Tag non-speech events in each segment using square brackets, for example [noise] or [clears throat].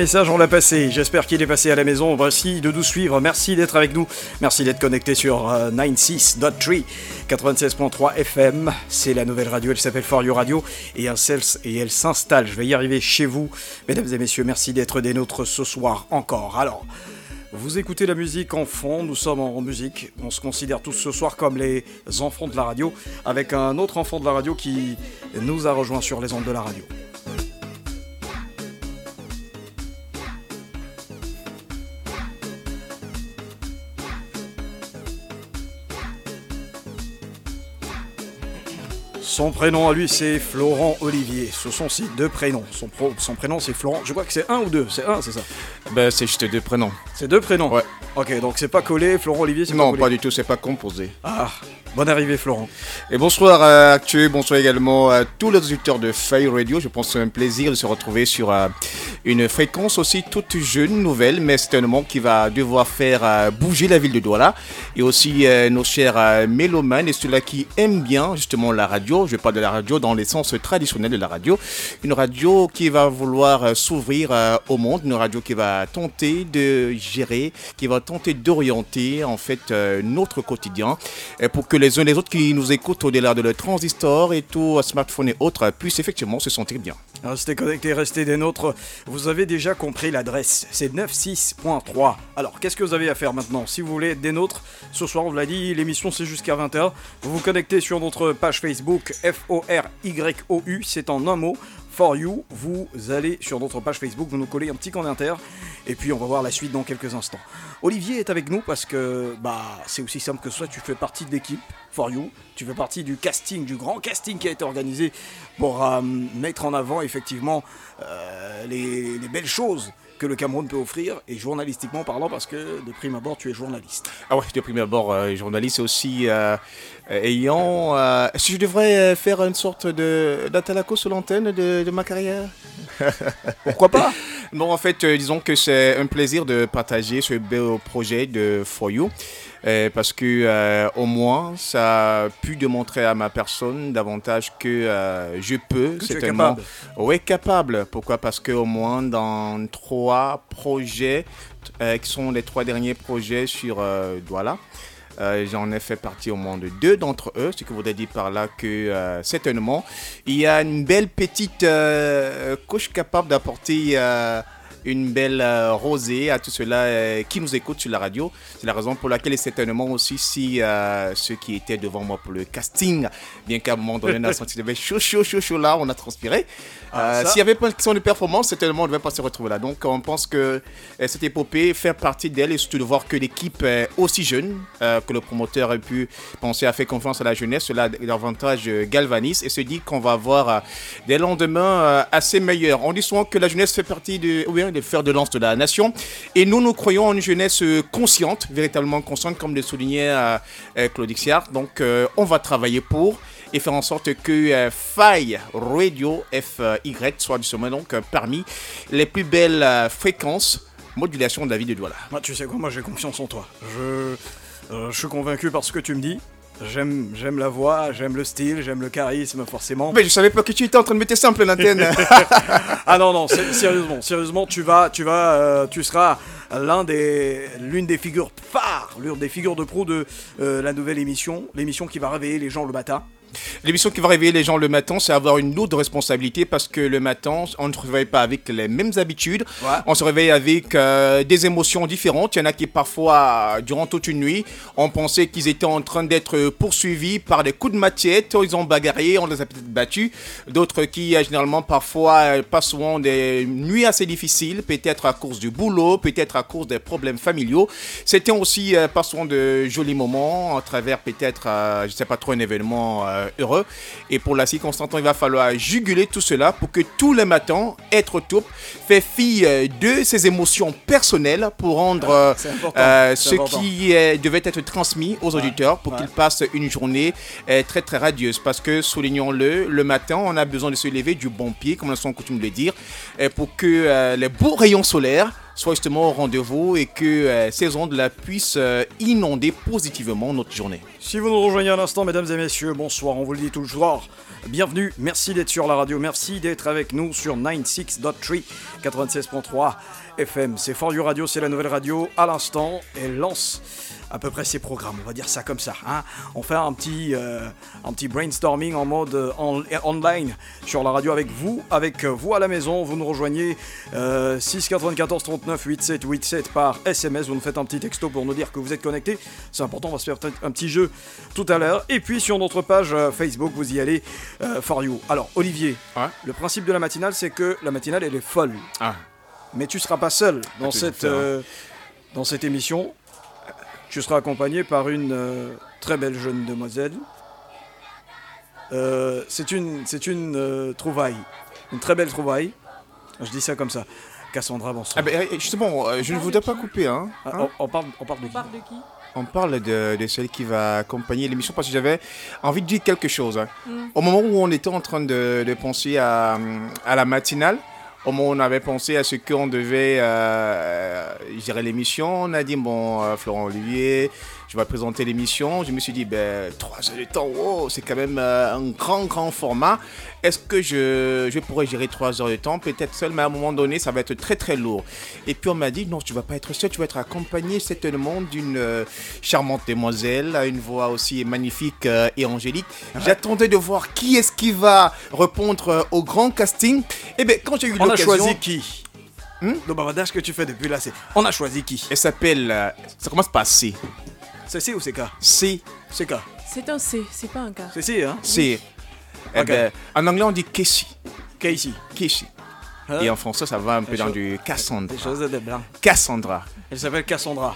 Message, on l'a passé. J'espère qu'il est passé à la maison. Voici de nous suivre. Merci d'être avec nous. Merci d'être connecté sur 96.3 96.3 FM. C'est la nouvelle radio. Elle s'appelle For You Radio et elle s'installe. Je vais y arriver chez vous. Mesdames et messieurs, merci d'être des nôtres ce soir encore. Alors. Vous écoutez la musique en fond, nous sommes en musique, on se considère tous ce soir comme les enfants de la radio, avec un autre enfant de la radio qui nous a rejoint sur les ondes de la radio. Son prénom à lui, c'est Florent Olivier. Ce sont ses deux prénoms. Son, son prénom, c'est Florent. Je crois que c'est un ou deux. C'est un, c'est ça? Ben, c'est juste deux prénoms. C'est deux prénoms? Ouais. Ok, donc c'est pas collé. Florent Olivier, c'est pas Non, collé. pas du tout, c'est pas composé. Ah, bonne arrivée, Florent. Et bonsoir à Actu, bonsoir également à tous les auditeurs de Fire Radio. Je pense que c'est un plaisir de se retrouver sur euh, une fréquence aussi toute jeune, nouvelle, mais c'est un moment qui va devoir faire euh, bouger la ville de Douala. Et aussi euh, nos chers euh, mélomanes et ceux-là qui aiment bien justement la radio. Je parle de la radio dans les sens traditionnels de la radio. Une radio qui va vouloir euh, s'ouvrir euh, au monde, une radio qui va tenter de gérer, qui va tenter d'orienter en fait euh, notre quotidien pour que les uns et les autres qui nous écoutent au-delà de leur transistor et tout smartphone et autres puissent effectivement se sentir bien. Restez connectés, restez des nôtres. Vous avez déjà compris l'adresse, c'est 96.3. Alors, qu'est-ce que vous avez à faire maintenant Si vous voulez être des nôtres, ce soir, on vous l'a dit, l'émission c'est jusqu'à 20h. Vous vous connectez sur notre page Facebook, F-O-R-Y-O-U, c'est en un mot. For You, vous allez sur notre page Facebook, vous nous collez un petit commentaire, et puis on va voir la suite dans quelques instants. Olivier est avec nous parce que bah c'est aussi simple que ça, tu fais partie de l'équipe For You, tu fais partie du casting, du grand casting qui a été organisé pour euh, mettre en avant effectivement euh, les, les belles choses que le Cameroun peut offrir, et journalistiquement parlant, parce que de prime abord, tu es journaliste. Ah ouais, de prime abord, euh, journaliste aussi euh, ayant... euh, Est-ce que je devrais euh, faire une sorte de d'Atalaco sur l'antenne de, de ma carrière [laughs] Pourquoi pas? Bon, en fait, euh, disons que c'est un plaisir de partager ce beau projet de For You. euh, parce que euh, au moins ça a pu démontrer à ma personne davantage que euh, je peux Que certainement capable. oui capable pourquoi? Parce que au moins dans trois projets euh, qui sont les trois derniers projets sur euh, Douala euh, J'en ai fait partie au moins de deux d'entre eux, ce qui voudrait dire par là que euh, certainement il y a une belle petite euh, couche capable d'apporter euh, une belle euh, rosée à tout cela euh, qui nous écoute sur la radio. C'est la raison pour laquelle certainement aussi si euh, ceux qui étaient devant moi pour le casting, bien qu'à un moment donné on a senti y avait chaud, chaud, chaud, chaud là, on a transpiré. Ah, S'il n'y avait pas une question de performance, certainement on ne devait pas se retrouver là. Donc on pense que cette épopée fait partie d'elle et surtout de voir que l'équipe est aussi jeune, que le promoteur a pu penser à faire confiance à la jeunesse, cela davantage galvanise et se dit qu'on va avoir des lendemains assez meilleurs. On dit souvent que la jeunesse fait partie de, bien des fers de lance de la nation et nous, nous croyons en une jeunesse euh, consciente, véritablement consciente, comme le soulignait euh, euh, Claude Xiard. Donc on va travailler pour et faire en sorte que Faille Radio FY soit justement donc parmi les plus belles fréquences modulation de la vie de Douala. Moi, tu sais quoi, moi j'ai confiance en toi. Je, je suis convaincu par ce que tu me dis. J'aime, j'aime la voix, j'aime le style, j'aime le charisme, forcément. Mais je savais pas que tu étais en train de mettre ça en pleine antenne. [laughs] Ah non non, sé- sérieusement, sérieusement, tu vas, tu vas, euh, tu seras l'un des, l'une des figures phares, l'une des figures de proue de euh, la nouvelle émission, l'émission qui va réveiller les gens le matin. L'émission qui va réveiller les gens le matin, c'est avoir une lourde responsabilité parce que le matin, on ne se réveille pas avec les mêmes habitudes. Ouais. On se réveille avec euh, des émotions différentes. Il y en a qui parfois, durant toute une nuit, ont pensé qu'ils étaient en train d'être poursuivis par des coups de machette. Ils ont bagarré, on les a peut-être battus. D'autres qui, euh, généralement, parfois, euh, passent souvent des nuits assez difficiles, peut-être à cause du boulot, peut-être à cause des problèmes familiaux. C'était aussi euh, de jolis moments, à travers peut-être, euh, je sais pas trop, un événement heureux. Et pour la circonstance, il va falloir juguler tout cela pour que tous les matins, être au top, fait fi euh, de ses émotions personnelles pour rendre euh, important, euh, ce important. qui euh, devait être transmis aux auditeurs pour ouais. qu'ils passent une journée euh, très très radieuse. Parce que, soulignons-le, le matin, on a besoin de se lever du bon pied, comme on a coutume de le dire, euh, pour que euh, les beaux rayons solaires soient justement au rendez-vous et que euh, ces ondes-là puissent euh, inonder positivement notre journée. Si vous nous rejoignez à l'instant, mesdames et messieurs, bonsoir, on vous le dit toujours. Bienvenue, merci d'être sur la radio, merci d'être avec nous sur 96.3, 96.3 FM. C'est For You Radio, c'est la nouvelle radio à l'instant. Elle lance à peu près ses programmes, on va dire ça comme ça. Hein. On fait un petit, euh, un petit brainstorming en mode euh, en- online sur la radio avec vous, avec vous à la maison. Vous nous rejoignez euh, 6 94 39 87 87 par SMS. Vous nous faites un petit texto pour nous dire que vous êtes connecté. C'est important, on va se faire un petit jeu tout à l'heure. Et puis sur notre page euh, Facebook, vous y allez for you. Alors Olivier, Ouais. le principe de la matinale, c'est que la matinale elle est folle. Ah. Mais tu seras pas seul dans à cette, dans cette émission. Tu seras accompagné par une euh, très belle jeune demoiselle. Euh, c'est une, c'est une euh, trouvaille, une très belle trouvaille. Je dis ça comme ça. Cassandra, bonsoir. Ah ben, justement, euh, je ne voudrais pas couper. Hein. Ah, Hein on, on parle, on parle de On qui parle de qui On parle de, de celle qui va accompagner l'émission parce que j'avais envie de dire quelque chose. hein. Mm. Au moment où on était en train de, de penser à, à la matinale, au moment où on avait pensé à ce qu'on devait euh, gérer l'émission, on a dit bon, euh, Florent Olivier, je vais présenter l'émission. Je me suis dit, ben, 3 heures de temps, wow, c'est quand même euh, un grand, grand format. Est-ce que je, je pourrais gérer 3 heures de temps? Peut-être seul, mais à un moment donné, ça va être très, très lourd. Et puis on m'a dit, non, tu vas pas être seul, tu vas être accompagné certainement d'une euh, charmante demoiselle, à une voix aussi magnifique euh, et angélique. J'attendais de voir qui est-ce qui va répondre au grand casting. Et bien, quand j'ai eu On a l'occasion... choisi qui? Hmm? Le bavardage que tu fais depuis là, c'est. On a choisi qui? Elle s'appelle... ça commence par C. C'est C ou c'est K C. C'est K. C'est un C, c'est pas un K. C'est C, hein? C. Eh Ok. ben, en anglais, on dit Casey. Casey. Casey. Hein? Et en français, ça va un peu Des dans choses- du Cassandra. Des choses de blanc. Cassandra. Elle s'appelle Cassandra.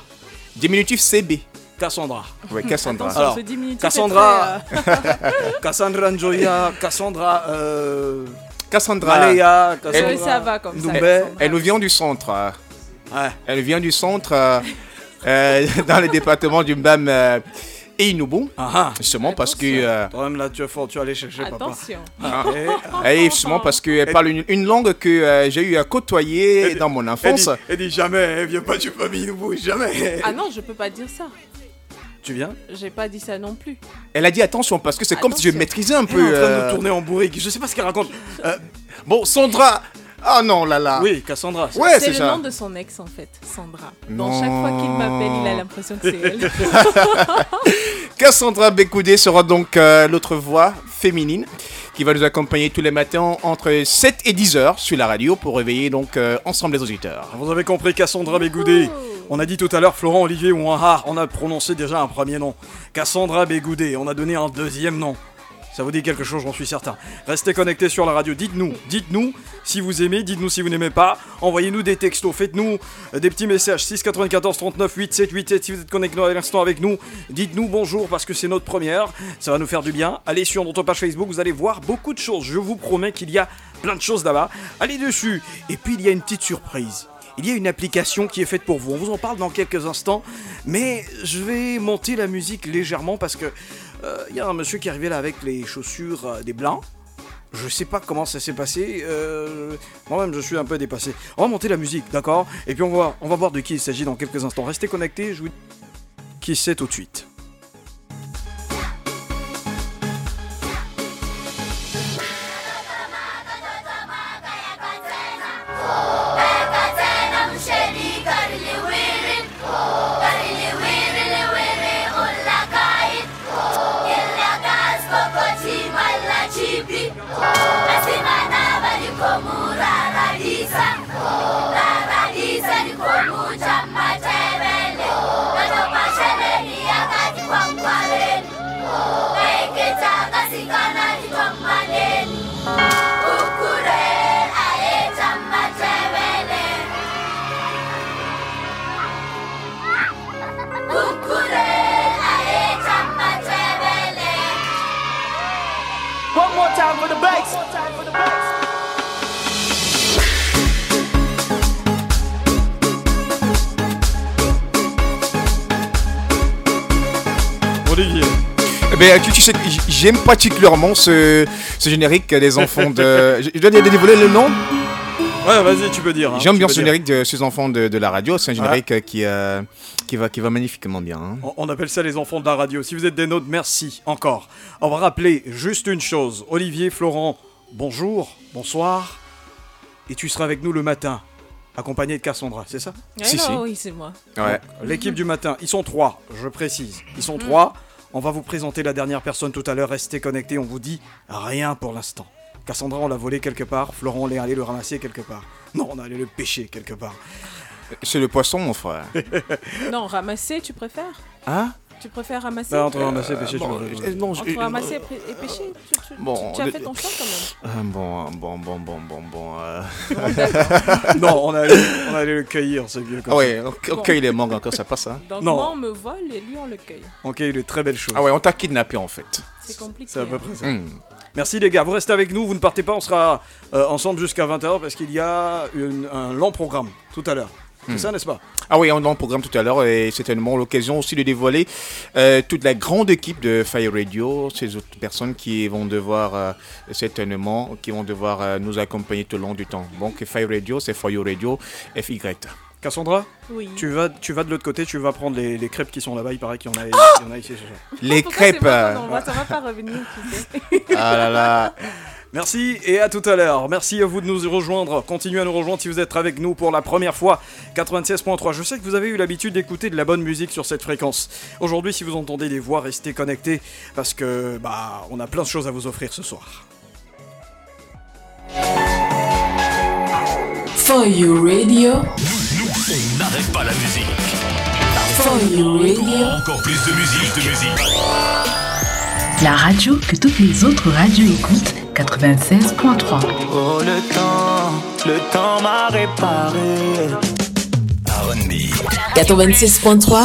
Diminutif CB. Cassandra. Ouais, Cassandra. Attention, Alors, ce diminutif est Cassandra. très, [laughs] euh, Cassandra Njoya, Cassandra euh, Cassandra. Malaya, Cassandra. ça va comme ça. Doumbé. Cassandra. Elle nous vient du centre. euh. Ouais. Elle vient du centre euh, [laughs] euh, [laughs] dans le département du Mbam euh, et Inoubou. Ah ah. Justement parce que. Attention. euh, Toi-même là, tu es fort, tu vas aller chercher papa. Attention. Ah, et- et justement parce qu'elle parle une, une langue que euh, j'ai eu à côtoyer Elle- dans mon Elle enfance. dit, elle dit jamais, elle vient pas du famille nouveau, jamais. Ah non, je peux pas dire ça. Tu viens J'ai pas dit ça non plus. Elle a dit attention parce que c'est comme si je Attention. maîtrisais un Elle est en peu. train de euh, nous tourner en bourrique. Je sais pas ce qu'elle raconte. Euh, Bon, Sandra. Ah non, là là. oui, Cassandra. c'est- Ouais, c'est le ça. nom de son ex en fait, Sandra. Non. Donc chaque fois qu'il m'appelle, il a l'impression que c'est elle. [laughs] Cassandra Bécoudé sera donc euh, l'autre voix féminine qui va nous accompagner tous les matins entre 7 et 10 heures sur la radio pour réveiller donc euh, ensemble les auditeurs. Vous avez compris, Cassandra Bégoudé. On a dit tout à l'heure Florent Olivier Ouahar. On a prononcé déjà un premier nom. Cassandra Bégoudé. On a donné un deuxième nom. Ça vous dit quelque chose, j'en suis certain. Restez connectés sur la radio. Dites-nous, dites-nous si vous aimez, dites-nous si vous n'aimez pas. Envoyez-nous des textos, faites-nous des petits messages. 6 94 39 87 87 si vous êtes connectés à l'instant avec nous. Dites-nous bonjour parce que c'est notre première. Ça va nous faire du bien. Allez sur notre page Facebook, vous allez voir beaucoup de choses. Je vous promets qu'il y a plein de choses là-bas. Allez dessus. Et puis il y a une petite surprise. Il y a une application qui est faite pour vous. On vous en parle dans quelques instants, mais je vais monter la musique légèrement parce que il y a un monsieur qui est là avec les chaussures euh, des blancs. Je sais pas comment ça s'est passé. euh, Moi-même, je suis un peu dépassé. On va monter la musique, d'accord? Et puis on va, on va voir de qui il s'agit dans quelques instants. Restez connectés. Je vous dis qui c'est tout de suite. Eh ben, tu, tu sais, j'aime particulièrement ce, ce générique des enfants de. Je je dois dévoiler le nom Ouais, vas-y, tu peux dire. hein, J'aime bien ce dire. générique de ces enfants de, de la radio. C'est un générique euh, qui, euh, qui, va, qui va magnifiquement bien. hein. On- On appelle ça les enfants de la radio. Si vous êtes des nôtres, merci encore. On va rappeler juste une chose. Olivier, Florent, bonjour, bonsoir. Et tu seras avec nous le matin, accompagné de Cassandra, c'est ça? Ouais, Si, non, si. Oui, c'est moi. Ouais. L'équipe du matin, ils sont trois, je précise. Ils sont trois. On va vous présenter la dernière personne tout à l'heure. Restez connectés, on vous dit rien pour l'instant. Cassandra, on l'a volé quelque part. Florent, on est allé le ramasser quelque part. Non, on est allé le pêcher quelque part. C'est le poisson, mon frère. [laughs] Non, ramasser, tu préfères? Hein? Tu préfères ramasser Bah, entre ramasser et pêcher, bon, tu vois. euh, non, je- Entre ramasser et pêcher tu, tu- Bon, tu as de- fait ton choix quand même. [laughs] Euh, Bon, bon, bon, bon, bon, [laughs] bon. [laughs] euh. Non, on on allé le cueillir, c'est vieux Ah ouais, ok, ok, il est mangue encore, ça passe, hein. Donc Non. moi, on me vole et lui, on le cueille. Ok, il est très belle chose. Ah ouais, on t'a kidnappé en fait. C'est compliqué. C'est à peu hein. près ça. Hmm. Merci les gars, vous restez avec nous, vous ne partez pas, on sera euh, ensemble jusqu'à 20h parce qu'il y a une- un long programme tout à l'heure. C'est ça, n'est-ce pas? Ah oui, on a un programme tout à l'heure et c'est tellement l'occasion aussi de dévoiler euh, toute la grande équipe de Fire Radio, ces autres personnes qui vont devoir euh, certainement, qui vont devoir euh, nous accompagner tout le long du temps. Donc Fire Radio, c'est Fire Radio FY. Cassandra, Oui. tu vas, tu vas de l'autre côté, tu vas prendre les, les crêpes qui sont là-bas, il paraît qu'il y en a, il y en a ici ce soir. Les Pourquoi crêpes. moi Ça va pas revenir, tu sais. ah là là. [laughs] Merci et à tout à l'heure. Merci à vous de nous rejoindre. Continuez à nous rejoindre si vous êtes avec nous pour la première fois. 96.3. Je sais que vous avez eu l'habitude d'écouter de la bonne musique sur cette fréquence. Aujourd'hui, si vous entendez des voix, restez connectés parce que bah on a plein de choses à vous offrir ce soir. For You Radio, On n'arrête pas la musique. For You Radio, Encore plus de musique, de musique. La radio que toutes les autres radios écoutent, 96.3. Oh le temps, le temps m'a réparé. R&B, 96.3,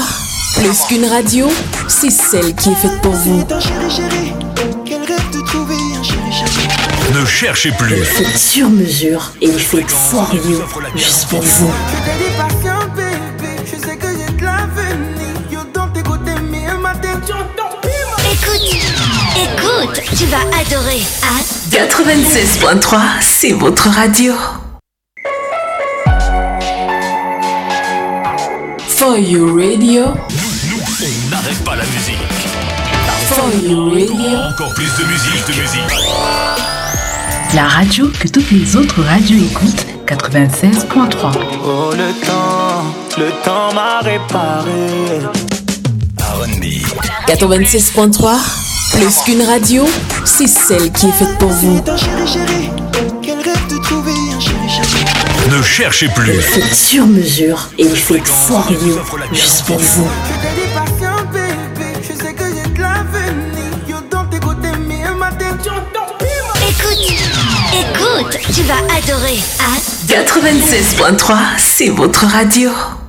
plus qu'une radio, c'est celle qui est faite pour vous. C'est un chéri chéri, quel rêve de trouver un chéri chéri. ne cherchez plus. Fait sur mesure et il fait For You, juste pour vous. Écoute, tu vas adorer. Ah, 96.3, c'est votre radio. For You Radio, On n'arrête pas la musique. For You Radio, Encore plus de musique, de musique. La radio que toutes les autres radios écoutent, 96.3. Oh le temps, le temps m'a réparé. R&B, 96.3, plus qu'une radio, c'est celle qui est faite pour vous. Ne cherchez plus. Fait sur mesure et il fait For You, juste pour vous. Écoute, écoute, tu vas adorer. Ah, 96.3, c'est votre radio. «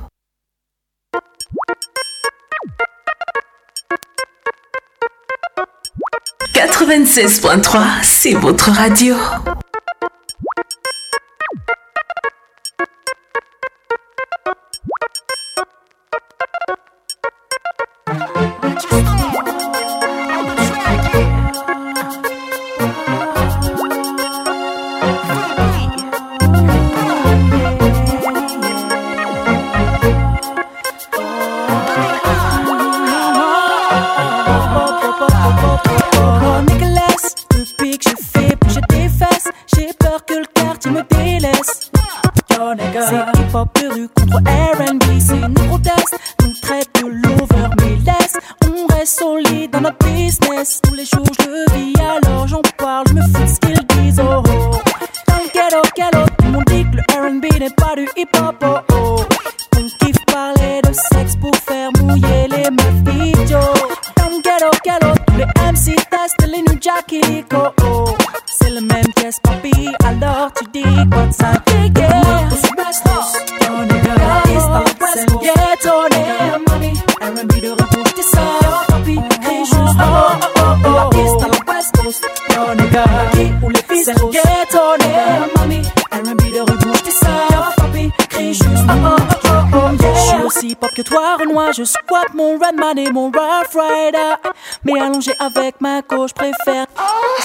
96.3, c'est votre radio. Suis aussi pop que toi, Renoir. Je squatte mon Redman et mon Rough Rider. Mais allongé avec ma gauche, préfère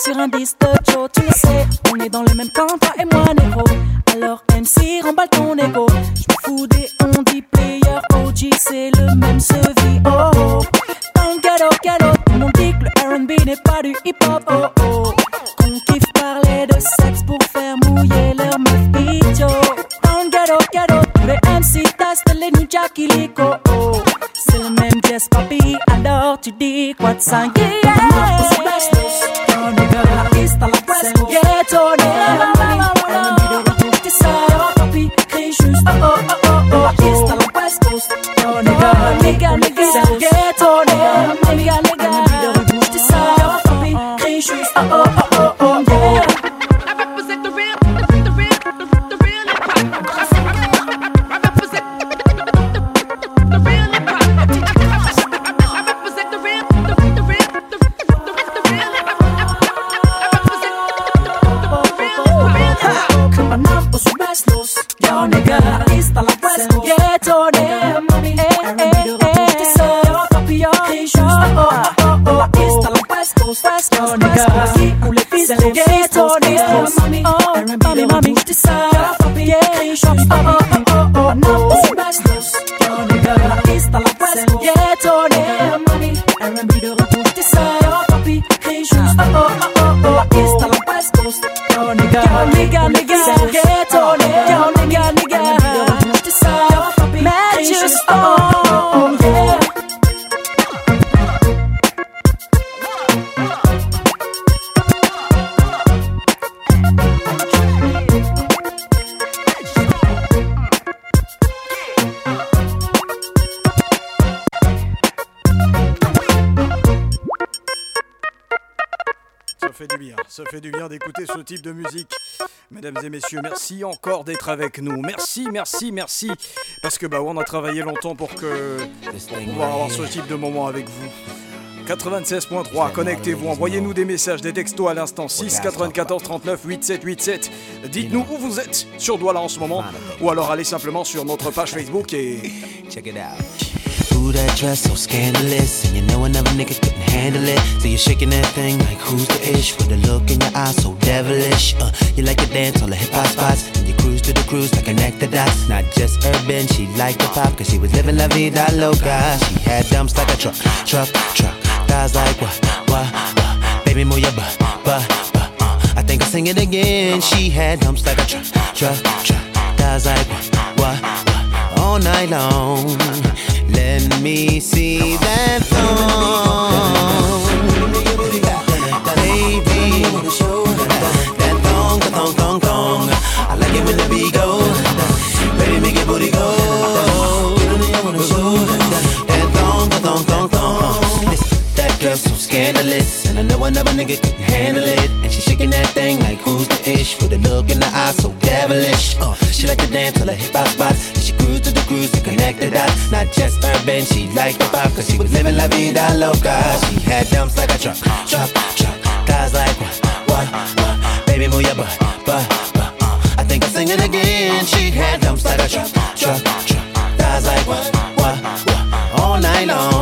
sur un disque de Joe, tu le sais. On est dans le même camp, toi et moi, négro. Alors MC, remballe ton ego. Je me fous des on dit player OG, c'est le même vie Oh, oh. Dans le ghetto, tout le monde dit que le R&B n'est pas du hip-hop. Oh, oh. Qu'on kiffe parler de sexe pour faire mouiller Jackie Lico. Oh, c'est le même Jess Papi. Alors tu dis quoi de ça? Yeah, Yo, nigga, la East à la West, ghetto, nigga. R&B de retour, t'es ça. Papi, crie juste oh, oh, oh, oh, oh. La East à la West Coast. Yo, nigga, nigga, nigga, ghetto, nigga. Nigga, nigga. R&B de retour, t'es ça. Papi, crie juste oh, oh, oh, oh, oh, la West Coast, West Coast, West Coast. Aquí, où les fils, c'est le ghetto, nigga, mami, oh, mami, mami, je dis ça, papi, yeah, juste, oh, oh, oh, oh, oh, Caminamos sus bestos, yo nigga, la East à la West Coast. Ghetto, nigga, mami, R&B de retour, je dis ça, papi, crie juste, oh, oh, oh, oh, oh, la East à la West Coast, yo nigga, nigga, nigga, ghetto, de musique. Mesdames et messieurs, merci encore d'être avec nous. Merci, merci, merci. Parce que bah on a travaillé longtemps pour que pouvoir avoir ce type de moment avec vous. 96.3, connectez-vous, envoyez-nous des messages, des textos à l'instant 6 94 39 87 87. Dites-nous où vous êtes sur Douala en ce moment, ou alors allez simplement sur notre page Facebook et Check it out. Ooh, that dress so scandalous, and you know another nigga couldn't handle it. So you're shaking that thing like who's the ish with a look in your eyes so devilish. Uh, you like to dance on the hip hop spots, and you cruise to the cruise like connect the dots. Not just urban, she liked the pop, cause she was living la vida loca. She had dumps like a truck, truck, truck. Thighs like what, what, what? Baby, move your butt, butt, butt. Uh, I think I'll sing it again. She had dumps like a truck, truck, truck. Thighs like what, what, what? All night long. Let me see that thong. Baby, that thong, that thong, thong. I like it when the. Baby, make your booty go. That thong, thong, thong, thong. That girl so scandalous, and I know another nigga couldn't handle it. And she shaking that thing like who's the ish with a look in the eye so devilish. Uh, she like to dance till her hip hop spots, and she cruise to the cruise to connect the dots. Not just urban, she like the pop, cause she was living la vida loca. She had dumps like a truck, truck, truck. Guys like what, what, what? Baby, move your butt, butt, butt. Uh, I think I'm singing again. She had dumps like a truck, truck, truck. Guys like what, what, what? All night long.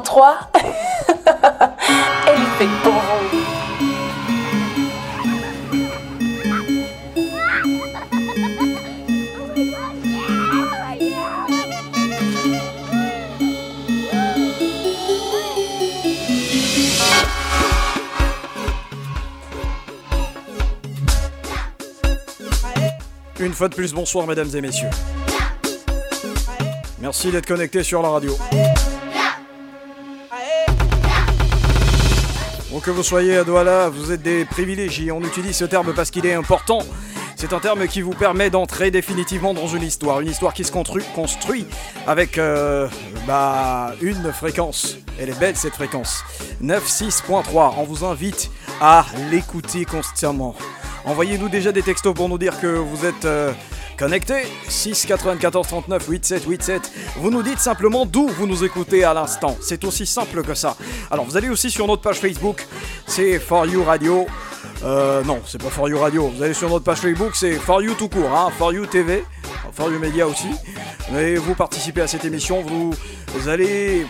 96.3 [laughs] Elle pour vous. Une fois de plus, bonsoir mesdames et messieurs. Merci d'être connectés sur la radio. Que vous soyez à Douala, vous êtes des privilégiés. On utilise ce terme parce qu'il est important. C'est un terme qui vous permet d'entrer définitivement dans une histoire. Une histoire qui se construit, avec euh, bah, une fréquence. Elle est belle cette fréquence. 96.3. On vous invite à l'écouter constamment. Envoyez-nous déjà des textos pour nous dire que vous êtes euh, connectés. 6 94 39 87 87. Vous nous dites simplement d'où vous nous écoutez à l'instant. C'est aussi simple que ça. Alors vous allez aussi sur notre page Facebook. C'est For You Radio. Euh, non, c'est pas For You Radio. Vous allez sur notre page Facebook, c'est For You tout court, hein, For You TV, For You Media aussi. Mais vous participez à cette émission, vous, allez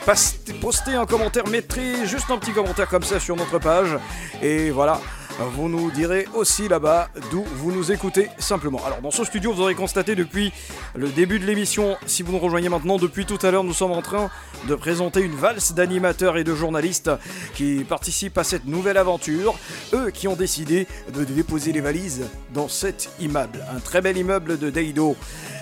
poster un commentaire, mettrez juste un petit commentaire comme ça sur notre page. Et voilà. Vous nous direz aussi là-bas d'où vous nous écoutez simplement. Alors dans ce studio, vous aurez constaté depuis le début de l'émission, si vous nous rejoignez maintenant, depuis tout à l'heure, nous sommes en train de présenter une valse d'animateurs et de journalistes qui participent à cette nouvelle aventure. Eux qui ont décidé de déposer les valises dans cet immeuble. Un très bel immeuble de Deido.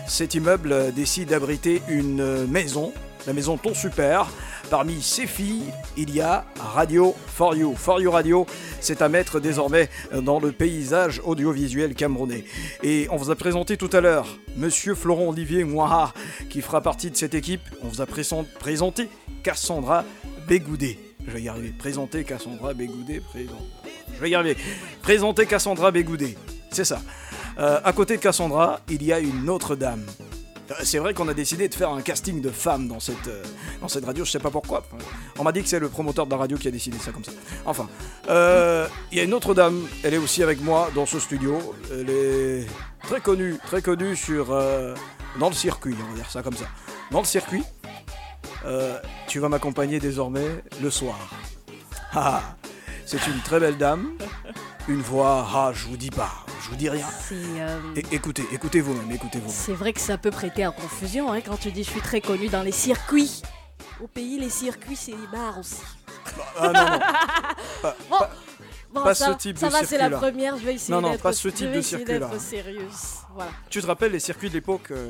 Cet immeuble décide d'abriter une maison, la maison Ton Super. Parmi ses filles, il y a Radio For You. For Radio, c'est à mettre désormais dans le paysage audiovisuel camerounais. Et on vous a présenté tout à l'heure Monsieur Florent Olivier Mouaha, qui fera partie de cette équipe. On vous a présent- présenté Cassandra Bégoudé. Je vais y arriver. Présenter Cassandra Bégoudé. Je vais y arriver. Présenter Cassandra Bégoudé. C'est ça. Euh, à côté de Cassandra, il y a une autre dame. C'est vrai qu'on a décidé de faire un casting de femmes dans cette, euh, dans cette radio, je sais pas pourquoi. On m'a dit que c'est le promoteur de la radio qui a décidé ça comme ça. Enfin, euh, il y a une autre dame, elle est aussi avec moi dans ce studio. Elle est très connue, très connue sur, euh, dans le circuit, on va dire ça comme ça. Dans le circuit, tu vas m'accompagner désormais le soir. C'est une très belle dame, une voix, ah, je vous dis pas, je vous dis rien. Euh, écoutez, écoutez vous-même, écoutez vous-même. C'est vrai que ça peut prêter à confusion hein, quand tu dis je suis très connu dans les circuits. Au pays, les circuits, c'est les bars aussi. Ah, non, non. [laughs] Pas- Bon, pas- bon, pas ça, ce type ça de va, c'est la première. Je vais essayer Non, non, pas ce type de sérieuse. Voilà. Tu te rappelles les circuits de l'époque euh,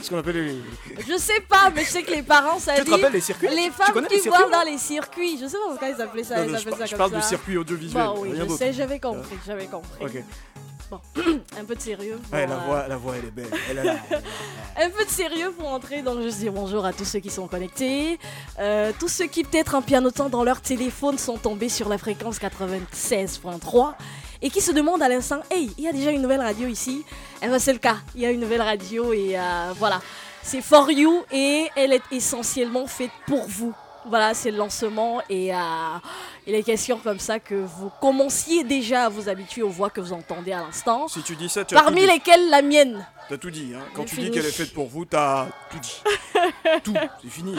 Ce qu'on appelait les. Je sais pas, mais je sais que les parents, ça Tu te rappelles les circuits Les femmes qui voient dans les circuits. Je sais pas pourquoi ils appelaient ça. Non, ils non, je ça je comme parle ça. de circuit audiovisuel, Bah oui, je sais, j'avais compris, j'avais compris. Ok. Bon, [clears throat] un peu de sérieux. Ouais, la euh, voix, la voix, elle est belle. Elle a la- [laughs] un peu de sérieux pour entrer, donc je dis bonjour à tous ceux qui sont connectés. Euh, tous ceux qui peut-être en pianotant dans leur téléphone sont tombés sur la fréquence 96.3 et qui se demandent à l'instant, hey, il y a déjà une nouvelle radio ici Eh ben c'est le cas, il y a une nouvelle radio et euh, voilà. C'est For You et elle est essentiellement faite pour vous. Voilà, c'est le lancement et euh, il est question comme ça que vous commenciez déjà à vous habituer aux voix que vous entendez à l'instant. Si tu dis ça, tu as Parmi dit. lesquelles la mienne? T'as tout dit, hein. Quand tu dis qu'elle est faite pour vous, t'as tout dit. [laughs] tout, c'est fini.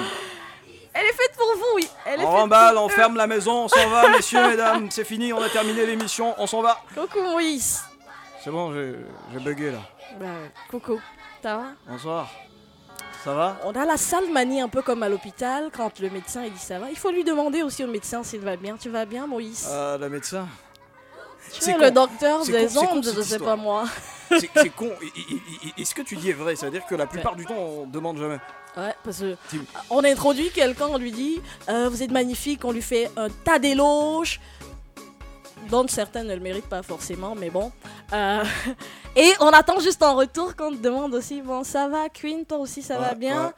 Elle est faite pour vous, oui. Elle est On remballe, on ferme la maison, on s'en va, [laughs] messieurs, mesdames, c'est fini, on a terminé l'émission, on s'en va. Coucou Moïse. C'est bon, j'ai bugué là. Bah coucou. ça va? Bonsoir. Ça va? On a la sale manie un peu comme à l'hôpital, quand le médecin il dit ça va. Il faut lui demander aussi au médecin s'il va bien. Tu vas bien, Moïse? Ah, la médecin? Tu c'est es con. le docteur des con, c'est con, ondes, je sais pas moi. C'est con. Et- ce que tu dis est vrai, c'est-à-dire que la plupart du temps, on demande jamais. Ouais, parce que on introduit quelqu'un, on lui dit euh, Vous êtes magnifique, on lui fait un tas d'éloges, dont certains ne le méritent pas forcément, mais bon. Euh, [laughs] et on attend juste en retour qu'on te demande aussi Bon, ça va, Queen, toi aussi, ça va bien? ouais.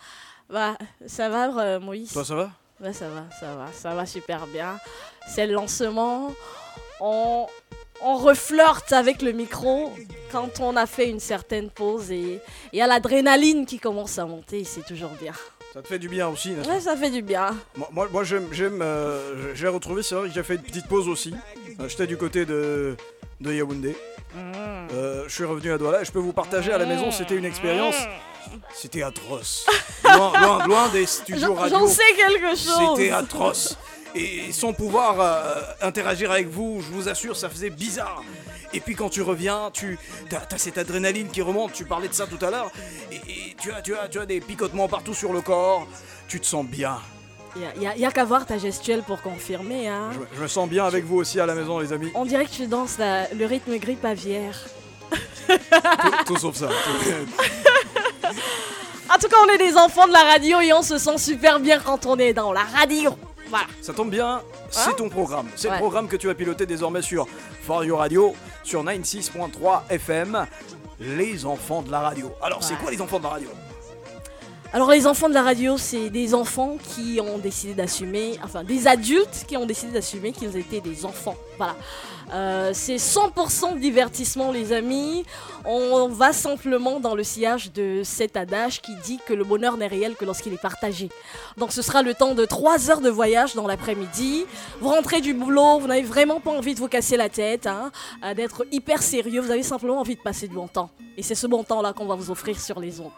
Bah, ça va, euh, Moïse? Toi, ça va? Ça va, ça va, ça va super bien. C'est le lancement. On, on reflirte avec le micro quand on a fait une certaine pause et il y a l'adrénaline qui commence à monter, c'est toujours bien. Ça te fait du bien aussi, n'est-ce pas Ouais, ça fait du bien. Moi, moi, moi, j'aime, j'aime, euh, j'ai retrouvé, c'est vrai que j'ai fait une petite pause aussi. Euh, J'étais du côté de, de Yaoundé. Euh, je suis revenu à Douala et je peux vous partager à la maison, c'était une expérience. C'était atroce. [laughs] Loin, loin, loin des studios J'en- radio. j'en sais quelque chose. C'était atroce. Et sans pouvoir interagir avec vous, je vous assure, ça faisait bizarre. Et puis quand tu reviens, tu as, cette adrénaline qui remonte. Tu parlais de ça tout à l'heure. Et, et tu, as, tu, as, tu as des picotements partout sur le corps. Tu te sens bien. Il y a, qu'à voir ta gestuelle pour confirmer. Hein. Je, je me sens bien avec vous aussi à la maison, les amis. On dirait que tu danses la- le rythme grippe aviaire. Tout, tout sauf ça. [laughs] En tout cas, on est des enfants de la radio et on se sent super bien quand on est dans la radio. Voilà. Ça tombe bien, c'est Hein ton programme. C'est Ouais. le programme que tu vas piloter désormais sur For You Radio, sur 96.3 FM. Les enfants de la radio. Alors, c'est quoi les enfants de la radio? Alors les enfants de la radio, c'est des enfants qui ont décidé d'assumer, enfin des adultes qui ont décidé d'assumer qu'ils étaient des enfants. Voilà. Euh, c'est 100% divertissement les amis. On va simplement dans le sillage de cet adage qui dit que le bonheur n'est réel que lorsqu'il est partagé. Donc ce sera le temps de 3 heures de voyage dans l'après-midi. Vous rentrez du boulot, vous n'avez vraiment pas envie de vous casser la tête, hein, euh, d'être hyper sérieux, vous avez simplement envie de passer du bon temps. Et c'est ce bon temps-là qu'on va vous offrir sur les ondes.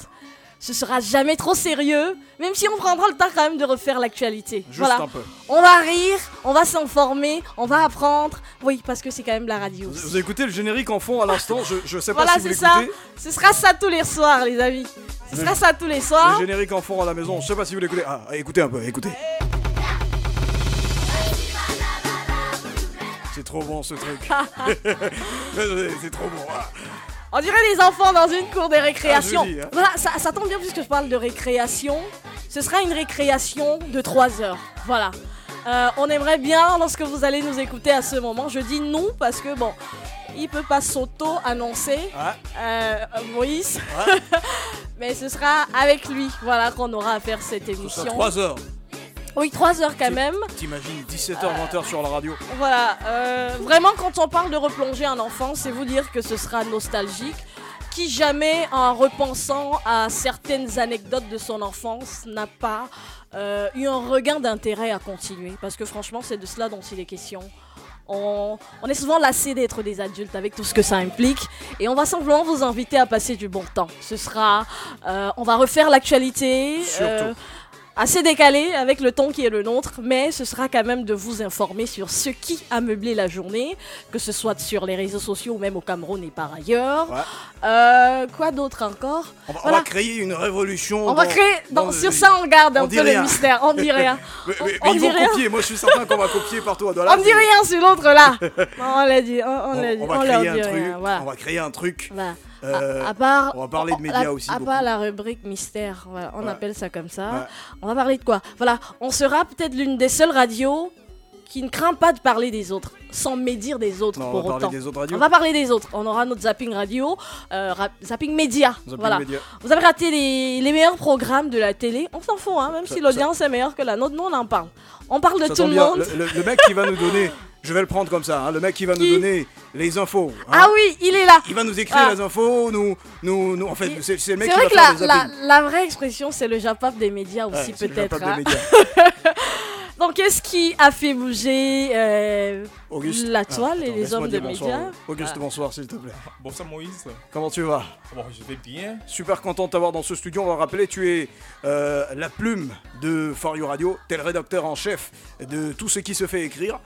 Ce sera jamais trop sérieux, même si on prendra le temps quand même de refaire l'actualité. Juste voilà. un peu. On va rire, on va s'informer, on va apprendre. Oui, parce que c'est quand même la radio. Vous, vous écoutez le générique en fond à l'instant Je, je sais pas Voilà, si vous c'est ça. Ce sera ça tous les soirs, les amis. Ce Le- sera ça tous les soirs. Le générique en fond à la maison, je sais pas si vous l'écoutez. Ah, écoutez un peu, écoutez. C'est trop bon ce truc. [laughs] [laughs] c'est trop bon. Ah. On dirait des enfants dans une cour de récréation. Ah, dis, hein. Voilà, ça, ça tombe bien puisque je parle de récréation. Ce sera une récréation de 3 heures. Voilà. Euh, on aimerait bien, lorsque vous allez nous écouter à ce moment, je dis nous parce que bon, il peut pas s'auto-annoncer, euh, Moïse. [laughs] Mais ce sera avec lui, voilà, qu'on aura à faire cette émission. 3 heures. Oui, 3 heures quand même. T'imagines 17h, 20h sur la radio. Voilà, euh, vraiment quand on parle de replonger en enfance, c'est vous dire que ce sera nostalgique. Qui jamais, en repensant à certaines anecdotes de son enfance, n'a pas euh, eu un regain d'intérêt à continuer. Parce que franchement, c'est de cela dont il est question. On, on est souvent lassé d'être des adultes avec tout ce que ça implique. Et on va simplement vous inviter à passer du bon temps. Ce sera. euh, on va refaire l'actualité. euh, assez décalé avec le ton qui est le nôtre, mais ce sera quand même de vous informer sur ce qui a meublé la journée, que ce soit sur les réseaux sociaux ou même au Cameroun et par ailleurs. Euh, quoi d'autre encore On va, on Voilà. va créer une révolution. On va créer, dans- dans sur le- ça on garde un on dit peu le mystère, on dit rien. [laughs] Mais, mais- On mais ils dit vont rien. copier, moi je suis certain qu'on va copier partout. On dit rien sur l'autre là. [laughs] on l'a dit, on, l'a dit, on va créer un truc. Voilà. On va créer un truc. Voilà. Euh, à, à part, on va parler de médias à- aussi À beaucoup. part la rubrique mystère, voilà, on Ouais. appelle ça comme ça. Ouais. On va parler de quoi? Voilà, on sera peut-être l'une des seules radios qui ne craint pas de parler des autres, sans médire des autres Non, on pour va parler autant. des autres radios. On va parler des autres. On aura notre zapping radio, euh, zapping média. Zapping voilà. média. Vous avez raté les, les meilleurs programmes de la télé. On s'en fout, hein, même Ça- si l'audience est meilleure que la nôtre, nous on en parle. On parle de Ça tout le bien. monde. Le, le- le mec qui va nous donner, je vais le prendre comme ça, hein, le mec qui va nous donner les infos. hein. Ah oui, il est là. Il va nous écrire Ah. les infos, nous, nous, nous en fait, c'est c'est le mec C'est qui vrai va que faire la, la, la vraie expression, c'est le Japap des médias aussi, Ouais, c'est le peut-être. Japap des hein. médias. [laughs] Donc, qu'est-ce qui a fait bouger euh, Auguste. la Ah, toile et attends, les hommes de bonsoir, médias Auguste, Ah. bonsoir, s'il te plaît. Bonsoir Moïse. Comment tu vas? Bon, je vais bien. Super content de t'avoir dans ce studio. On va rappeler, tu es euh, la plume de For You Radio. T'es le rédacteur en chef de tout ce qui se fait écrire.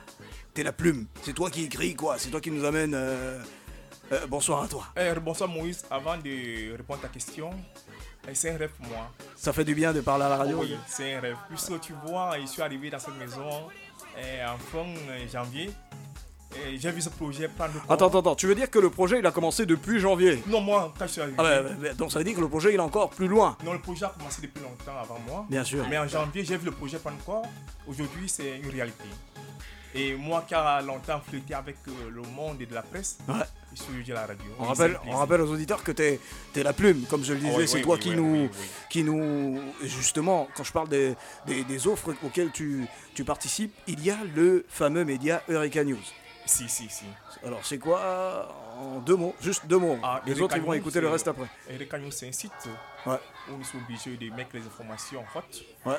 T'es la plume. C'est toi qui écris, quoi. C'est toi qui nous amène euh, Euh, bonsoir à toi. Eh, bonsoir Moïse, avant de répondre à ta question, eh, c'est un rêve pour moi. Ça fait du bien de parler à la radio. Oui, c'est un rêve. Puisque tu vois, je suis arrivé dans cette maison eh, en fin euh, janvier. Et j'ai vu ce projet prendre. Attends, attends, attends, tu veux dire que le projet il a commencé depuis janvier? Non, moi, quand je suis arrivé. Ah ouais, ouais, ouais, donc ça veut dire que le projet il est encore plus loin. Non, le projet a commencé depuis longtemps avant moi. Bien sûr. Mais en janvier, j'ai vu le projet prendre corps. Aujourd'hui, c'est une réalité. Et moi qui a longtemps flirté avec euh, le monde et de la presse, Ouais. je suis la radio. On Oui, rappelle, on aux auditeurs que t'es es la plume, comme je le disais, oui, c'est oui, toi qui, nous, qui nous. Justement, quand je parle des, des, des offres auxquelles tu, tu participes, il y a le fameux média Eureka News. Si, si, si. Alors, c'est quoi En deux mots, juste deux mots. Ah, Les Eureka autres, ils vont News, écouter le reste après. Eureka News, c'est un site Ouais. où nous sommes obligés de mettre les informations hot. Ouais.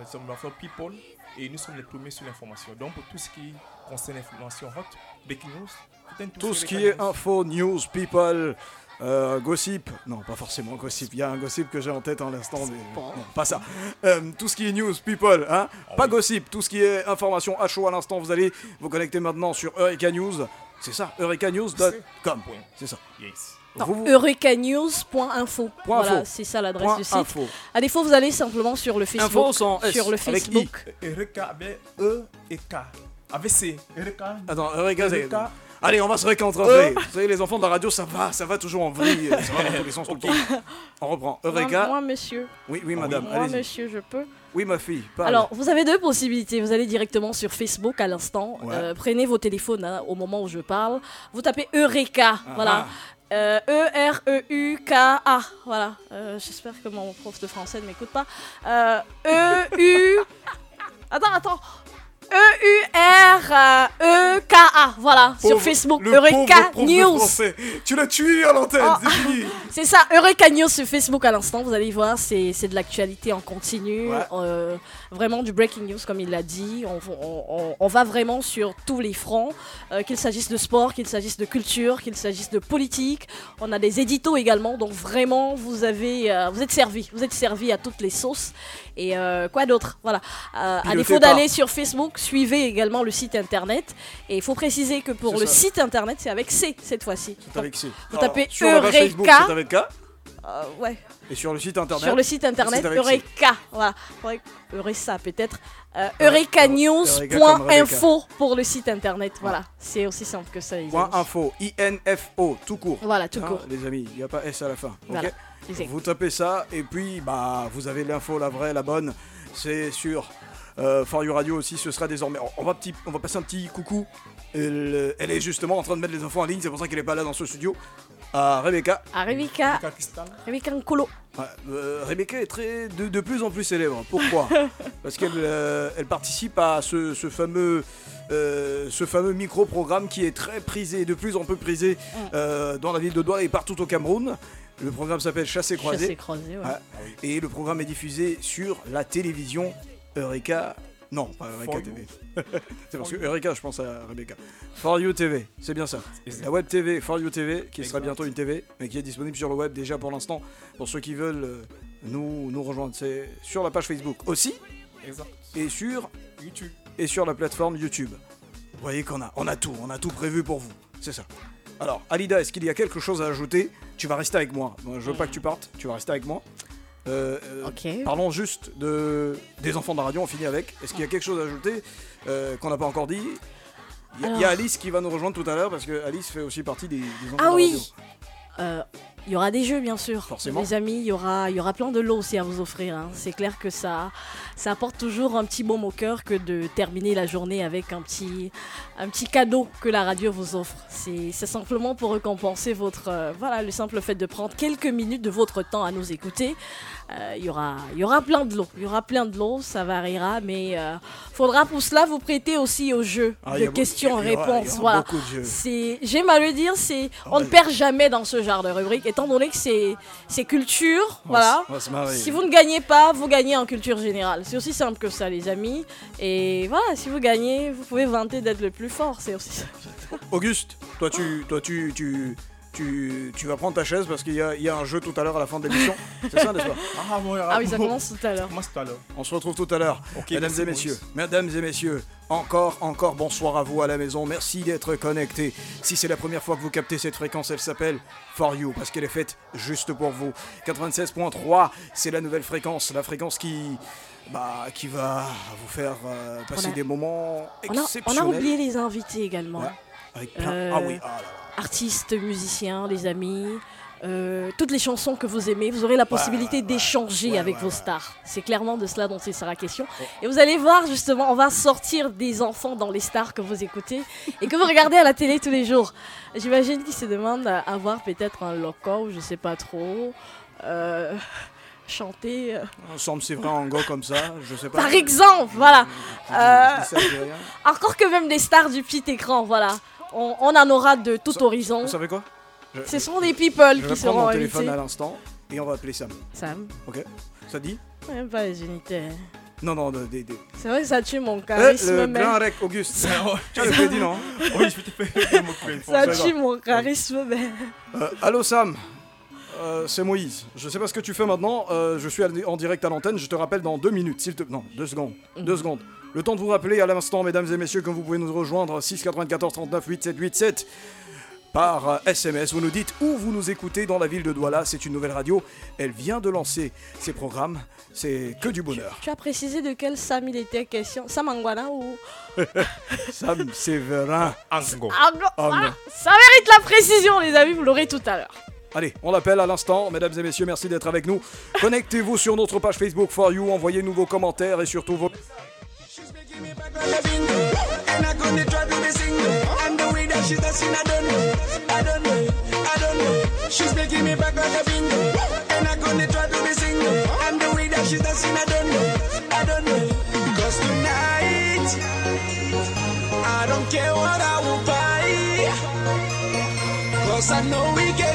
Nous sommes People et nous sommes les premiers sur l'information. Donc, pour tout ce qui concerne l'information hot, breaking news, Tout ce qui Eureka est info, news, people, euh, gossip. Non, pas forcément gossip. Il y a un gossip que j'ai en tête en l'instant, mais non, pas ça. Euh, tout ce qui est news, people, hein. Ah pas gossip. Tout ce qui est information à chaud à l'instant, vous allez vous connecter maintenant sur Eureka News. C'est ça, eurekanews.com. C'est ça. Yes. Vous- eurekanews.info. Voilà, info. c'est ça l'adresse du site. info. À défaut, vous allez simplement sur le Facebook. Info sans S, sur le avec Facebook. Eureka avec E et K. Avec C. Eureka. Attends, Eureka, Eureka. Allez, on va se réconcentrer. Euh. Vous savez, les enfants de la radio, ça va, ça va toujours en vrille. [laughs] Ça va dans tous les sens tout le temps. On reprend. Eureka. Moi, moi, monsieur. Oui, oui, madame. Moi, allez-y. monsieur, je peux. Oui, ma fille. parle. Alors, vous avez deux possibilités. Vous allez directement sur Facebook à l'instant. Ouais. Euh, prenez vos téléphones hein, au moment où je parle. Vous tapez Eureka. Ah. Voilà. Euh, E-R-E-U-K-A. Voilà. Euh, J'espère que mon prof de français ne m'écoute pas. Euh, E-U. Attends, attends. E-U-R-E-K-A. Voilà. sur Facebook. le Eureka pauvre News. français. Tu l'as tué à l'antenne, Oh. [laughs] c'est ça, Eureka News sur Facebook à l'instant, vous allez voir, c'est c'est de l'actualité en continu, Ouais. Vraiment du breaking news comme il l'a dit, on, on- on- on va vraiment sur tous les fronts, euh, qu'il s'agisse de sport, qu'il s'agisse de culture, qu'il s'agisse de politique, on a des éditos également, donc vraiment vous avez, euh, vous êtes servi, vous êtes servi à toutes les sauces, et euh, quoi d'autre, voilà. À défaut d'aller sur Facebook, suivez également le site internet, et il faut préciser que pour le ça. site internet, c'est avec C cette fois-ci. C'est avec C. Vous Alors, tapez page Facebook, Eureka. Euh, ouais. Et sur le site internet. Sur le site internet. Eureka, voilà, Eureka- peut-être, euh, eurekanews.info pour le site internet, voilà, c'est aussi simple que ça. Point info, I-N-F-O, tout court. Voilà, tout Hein, court. Les amis, il n'y a pas S à la fin. exact. vous tapez ça et puis bah vous avez l'info, la vraie, la bonne. C'est sur euh, For You Radio aussi, ce sera désormais. On va, petit, on va passer un petit coucou. Elle, elle est justement en train de mettre les infos en ligne, c'est pour ça qu'elle est pas là dans ce studio. À Rebecca. À Rebecca, Crystal. Rebecca Nkolo. Ouais, euh, Rebecca est très, de, de plus en plus célèbre. Pourquoi [laughs] Parce qu'elle euh, elle participe à ce, ce fameux, euh, ce fameux micro-programme qui est très prisé, de plus en plus prisé euh, dans la ville de Douala et partout au Cameroun. Le programme s'appelle Chassé Croisé. Chassé croisé. Ouais. Et le programme est diffusé sur la télévision Eureka. Non, pas Eureka For. TV. [laughs] c'est parce que Eureka, je pense à Rebecca. For You TV, c'est bien ça. La web TV, For You TV, qui sera bientôt une TV, mais qui est disponible sur le web déjà pour l'instant, pour ceux qui veulent euh, nous, nous rejoindre. C'est sur la page Facebook aussi, Exact. et sur, YouTube. et sur la plateforme YouTube. Vous voyez qu'on a, on a tout, on a tout prévu pour vous. C'est ça. Alors, Alida, est-ce qu'il y a quelque chose à ajouter? Tu vas rester avec moi. Moi, Je veux pas que tu partes, tu vas rester avec moi. Euh, euh. Parlons juste de, des enfants de la radio, on finit avec. Est-ce qu'il y a quelque chose à ajouter euh, qu'on n'a pas encore dit? Il y, a- y. Alice qui va nous rejoindre tout à l'heure parce que Alice fait aussi partie des, des enfants Ah de la oui radio. Euh, Il y aura des jeux, bien sûr. Forcément. Les amis, il y aura, il y aura plein de lots aussi à vous offrir. hein. C'est clair que ça, ça apporte toujours un petit baume au cœur que de terminer la journée avec un petit, un petit cadeau que la radio vous offre. C'est c'est simplement pour récompenser votre, euh, voilà, le simple fait de prendre quelques minutes de votre temps à nous écouter. Euh, Il y aura, il y aura plein de lots. Il y aura plein de lots, ça variera, mais euh, faudra pour cela vous prêter aussi au jeu Ah, de questions-réponses. Voilà. C'est, j'aime à le dire, c'est, on ne perd jamais dans ce genre de rubrique, étant donné que c'est, c'est culture, On voilà. Si vous ne gagnez pas, vous gagnez en culture générale. C'est aussi simple que ça, les amis. Et voilà, si vous gagnez, vous pouvez vanter d'être le plus fort. C'est aussi ça. Auguste, toi tu, toi tu, tu, tu, tu vas prendre ta chaise parce qu'il y a, il y a un jeu tout à l'heure à la fin de l'émission. [laughs] C'est ça, n'est-ce pas Ah, Ah oui, ça [laughs] commence tout à l'heure. Commence tout à l'heure. On se retrouve tout à l'heure. Ok, Mesdames merci, et messieurs, Maurice. mesdames et messieurs, Encore, encore bonsoir à vous à la maison. Merci d'être connecté. Si c'est la première fois que vous captez cette fréquence, elle s'appelle For You parce qu'elle est faite juste pour vous. 96.3, c'est la nouvelle fréquence, la fréquence qui, bah, qui va vous faire euh, passer a- des moments On a, on exceptionnels. a oublié les invités également. Ouais, avec plein- Euh, Ah oui, ah là là. Artistes, musiciens, les amis. euh, toutes les chansons que vous aimez, vous aurez la possibilité d'échanger avec vos stars. C'est clairement de cela dont il sera question. Et vous allez voir justement, on va sortir des enfants dans les stars que vous écoutez et que vous regardez à la télé tous les jours. J'imagine qu'ils se demandent à avoir peut-être un loco, je sais pas trop. euh, chanter. euh, Ensemble, c'est vrai, en go comme ça, je sais pas. Par exemple, voilà. Euh, encore que même des stars du petit écran, voilà. On, on en aura de tout horizon. Vous savez quoi? Je- Ce sont des people Je qui seront mon téléphone invités. à l'instant et on va appeler Sam. Sam Ok? Ça dit? Même pas les unités. Non, non, de- des. des- C'est vrai que ça tue mon Eh, charisme, le mais. grand rec Auguste. tu as le crédit, non? [laughs] Oui, je vais te faire. Ça tue mon charisme, mais. Euh, allô Sam Euh, c'est Moïse. Je sais pas ce que tu fais maintenant. euh, je suis en direct à l'antenne. Je te rappelle dans deux minutes, s'il te Non, deux secondes. Deux secondes. Le temps de vous rappeler à l'instant, mesdames et messieurs, que vous pouvez nous rejoindre 6 94 39 87 87 par SMS. Vous nous dites où vous nous écoutez dans la ville de Douala. C'est une nouvelle radio. Elle vient de lancer ses programmes. C'est que du bonheur. Tu as précisé de quel Sam il était question Sam Anguana ou? [laughs] Sam Séverin. Ango. Ango- Ango. Voilà. Ça mérite la précision, les amis, vous l'aurez tout à l'heure. Allez, on l'appelle à l'instant. Mesdames et messieurs, merci d'être avec nous. Connectez-vous sur notre page Facebook For You. Envoyez-nous vos commentaires et surtout vos. She's I. I. I making me back a bingo. And I'm gonna try to be single. The I don't know. I don't know. Cause tonight, I don't care what I will buy. Cause I know we getting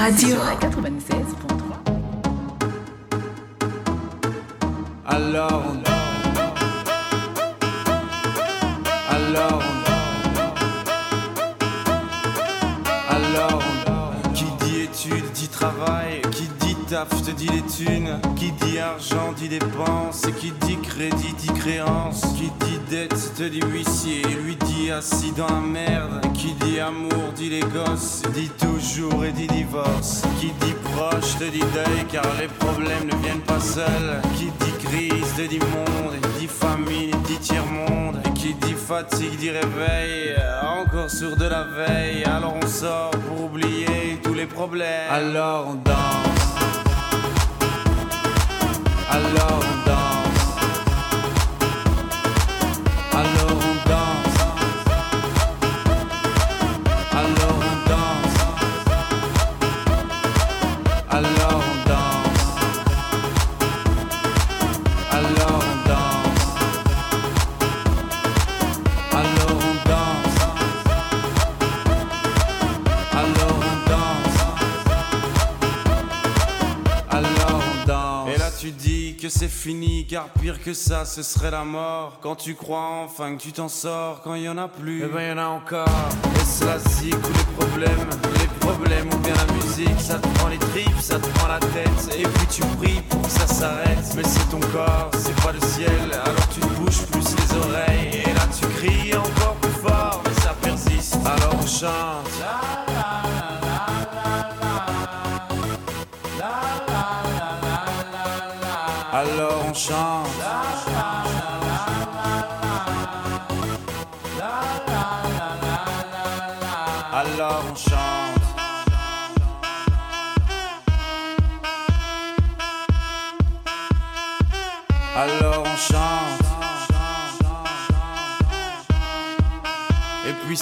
Radio. Sur la 88. Réveille, euh, encore sur de la veille. Alors on sort pour oublier tous les problèmes. Alors on danse. Alors que ça, ce serait la mort. Quand tu crois enfin que tu t'en sors, quand il y en a plus, eh ben y en a encore. Est-ce la zik ou les problèmes, les problèmes ou bien la musique, ça te prend les tripes, ça te prend la tête, et puis tu pries pour que ça s'arrête. Mais c'est ton corps, c'est pas le ciel.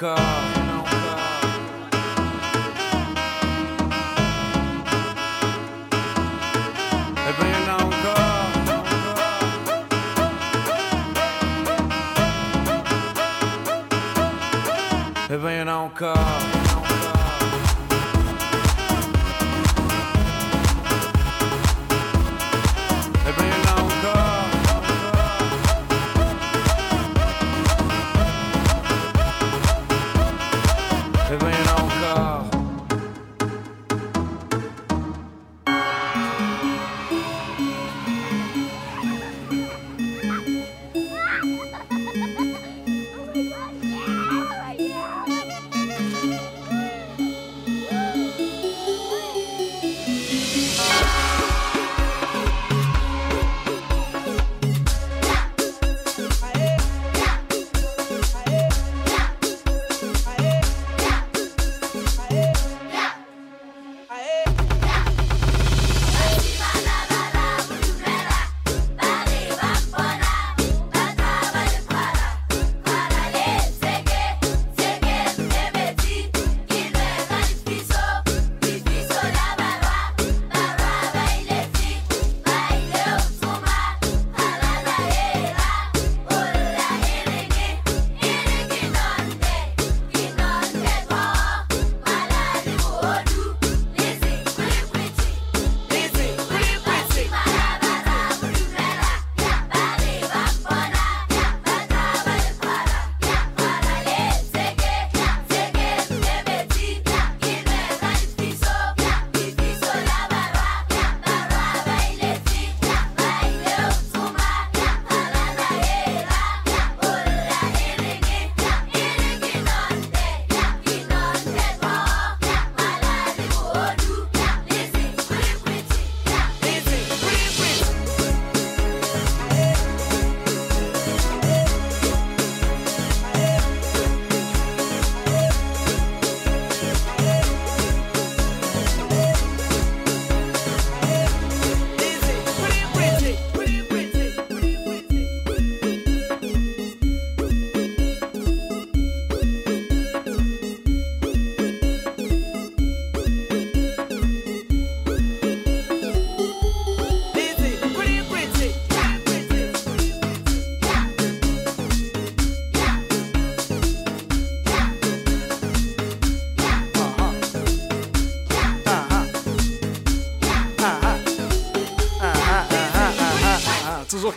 alcohol.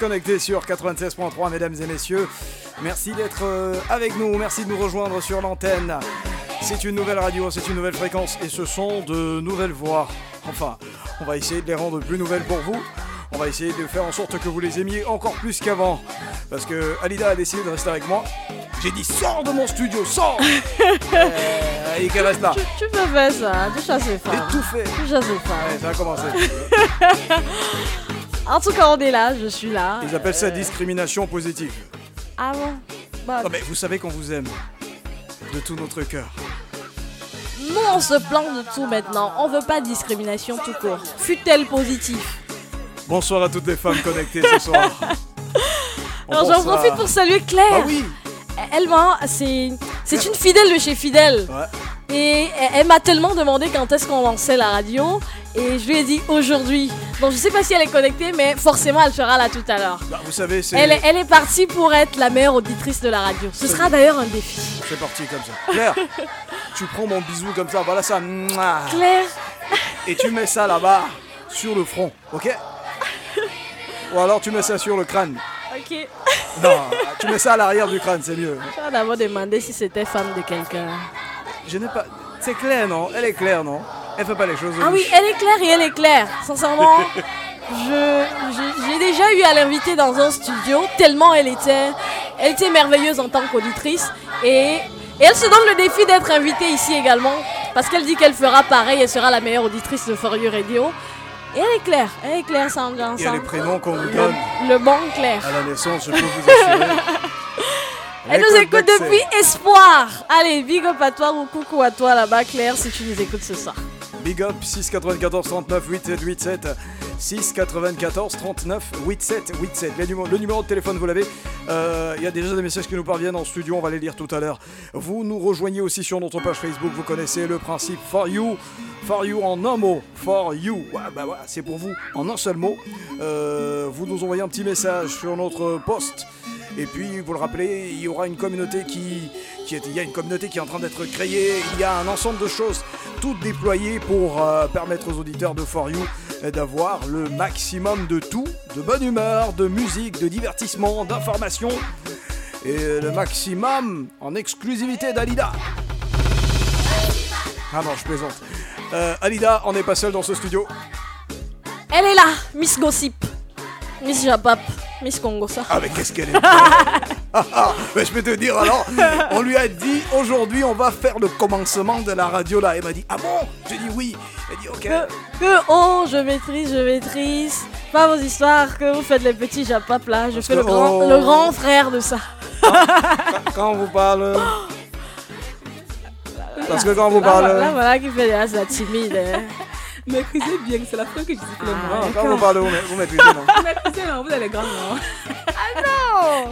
Connectés sur 96.3, mesdames et messieurs. Merci d'être euh, avec nous, merci de nous rejoindre sur l'antenne. C'est une nouvelle radio, c'est une nouvelle fréquence et ce sont de nouvelles voix. Enfin, on va essayer de les rendre plus nouvelles pour vous. On va essayer de faire en sorte que vous les aimiez encore plus qu'avant. Parce que Alida a décidé de rester avec moi. J'ai dit sors de mon studio, sors [laughs] Euh, Et qu'elle reste là. Tu, tu peux faire ça, tu chasses les femmes. Tu chasses les femmes. Ça a commencé. [laughs] En tout cas, on est là, je suis là. Ils appellent ça discrimination positive. Ah bon? Bah, Non mais vous savez qu'on vous aime. De tout notre cœur. Nous, on se plaint de tout maintenant. On veut pas de discrimination tout court. Fut-elle positif Bonsoir à toutes les femmes connectées ce soir. [laughs] On Alors, pense j'en profite pour saluer Claire. Ah oui Elle m'a. C'est c'est une fidèle de chez Fidèle. Et elle, elle m'a tellement demandé quand est-ce qu'on lançait la radio. Et je lui ai dit aujourd'hui. Donc, je sais pas si elle est connectée, mais forcément, elle sera là tout à l'heure. Bah, vous savez, c'est Elle, est- elle est partie pour être la meilleure auditrice de la radio. Ce sera d'ailleurs un défi. c'est parti comme ça. Claire, [laughs] tu prends mon bisou comme ça, voilà ça. Mouah. Claire Et tu mets ça là-bas, sur le front, ok Ou alors tu mets ça sur le crâne. Ok. Non, tu mets ça à l'arrière du crâne, c'est mieux. Je vais d'abord demander si c'était femme de quelqu'un. Je n'ai pas. C'est clair, non Elle est claire, non Elle fait pas les choses. Ah oui, elle est claire et elle est claire. Sincèrement, j'ai- déjà eu à l'inviter dans un studio tellement elle était, elle était merveilleuse en tant qu'auditrice et, et elle se donne le défi d'être invitée ici également parce qu'elle dit qu'elle fera pareil et sera la meilleure auditrice de For You Radio. Et elle est claire, elle est claire, ça engage. Il y a les prénoms qu'on vous donne Le bon clair. à la naissance, je peux vous assurer. [laughs] Elle nous écoute depuis Espoir. Allez, big up à toi ou coucou à toi là-bas, Claire, si tu nous écoutes ce soir. Big up 694 39 87 87 694 39 87 87 Le numéro, de téléphone vous l'avez. Euh, Il y a déjà des messages qui nous parviennent en studio On va les lire tout à l'heure. Vous nous rejoignez aussi sur notre page Facebook Vous connaissez le principe For You. For You en un mot For You. Bah C'est pour vous en un seul mot. Euh, Vous nous envoyez un petit message sur notre post et puis, vous le rappelez, il y aura une communauté qui, est, il y a une communauté qui est en train d'être créée. Il y a un ensemble de choses toutes déployées pour euh, permettre aux auditeurs de For You euh, d'avoir le maximum de tout, de bonne humeur, de musique, de divertissement, d'informations et le maximum en exclusivité d'Alida. Ah non, je plaisante. Euh, Alida, on n'est pas seul dans ce studio. Elle est là, Miss Gossip, Miss Japap, Miss Congosa. Ah mais qu'est-ce qu'elle est belle. Ah, [laughs] ah, mais je peux te dire alors, on lui a dit aujourd'hui on va faire le commencement de la radio là. Elle m'a dit ah bon? J'ai dit oui. Elle dit ok. Que, que, oh, je maîtrise, je maîtrise. Pas vos histoires, que vous faites les petits Japap là. Je fais que, le grand, oh. le grand frère de ça. Quand on vous parle. [laughs] Parce que quand on vous Là, voilà- là, parle. voilà qui fait là, la timide. hein. Maîtrisez bien, c'est la fois que je dis que le Non, mot. quand on vous parle, vous, vous maîtrisez non. Maîtrisez, non, vous avez les grands noms. Ah non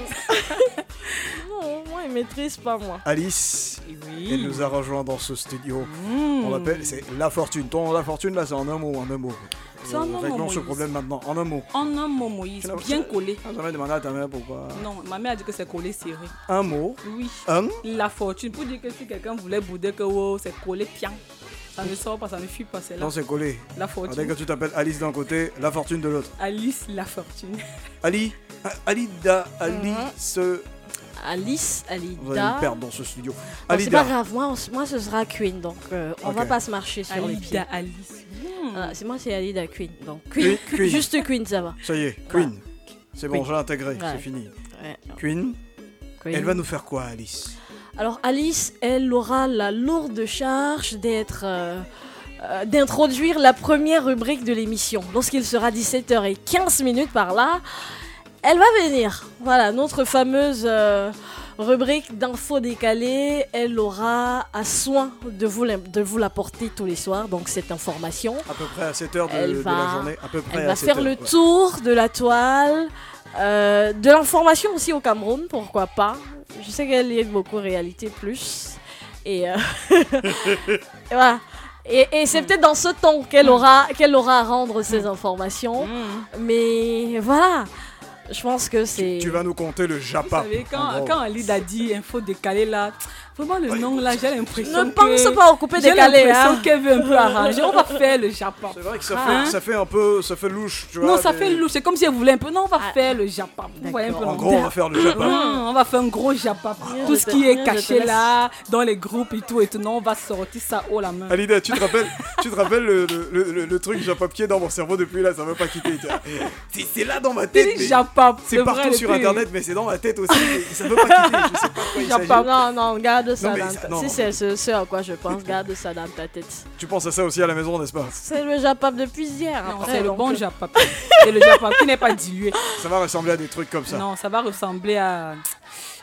Non, moi, il maîtrise pas moi. Alice, elle nous a rejoint dans ce studio. On l'appelle, c'est La Fortune. Ton La Fortune là, c'est en un mot, en un mot. C'est en un mot, Réglons ce problème maintenant, en un mot. En un mot, Moïse, bien collé. Ah, jamais demandé à ta mère pourquoi. Non, ma mère a dit que c'est collé serré. Un mot. Oui. Un. La fortune, pour dire que si quelqu'un voulait bouder que oh, c'est collé pian, ça ne sort pas, ça ne fuit pas, c'est là. Non, c'est collé. La Dès fortune. que tu t'appelles Alice d'un côté, La Fortune de l'autre. Alice la fortune. [laughs] Ali, Alida, Alice. Alice, Vous allez Alida. me perdre dans ce studio. C'est pas grave, moi, on- moi ce sera Queen, donc euh, on Ok. va pas se marcher sur les Alida, pieds. Alice. Ah, c'est moi, c'est Alida Queen. Donc Queen, Queen, [laughs] Queen. juste Queen, ça va. Ça y est, Queen. C'est bon, Queen. j'ai intégré, Ouais. c'est fini. Ouais. Queen. Queen. Elle va nous faire quoi, Alice? Alors Alice, elle aura la lourde charge d'être, euh, euh, d'introduire la première rubrique de l'émission. Lorsqu'il sera 17h15 minutes par là, elle va venir. Voilà, notre fameuse euh, rubrique d'infos décalées, elle aura à soin de vous, de vous l'apporter tous les soirs, donc cette information. À peu près à 7 heures de, Elle de la journée. À peu près elle à va 7 faire heures, le ouais. tour de la toile, euh, de l'information aussi au Cameroun, pourquoi pas. Je sais qu'elle y est beaucoup réalité plus. Et, euh, et [laughs] voilà. Et, et c'est peut-être dans ce ton qu'elle aura, qu'elle aura à rendre ces informations. Mais voilà, je pense que c'est... Tu vas nous compter le Vous Japa. savez, quand, quand Alida dit info décalée là, Vraiment, le nom là, j'ai l'impression. Ne que- pense pas au coupé J'ai décalé, l'impression hein. qu'elle veut un peu arranger. On va faire le Japon. C'est vrai que ça, Hein? fait, ça fait un peu, ça fait louche, tu vois. Non, ça mais- fait louche. C'est comme si elle voulait un peu. Non, on va faire le Japon. Vous voyez un peu En gros, on va faire le Japon. Hum, on va faire un gros Japon. Tout je ce qui est caché là, dans les groupes et tout et tout. Non, on va sortir ça haut la main. Alida, tu te rappelles, tu te rappelles le, le, le, le truc Japon qui est dans mon cerveau depuis là, ça veut pas quitter. C'est là dans ma tête. C'est Japon. C'est partout sur internet, mais c'est dans ma tête aussi. ça veut pas quitter. Je sais pas. Non, non, garde ça Non, mais dans ça- ta non, Si c'est ce, ce à quoi je pense, garde ça dans ta tête. Tu penses à ça aussi à la maison, n'est-ce pas? C'est le Japon depuis hier. Non, c'est le bon euh, Japon. C'est le Japon qui n'est pas dilué. Ça va ressembler à des trucs comme ça. Non, ça va ressembler à,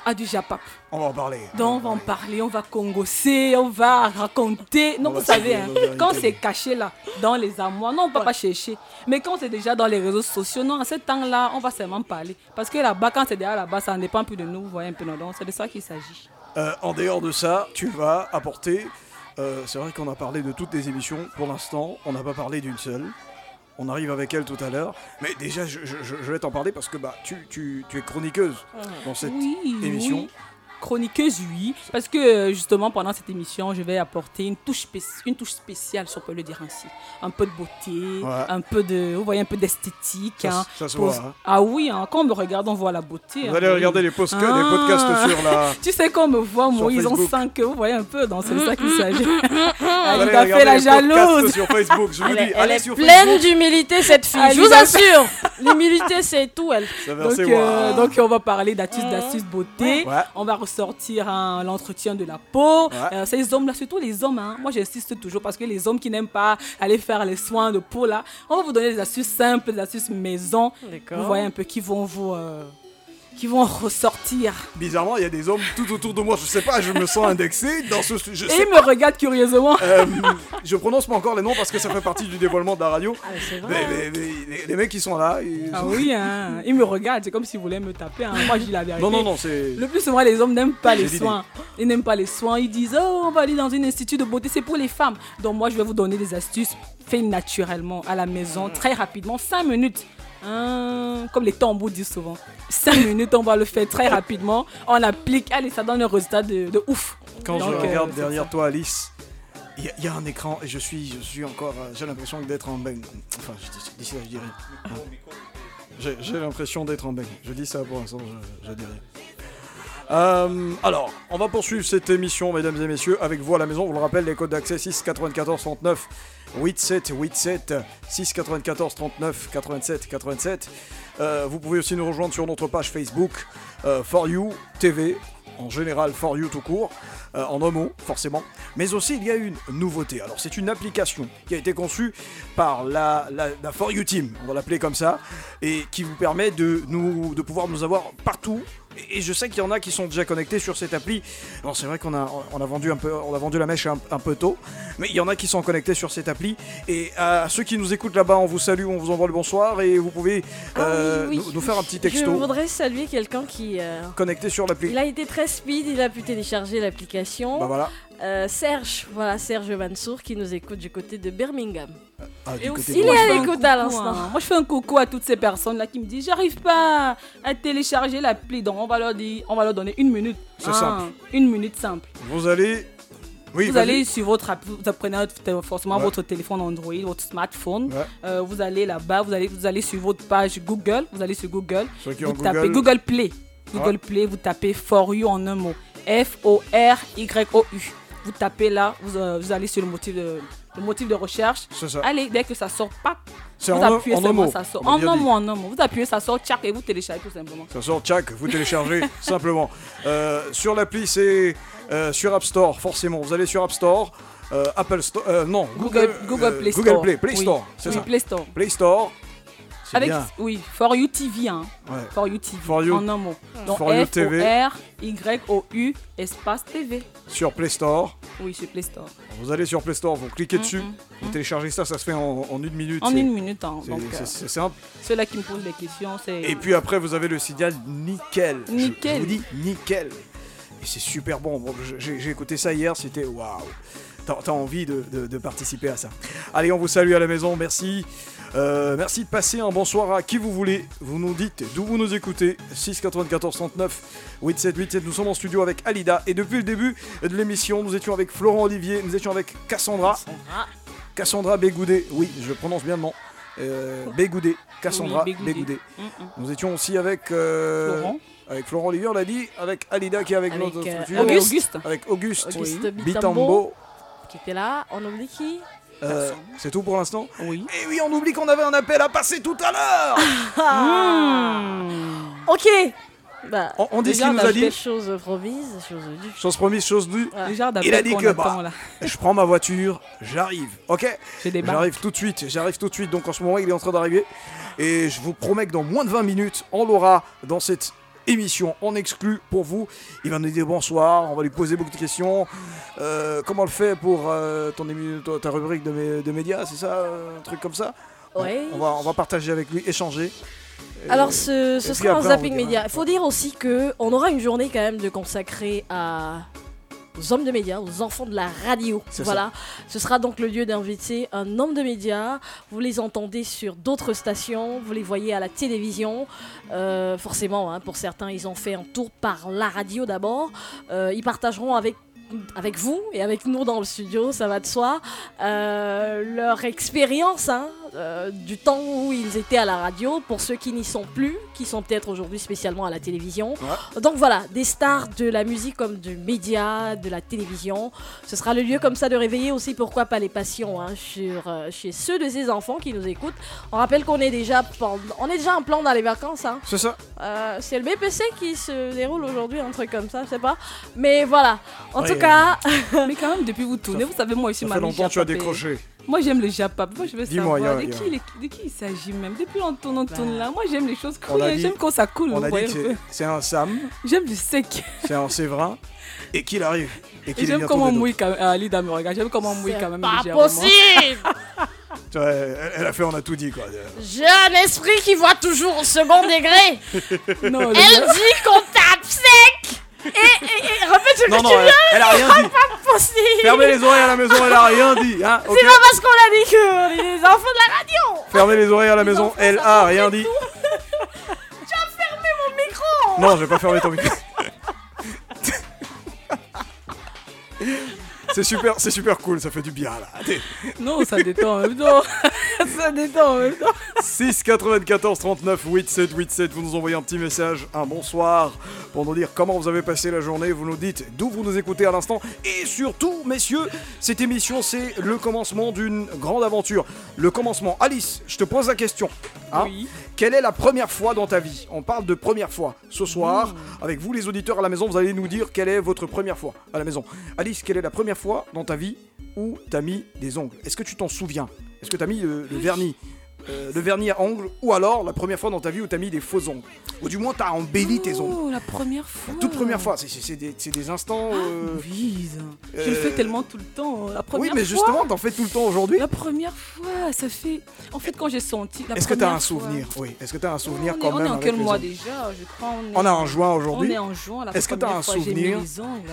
à du Japon. On va en parler. Donc on va en parler, on va congosser, on va raconter. Non, On vous savez, hein, quand c'est caché là, dans les armoires, non, on ne va pas chercher. Mais quand c'est déjà dans les réseaux sociaux, non, à ce temps-là, on va seulement parler. Parce que là-bas, quand c'est déjà là-bas, ça ne dépend plus de nous, vous voyez un peu, non, donc c'est de ça qu'il s'agit. Euh, en dehors de ça, tu vas apporter. euh, c'est vrai qu'on a parlé de toutes les émissions. Pour l'instant, on n'a pas parlé d'une seule. On arrive avec elle tout à l'heure. Mais déjà, je, je- je vais t'en parler parce que bah, tu, tu- tu es chroniqueuse dans cette Oui, émission. oui. Chroniqueuse, oui. Parce que euh, justement, pendant cette émission, je vais apporter une touche, une touche spéciale, si on peut le dire ainsi. Un peu de beauté, Ouais. un peu de. Vous voyez, un peu d'esthétique. Ça hein, ça se pour- voit, hein. Ah oui, hein, quand on me regarde, on voit la beauté. Vous hein, allez regarder les, post- Ah. les podcasts sur la. [laughs] Tu sais qu'on me voit, moi, ils ont Facebook. 5 vous voyez un peu, donc c'est de ça qu'il s'agit. [laughs] Vous Ah, allez il a regarder fait la jalouse. sur Facebook. Je vous Elle, dis, est- elle allez est sur pleine d'humilité, cette fille. Ah, je vous a- assure. L'humilité, c'est tout, elle. Donc, euh, donc on va parler d'astuces, d'astuces beauté. Ouais. On va hein, l'entretien de la peau. Ouais. Euh, ces hommes-là, surtout les hommes, hein, moi j'insiste toujours parce que les hommes qui n'aiment pas aller faire les soins de peau là, on va vous donner des astuces simples, des astuces maison. Vous voyez un peu qui vont vous, euh, qui vont ressortir. Bizarrement, il y a des hommes tout autour de moi. Je sais pas, je me sens indexé dans ce. Je Et ils me regardent curieusement. Euh, je prononce pas encore les noms parce que ça fait partie du dévoilement de la radio. Ah, c'est vrai. mais- mais les, les mecs qui sont là. ils Ah oui, hein. ils me regardent, c'est comme s'ils voulaient me taper. hein. Moi je dis la vérité. Non, non, non, c'est. Le plus souvent, les hommes n'aiment pas les soins. Ils n'aiment pas les soins. Ils disent Oh, on va aller dans un institut de beauté, c'est pour les femmes. Donc, moi, je vais vous donner des astuces faites naturellement à la maison, très rapidement, 5 minutes. Hein, comme les tambours disent souvent. 5 minutes, on va le faire très rapidement. On applique, allez, ça donne un résultat de, de ouf. Quand Donc, je euh, regarde derrière ça. toi, Alice, il y, a- il y a un écran et je suis, je suis encore. euh, J'ai l'impression d'être en baigne. Enfin, d'ici là, je dirais. J'ai j'ai l'impression d'être en baigne. Je dis ça pour l'instant, je, je dis rien. Euh, alors, on va poursuivre cette émission, mesdames et messieurs, avec vous à la maison. On vous le rappelle, les codes d'accès 6 94 39 87 87 6 94 39 87 87. Euh, vous pouvez aussi nous rejoindre sur notre page Facebook euh, For You TV, en général For You tout court, euh, en un mot forcément. Mais aussi il y a une nouveauté. Alors c'est une application qui a été conçue par la, la, la For You Team, on va l'appeler comme ça, et qui vous permet de, nous, de pouvoir nous avoir partout. Et- je sais qu'il y en a qui sont déjà connectés sur cette appli. Alors c'est vrai qu'on a, on a vendu un peu, on a vendu la mèche un, un peu tôt, mais il y en a qui sont connectés sur cette appli. Et à ceux qui nous écoutent là-bas, on vous salue, on vous envoie le bonsoir et vous pouvez euh, Ah oui, oui. nous, nous faire un petit Je texto voudrais saluer quelqu'un qui. euh, connecté sur l'appli. Il a été très speed, il a pu télécharger l'application. Bah voilà. Euh, Serge, voilà Serge Mansour qui nous écoute du côté de Birmingham. Ah, du Et aussi, il est à l'écoute à hein. l'instant. Moi, je fais un coucou à toutes ces personnes-là qui me disent J'arrive pas à télécharger l'appli. Donc, on va leur dire, on va leur donner une minute. C'est simple. Une minute simple. Vous allez. Oui, vous allez sur votre app, vous prenez votre- forcément Ouais. votre téléphone Android, votre smartphone. Ouais. Euh, vous allez là-bas, vous allez, vous allez sur votre page Google. Vous allez sur Google. Ceux qui vous ont tapez Google. Google Play. Google Ouais. Play, vous tapez For You en un mot. F-O-R-Y-O-U. Vous tapez là, vous, euh, vous allez sur le motif de, le motif de recherche. C'est ça. Allez, dès que ça sort, pas. C'est vous en appuyez en seulement, mot, ça sort. En un mot, en un mot. Vous appuyez, ça sort, tchac, et vous téléchargez tout simplement. Ça sort tchac, vous téléchargez [laughs] simplement. Euh, sur l'appli, c'est euh, sur App Store, forcément. Vous allez sur App Store, Apple Store, non, Google, Google euh, Play Store. Google Play, Play Oui. Store, c'est Oui, ça. Play Store. Play Store. Avec, bien. oui, For You TV, hein. Ouais. For You TV, For You- en un mot. Donc For You TV. F-O-R-Y-O-U, espace TV. Sur Play Store. Oui, sur Play Store. Vous allez sur Play Store, vous cliquez Mm, dessus, mm, vous téléchargez ça, ça se fait en, en une minute. En une minute, hein. c'est- euh, c'est simple. Ceux-là qui me posent des questions, c'est. Et puis après, vous avez le signal nickel. Nickel. Je, vous dis nickel. Et c'est super bon. Bon, j'ai écouté ça hier, c'était waouh. T'as envie de, de- de participer à ça. Allez, on vous salue à la maison, merci. Euh, merci de passer un bonsoir à qui vous voulez. Vous nous dites d'où vous nous écoutez. 6 94 39 87 87. Nous sommes en studio avec Alida. Et depuis le début de l'émission, nous étions avec Florent Olivier, nous étions avec Cassandra. Cassandra Bégoudé. Oui, je prononce bien le nom. Euh, Bégoudé. Cassandra Oui, Bégoudé. Bégoudé. Mm, mm. Nous étions aussi avec euh, Florent. Avec Florent Olivier, on l'a dit. Avec Alida qui est avec, Avec, notre euh, studio. Auguste. Avec Auguste. Auguste Oui. Bitambo. Bitambo. Qui était là, on oublie qui Euh, c'est tout pour l'instant Oui. Et oui, on oublie qu'on avait un appel à passer tout à l'heure [laughs] Ok bah, On- on dit ce qu'il nous a dit. Chose promise, chose due. Chose promise, chose due. Il a dit que attend, bah, [laughs] je prends ma voiture, j'arrive. Ok. J'arrive tout de suite, j'arrive tout de suite. Donc en ce moment, il est en train d'arriver. Et je vous promets que dans moins de 20 minutes, on l'aura dans cette émission en exclu pour vous. Il va nous dire bonsoir, on va lui poser beaucoup de questions. Euh, comment on le fait pour euh, ton ta rubrique de, mé- de médias, c'est ça euh, Un truc comme ça? Ouais. on, va, on va partager avec lui, échanger. Et- Alors ce, sera un zapping dira. média. Il faut dire aussi que on aura une journée quand même de consacrée à aux hommes de médias, aux enfants de la radio. Voilà. Ce sera donc le lieu d'inviter un homme de médias. Vous les entendez sur d'autres stations, vous les voyez à la télévision. Euh, forcément, hein, pour certains, ils ont fait un tour par la radio d'abord. Euh, ils partageront avec avec vous et avec nous dans le studio, ça va de soi, euh, leur expérience hein, euh, du temps où ils étaient à la radio, pour ceux qui n'y sont plus, qui sont peut-être aujourd'hui spécialement à la télévision. Donc voilà, des stars de la musique comme du média, de la télévision. Ce sera le lieu comme ça de réveiller aussi, pourquoi pas les passions hein, sur, euh, chez ceux de ces enfants qui nous écoutent. On rappelle qu'on est déjà, on est déjà en plan dans les vacances. Hein. C'est ça. Euh, c'est le BPC qui se déroule aujourd'hui, un truc comme ça, je sais pas. Mais voilà, en Ouais. tout cas. Mais quand même, depuis vous tournez, vous savez, moi aussi, ça ma longtemps que tu as décroché. Moi, j'aime le Japap. Moi, je veux savoir y a- de, y a- qui, les- de qui il s'agit même? Depuis on tourne, on tourne là. Moi, j'aime les choses dit- J'aime quand ça coule. On a dit que c'est- c'est un Sam, J'aime du sec. c'est un Séverin, et qu'il arrive. Et Et qu'il j'aime comment mouille quand même. Ah, Lida me regarde. J'aime comment mouille quand même. Pas légèrement. possible [laughs] Tu vois, elle, elle a fait, on a tout dit quoi. J'ai un esprit qui voit toujours au second degré. Non, Elle le- dit qu'on tape sec. Et, et, répète ce Non, que non, tu viens. elle a rien dit. pas possible. Fermez les oreilles à la maison, elle a rien dit. Hein, C'est pas parce qu'on a dit qu'on est des enfants de la radio. Fermez les oreilles à la maison, elle a rien dit. [laughs] Tu as fermé mon micro. Non, je vais pas fermer ton micro. [laughs] C'est super, c'est super cool, ça fait du bien là. Allez. Non, ça détend en même temps. [laughs] ça détend en même temps. 6 94 39 87 87, vous nous envoyez un petit message, un bonsoir, pour nous dire comment vous avez passé la journée, vous nous dites d'où vous nous écoutez à l'instant, et surtout, messieurs, cette émission c'est le commencement d'une grande aventure. Le commencement, Alice, je te pose la question. hein. Oui. Quelle est la première fois dans ta vie On parle de première fois. Ce soir, Mmh. avec vous les auditeurs à la maison, vous allez nous dire quelle est votre première fois à la maison. Alice, quelle est la première fois dans ta vie où t'as mis des ongles? Est-ce que tu t'en souviens? Est-ce que t'as mis le, le vernis? Euh, le vernis à ongles ou alors la première fois dans ta vie où t'as mis des faux ongles ou du moins t'as embelli tes ongles Oh, la première fois. la toute première fois c'est- c'est c'est des, c'est des instants euh, Oui, je le euh, fais tellement tout le temps. La première oui mais fois- justement t'en fais tout le temps aujourd'hui La première fois, ça fait. En fait, quand j'ai senti. la est-ce que t'as première un fois- souvenir? Oui est-ce que t'as un souvenir on est, quand on même est en avec quel les mois ongles? déjà? Je crois on est, On est en juin aujourd'hui On est en juin. la Est-ce que t'as première un fois, j'ai mis souvenir? les ongles.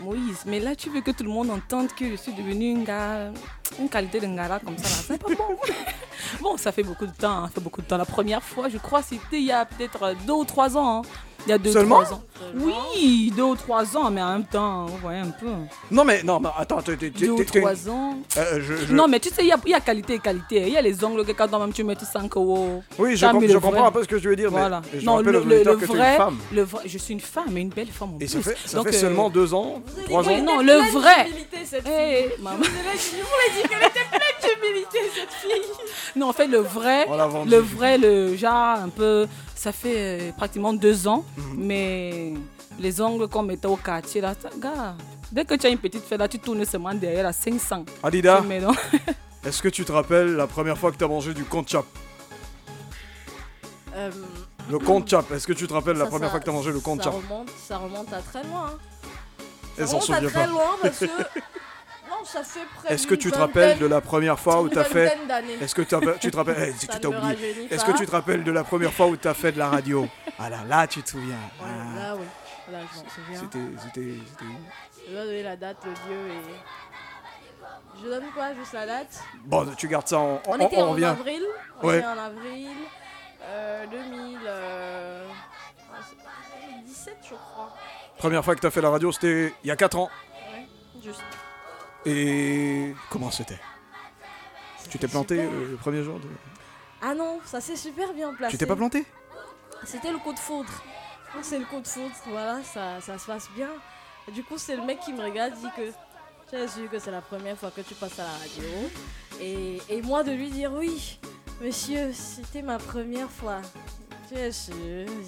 Moïse, mais là tu veux que tout le monde entende que je suis devenue une gars, une qualité de ngala comme ça c'est pas bon. [laughs] bon, ça fait beaucoup de temps, hein, ça fait beaucoup de temps. La première fois, je crois, c'était il y a peut-être deux ou trois ans. hein. Il y a deux Seulement trois ans. Oui, deux ou trois ans, mais en même temps, vous voyez un peu. non mais non mais attends t'es- Deux ou trois ans. Euh, je- je- Non, mais tu sais, il y a, il y a qualité et qualité. Il y a les ongles que quand même tu mets 5 euros. Oui, je, com- je comprends un peu ce que tu veux dire, mais Voilà. je non, le, que tu vrai, une femme. le vrai, je suis une femme, mais une belle femme en Et plus. ça fait, ça Donc, fait euh, seulement deux ans, trois ans. non, le vrai. cette Eh, fille. maman. Je vous ai dit- je vous l'ai dit qu'elle était pleine d'humilité, cette fille. Non, en fait, le vrai, le vrai, le genre un peu, ça fait euh, pratiquement deux ans, Mhm. mais les ongles qu'on mettait au quartier là, ça- gars, dès que tu as une petite fête là, tu tournes seulement derrière à 500. Adida, [laughs] est-ce que tu te rappelles la première fois que tu as mangé du conchap Euh, Le conchap, est-ce que tu te rappelles la ça, première ça- fois que tu as mangé le ça conchap remonte, ça remonte à très loin. hein. Ça remonte à très pas. loin parce [laughs] Non, ça fait près Est-ce que tu te rappelles de la première fois où tu as fait. Est-ce que tu te rappelles Tu t'as oublié. Est-ce que tu te rappelles de la première fois où tu as fait de la radio? [laughs] Ah là, là, tu te souviens. Ah, Là, oui. Là, je m'en souviens. C'était c'était- c'était où? Je dois donner la date, le lieu et. Je donne quoi Juste la date? Bon, tu gardes ça, on, On on- était on en revient. avril. On Ouais. était en avril euh, 2000, euh, ah, c'est pas- 2017, je crois. Première fois que tu as fait la radio, c'était il y a 4 ans. Ouais, juste. Et comment c'était? Tu t'es planté super. euh, le premier jour de... Ah non, ça s'est super bien placé. Tu t'es pas planté? C'était le coup de foudre. Donc, C'est le coup de foudre, voilà, ça, ça se passe bien. Et du coup, c'est le mec qui me regarde, dit que tu as su que c'est la première fois que tu passes à la radio. Et, et moi de lui dire oui, monsieur, c'était ma première fois. Tu es sûr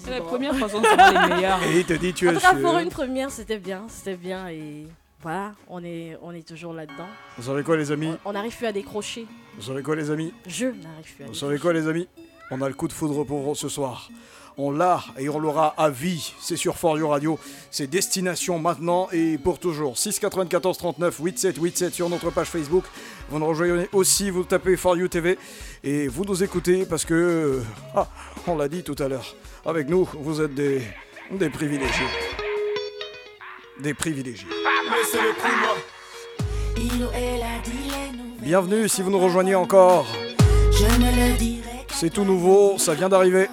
C'est la première de savoir les meilleurs. Et il te dit tu En es tout cas, sûr. pour une première, c'était bien, c'était bien. Et voilà, on est, on est toujours là-dedans. Vous savez quoi les amis On n'arrive plus à décrocher. Vous savez quoi les amis Je n'arrive plus à Vous décrocher. savez quoi les amis On a le coup de foudre pour ce soir. On l'a et on l'aura à vie. C'est sur For You Radio. C'est destination maintenant et pour toujours. 6 94 39 87 87 sur notre page Facebook. Vous nous rejoignez aussi, vous tapez For You TV et vous nous écoutez parce que, ah, on l'a dit tout à l'heure, avec nous, vous êtes des, des privilégiés. Les nouvelles. Bienvenue si vous nous rejoignez encore. Je ne le dirai. C'est tout nouveau, ça vient d'arriver.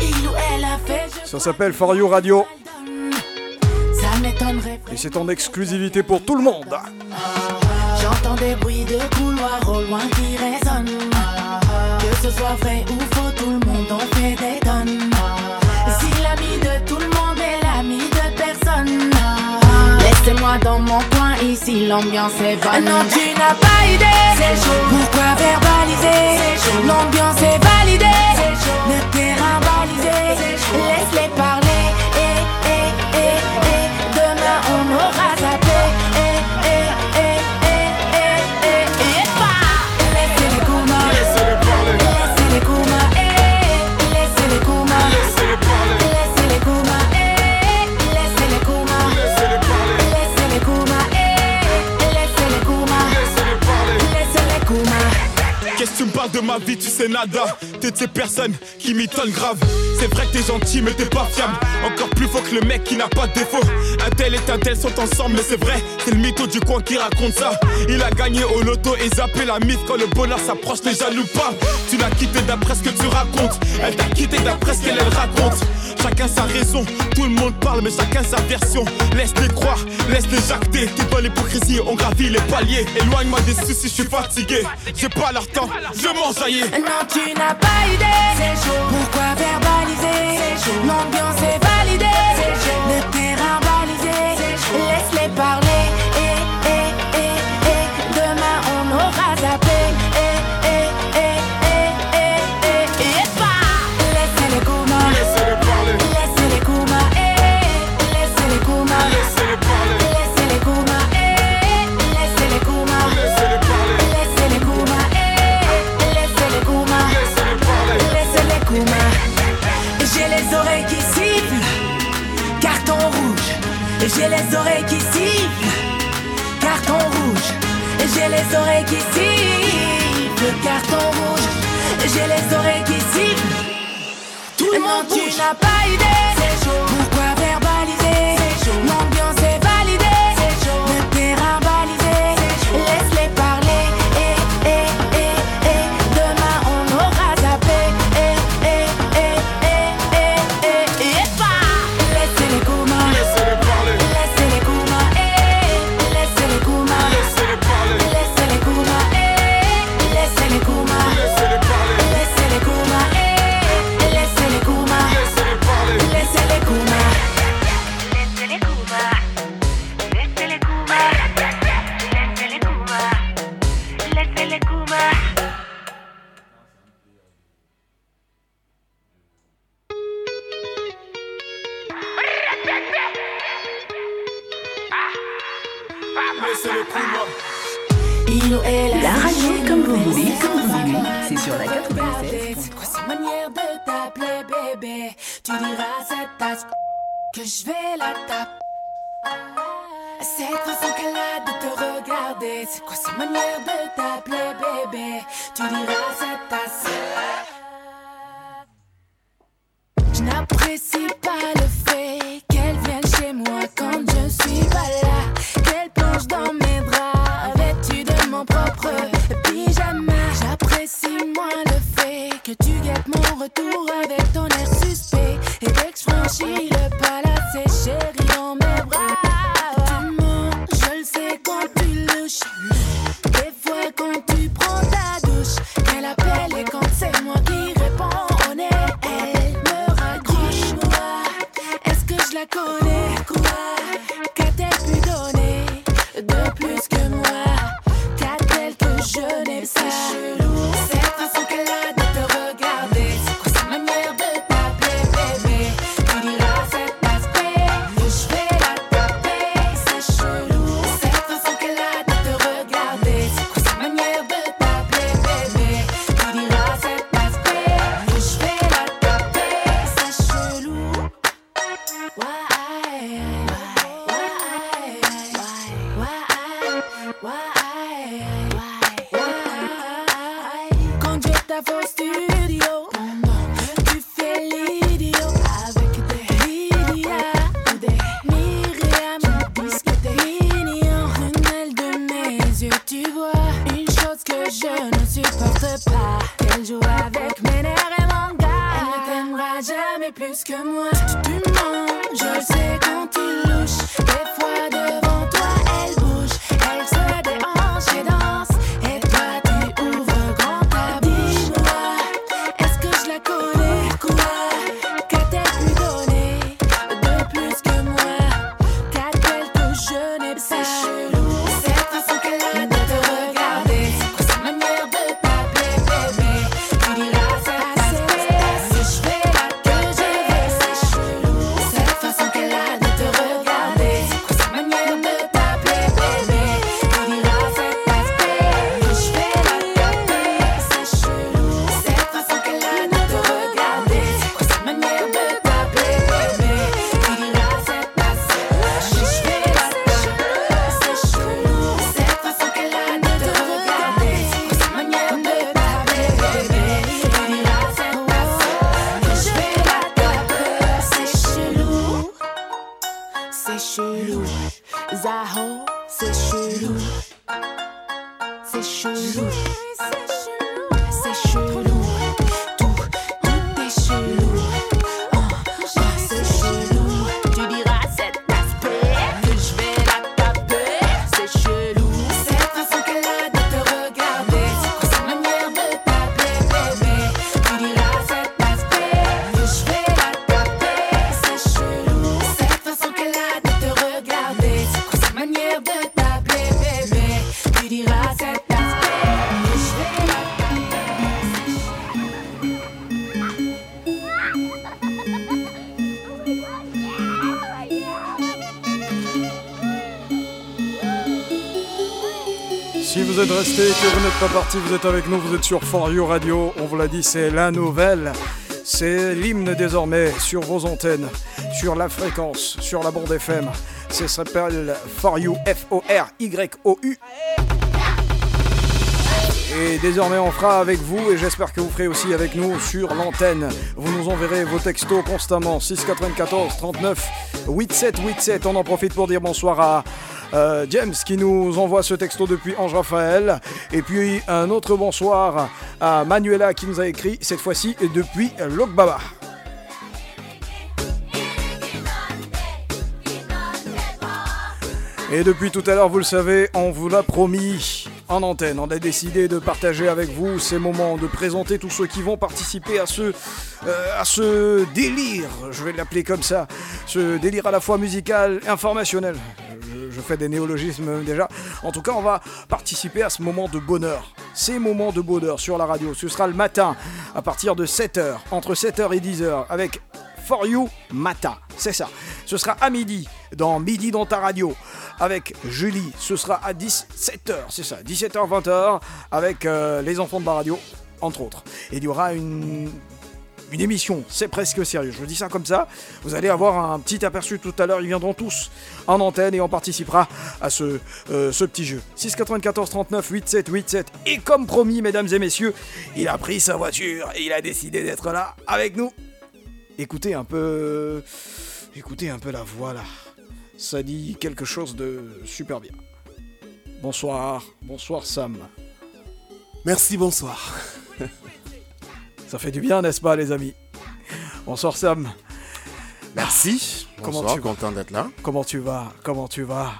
Il ou elle a fait. je Ça s'appelle For You Radio Ça m'étonnerait. et c'est en exclusivité pour tout le monde. J'entends des bruits de couloir au loin qui résonnent. Que ce soit vrai ou faux, tout le monde en fait des Dans mon coin, ici l'ambiance est bonne. Non, tu n'as pas idée. C'est chaud. Pourquoi verbaliser? L'ambiance est validée. Le terrain balisé. Laisse-les parler. Et, et, et, et. Demain on aura zappé. De ma vie, tu sais nada. T'es de ces personnes qui m'étonnent grave. C'est vrai que t'es gentil mais t'es pas fiable. Encore plus faux que le mec qui n'a pas de défaut. Un tel et un tel sont ensemble mais c'est vrai C'est le mytho du coin qui raconte ça. Il a gagné au loto et zappé la mythe Quand le bonheur s'approche les jaloux pas. Tu l'as quitté d'après ce que tu racontes. Elle t'a quitté d'après ce qu'elle elle raconte. Chacun sa raison, tout le monde parle mais chacun sa version. Laisse-les croire, laisse-les jacter. T'es dans l'hypocrisie, on gravit les paliers. Éloigne-moi des soucis, je suis fatigué. J'ai pas leur temps, m'enjaillis Non, tu n'as pas idée. C'est chaud. Pourquoi verbaliser C'est chaud. L'ambiance est validée. C'est chaud. Le terrain balisé. Laisse-les parler. Et, J'ai les oreilles qui sifflent. Carton rouge. J'ai les oreilles qui sifflent. Carton rouge. J'ai les oreilles qui sifflent. Tout le monde tu n'as pas idée. C'est chaud. Moi. Tu mens, je sais quand tu louches. Des fois pas parti, vous êtes avec nous, vous êtes sur For You Radio. On vous l'a dit, c'est la nouvelle. C'est l'hymne désormais sur vos antennes, sur la fréquence, sur la bande FM. Ça s'appelle For You, F-O-R-Y-O-U. Et désormais on fera avec vous et j'espère que vous ferez aussi avec nous sur l'antenne. Vous nous enverrez vos textos constamment 694 39 87 87. On en profite pour dire bonsoir à euh, James qui nous envoie ce texto depuis Ange Raphaël. Et puis un autre bonsoir à Manuela qui nous a écrit cette fois-ci depuis Lokbaba. Et depuis tout à l'heure, vous le savez, on vous l'a promis en antenne. On a décidé de partager avec vous ces moments, de présenter tous ceux qui vont participer à ce, euh, à ce délire, je vais l'appeler comme ça, ce délire à la fois musical et informationnel. Je, fais des néologismes déjà. En tout cas, on va participer à ce moment de bonheur. Ces moments de bonheur sur la radio. Ce sera le matin à partir de 7h, entre 7h et 10h, avec For You Matin. C'est ça. Ce sera à midi, dans Midi dans ta radio, avec Julie. Ce sera à 17h, c'est ça, 17h, 20h, avec euh, les enfants de la radio, entre autres. Et il y aura une, une émission, c'est presque sérieux. Je vous dis ça comme ça. Vous allez avoir un petit aperçu tout à l'heure. Ils viendront tous en antenne et on participera à ce, euh, ce petit jeu. 694 39 87 87. Et comme promis, mesdames et messieurs, il a pris sa voiture et il a décidé d'être là avec nous. Écoutez un peu. Écoutez un peu la voix là. Ça dit quelque chose de super bien. Bonsoir, bonsoir Sam. Merci, bonsoir. Ça fait du bien, n'est-ce pas, les amis? Bonsoir, Sam. Merci. Comment Bonsoir, tu content d'être là. Comment tu vas? Comment tu vas?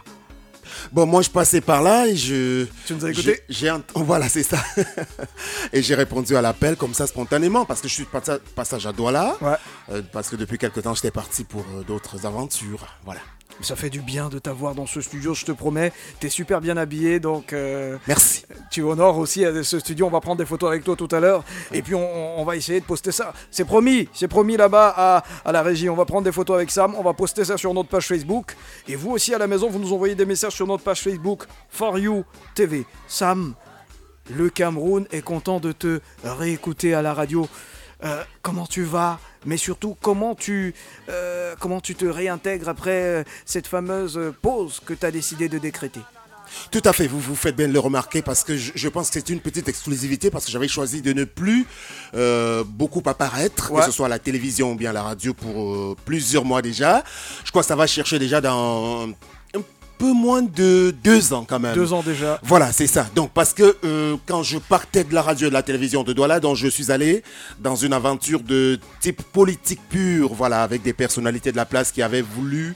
Bon, moi, je passais par là et je. Tu nous as écouté j'ai- ent- Voilà, c'est ça. [laughs] et j'ai répondu à l'appel comme ça spontanément parce que je suis de passa- passage à Douala. Euh, parce que depuis quelque temps, j'étais parti pour euh, d'autres aventures. Voilà. Ça fait du bien de t'avoir dans ce studio, je te promets. T'es super bien habillé, donc. euh, Merci. Tu honores aussi à ce studio. On va prendre des photos avec toi tout à l'heure. Et puis, on, on va essayer de poster ça. C'est promis, c'est promis là-bas à, à la régie. On va prendre des photos avec Sam. On va poster ça sur notre page Facebook. Et vous aussi à la maison, vous nous envoyez des messages sur notre page Facebook For You TV. Sam, le Cameroun est content de te réécouter à la radio. Euh, comment tu vas? Mais surtout, comment tu, euh, comment tu te réintègres après euh, cette fameuse pause que tu as décidé de décréter? Tout à fait, vous vous faites bien de le remarquer parce que je, je pense que c'est une petite exclusivité parce que j'avais choisi de ne plus euh, beaucoup apparaître, Ouais. que ce soit à la télévision ou bien à la radio pour euh, plusieurs mois déjà. Je crois que ça va chercher déjà dans peu moins de deux ans quand même. Deux ans déjà. Voilà, c'est ça. Donc, parce que euh, quand je partais de la radio et de la télévision de Douala, donc je suis allé dans une aventure de type politique pur, voilà, avec des personnalités de la place qui avaient voulu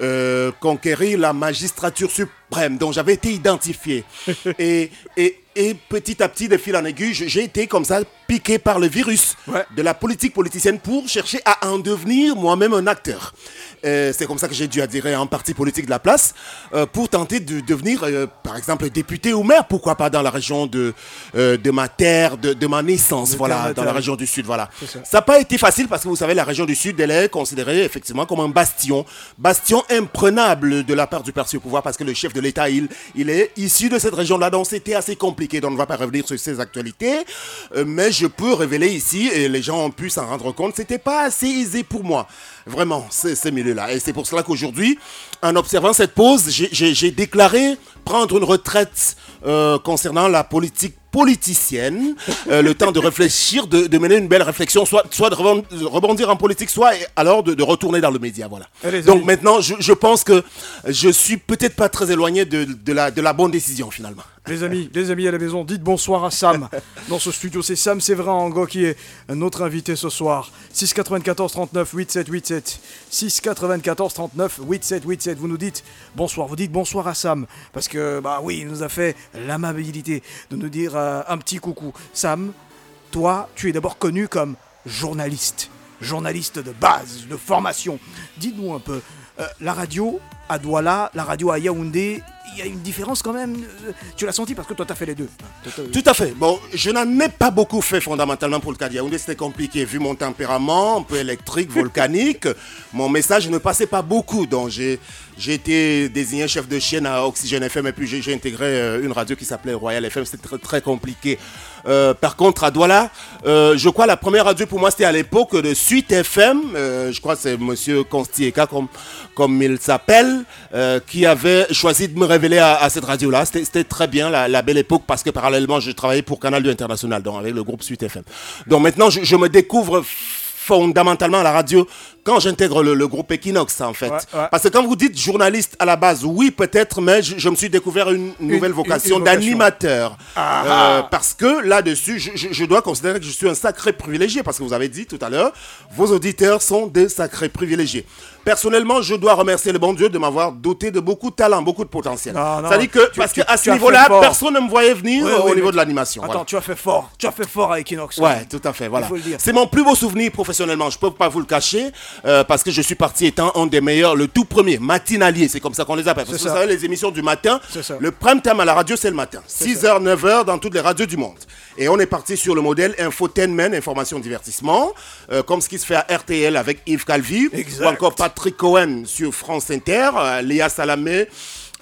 euh, conquérir la magistrature suprême, dont j'avais été identifié. [laughs] et, et, et petit à petit, de fil en aiguille, j'ai été comme ça piqué par le virus de la politique politicienne pour chercher à en devenir moi-même un acteur. Euh, c'est comme ça que j'ai dû adhérer à un parti politique de la place euh, pour tenter de devenir, euh, par exemple, député ou maire, pourquoi pas dans la région de, de ma terre, de, de ma naissance, De voilà, dans la région du Sud, voilà. Ça. N'a pas été facile parce que vous savez, la région du Sud, elle est considérée effectivement comme un bastion, bastion imprenable de la part du parti au pouvoir parce que le chef de l'État, il, il est issu de cette région-là, donc c'était assez compliqué. Donc on ne va pas revenir sur ces actualités, mais je peux révéler ici, et les gens ont pu s'en rendre compte, c'était pas assez aisé pour moi, vraiment, ces, milieux-là. Et c'est pour cela qu'aujourd'hui, en observant cette pause, j'ai déclaré prendre une retraite euh, concernant la politique politicienne, euh, le temps de réfléchir, de, de mener une belle réflexion, soit, soit de rebond- de rebondir en politique, soit alors de, de retourner dans le média. Voilà. Donc maintenant, je, je pense que je suis peut-être pas très éloigné de, de la, de la bonne décision finalement. Les amis, les amis à la maison, dites bonsoir à Sam. Dans ce studio, c'est Sam Séverin Ango qui est notre invité ce soir. 6 94 39 87 87. 6 94 39 87 87. Vous nous dites bonsoir. Vous dites bonsoir à Sam. Parce que, bah oui, il nous a fait l'amabilité de nous dire euh, un petit coucou. Sam, toi, tu es d'abord connu comme journaliste. Journaliste de base, de formation. Dites-nous un peu, euh, la radio à Douala, la radio à Yaoundé, il y a une différence quand même. euh, Tu l'as senti parce que toi, tu as fait les deux. Tout à fait. Bon, je n'en ai pas beaucoup fait fondamentalement pour le cas de Yaoundé. C'était compliqué vu mon tempérament, un peu électrique, volcanique. [laughs] Mon message ne passait pas beaucoup. Donc, j'ai, j'ai été désigné chef de chaîne à Oxygène FM et puis j'ai, intégré euh, une radio qui s'appelait Royal FM. C'était très, très compliqué. Euh, par contre, à Douala, euh, je crois la première radio pour moi, c'était à l'époque de Suite FM. Euh, je crois que c'est monsieur Constieka, comme, comme il s'appelle, qui avait choisi de me révéler à, cette radio-là. C'était, très bien, la, belle époque, parce que parallèlement, je travaillais pour Canal 2 International, donc avec le groupe Suite FM. Donc maintenant, je, je me découvre fondamentalement à la radio quand j'intègre le, le groupe Equinox en fait. Ouais, ouais. Parce que quand vous dites journaliste à la base, oui peut-être, mais je, je me suis découvert une nouvelle une- vocation d'animateur. Ah, Euh, ah. parce que là-dessus, je, je- je dois considérer que je suis un sacré privilégié, parce que vous avez dit tout à l'heure, vos auditeurs sont des sacrés privilégiés. Personnellement, je dois remercier le bon Dieu de m'avoir doté de beaucoup de talent, beaucoup de potentiel. C'est-à-dire que, tu- parce qu'à ce niveau-là, personne ne me voyait venir euh, au niveau de l'animation. Attends, voilà. tu as fait fort. Tu as fait fort à Equinox. Ouais, tout à fait, voilà. C'est mon plus beau souvenir professionnellement, je peux pas vous le cacher, euh, parce que je suis parti étant un des meilleurs, le tout premier, matinalier, c'est comme ça qu'on les appelle. Parce que vous savez, les émissions du matin, le prime time à la radio, c'est le matin. 6h, 9h dans toutes les radios du monde. Et on est parti sur le modèle infotainment, information divertissement, euh, comme ce qui se fait à RTL avec Yves Calvi, Exact. ou encore Patrick Cohen sur France Inter, euh, Léa Salamé,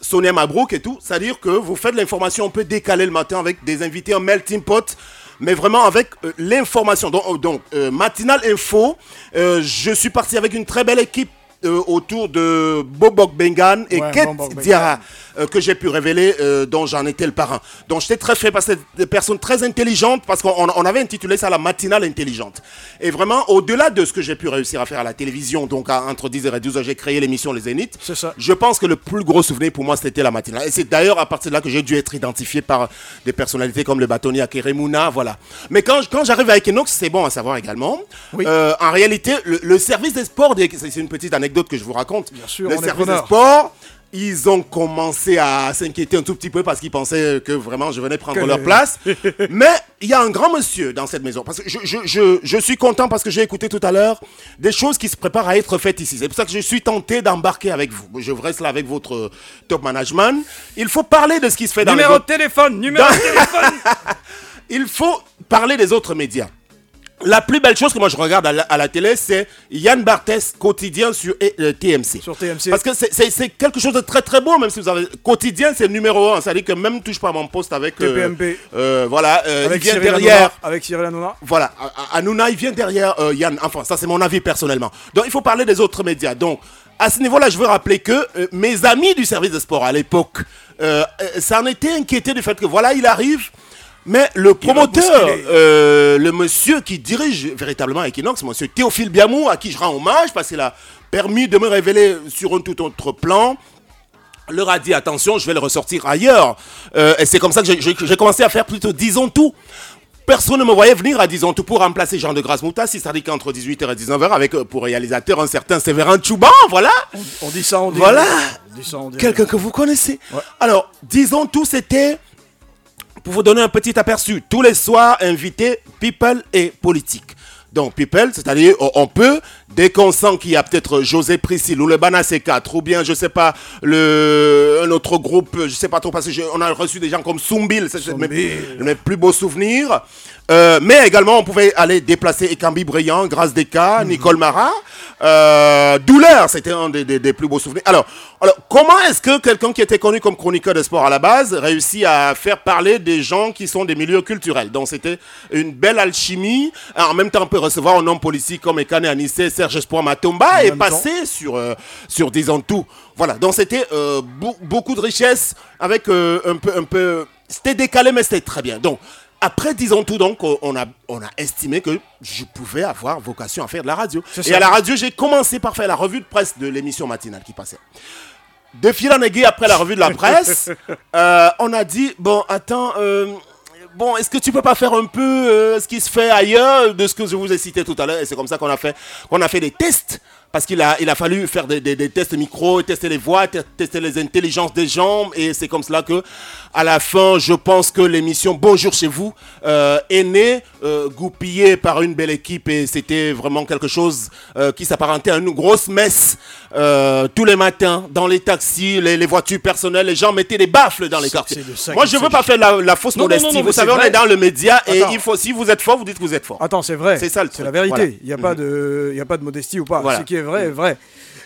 Sonia Mabrouk et tout. C'est-à-dire que vous faites l'information un peu décalée le matin avec des invités en melting pot, mais vraiment avec euh, l'information. Donc, euh, euh, Matinal Info, je suis parti avec une très belle équipe euh, autour de Bobok Bengan et Ouais, Bobok Bengan. Diarra euh, que j'ai pu révéler, euh, dont j'en étais le parrain. Donc j'étais très fait parce que des personnes très intelligentes, parce qu'on on avait intitulé ça la matinale intelligente. Et vraiment, au-delà de ce que j'ai pu réussir à faire à la télévision, donc à- entre 10h et 12h, j'ai créé l'émission Les Zéniths. Je pense que le plus gros souvenir pour moi, c'était la matinale. Et c'est d'ailleurs à partir de là que j'ai dû être identifié par des personnalités comme le bâtonnier Akeremouna, voilà. Mais quand, quand j'arrive à Equinox, c'est bon à savoir également. En réalité, le, le service des sports, c'est une petite anecdote que je vous raconte. Bien sûr, le service des sports, ils ont commencé à s'inquiéter un tout petit peu parce qu'ils pensaient que vraiment je venais prendre Que- leur place. [laughs] Mais il y a un grand monsieur dans cette maison. Parce que je, je- je- je suis content parce que j'ai écouté tout à l'heure des choses qui se préparent à être faites ici. C'est pour ça que je suis tenté d'embarquer avec vous. Je reste là avec votre euh, top management. Il faut parler de ce qui se fait dans Numéro les de téléphone, numéro Dans- de téléphone. [laughs] Il faut parler des autres médias. La plus belle chose que moi je regarde à la, à la télé, c'est Yann Barthès quotidien sur euh, TMC. Sur TMC. Parce que c'est- quelque chose de très très beau, même si vous avez quotidien, c'est le numéro un. C'est-à-dire que même touche pas à mon poste avec. euh, TPMP. euh, voilà, euh, Avec il vient Cyril derrière. Hanouna, Avec Cyril Hanouna. Voilà, Hanouna, il vient derrière euh, Yann. Enfin, ça c'est mon avis personnellement. Donc il faut parler des autres médias. Donc à ce niveau-là, je veux rappeler que euh, mes amis du service de sport à l'époque, euh, euh, ça en était inquiété du fait que voilà, il arrive. Mais le promoteur, euh, le monsieur qui dirige véritablement Equinox, monsieur Théophile Biamou, à qui je rends hommage parce qu'il a permis de me révéler sur un tout autre plan, leur a dit attention, je vais le ressortir ailleurs. Euh, et c'est comme ça que j'ai- commencé à faire plutôt disons tout. Personne ne me voyait venir à disons tout pour remplacer Jean de Grasse Moutassi, c'est-à-dire qu'entre 18h et 19h, avec euh, pour réalisateur un certain Séverin Chouban, voilà. On dit ça, on dit Voilà. Quelqu'un que vous connaissez. Alors, disons tout, c'était pour vous donner un petit aperçu. Tous les soirs, invité people et politique. Donc, people, c'est-à-dire, on- peut, dès qu'on sent qu'il y a peut-être José Priscille ou le Bana C4, ou bien, je sais pas, le, un autre groupe, je sais pas trop, parce qu'on a reçu des gens comme Soumbil, c'est c'est mes, mes plus beaux souvenirs. Euh, mais également, on pouvait aller déplacer Ekambi Brillant, Grâce Desca, Nicole Marat. Euh, Douleur, c'était un des, des- des plus beaux souvenirs. Alors, alors comment est-ce que quelqu'un qui était connu comme chroniqueur de sport à la base réussit à faire parler des gens qui sont des milieux culturels? Donc, c'était une belle alchimie. En même temps, on peut recevoir un homme politique comme Ekane Anissé, Serge Espoir Matomba et passer sur, euh, sur disons tout. Voilà, donc c'était euh, beau- beaucoup de richesse avec euh, un peu... Un peu c'était décalé, mais c'était très bien. Donc, après, disons tout, donc, on a, on a estimé que je pouvais avoir vocation à faire de la radio. Et à la radio, j'ai commencé par faire la revue de presse de l'émission matinale qui passait. De fil en aiguille, après la revue de la presse, [laughs] euh, on a dit, bon, attends, euh, bon, est-ce que tu peux pas faire un peu euh, ce qui se fait ailleurs de ce que je vous ai cité tout à l'heure? Et c'est comme ça qu'on a fait, qu'on a fait des tests. Parce qu'il a, il a fallu faire des, des- des tests micro, tester les voix, te- tester les intelligences des gens. Et c'est comme cela que, à la fin, je pense que l'émission Bonjour chez vous euh, est née, euh, goupillée par une belle équipe. Et c'était vraiment quelque chose euh, qui s'apparentait à une grosse messe. tous les matins, dans les taxis, les, les voitures personnelles, les gens mettaient des baffles dans les quartiers. de Moi, je veux s'agit. pas faire la, la fausse Non, modestie. non, non, vous savez, on est dans le média et Attends. il faut, si vous êtes fort, vous dites que vous êtes fort. Attends, c'est vrai. C'est ça le C'est la vérité. Voilà. Il n'y a, pas de- il y a pas de modestie ou pas. Voilà. Est vrai est vrai.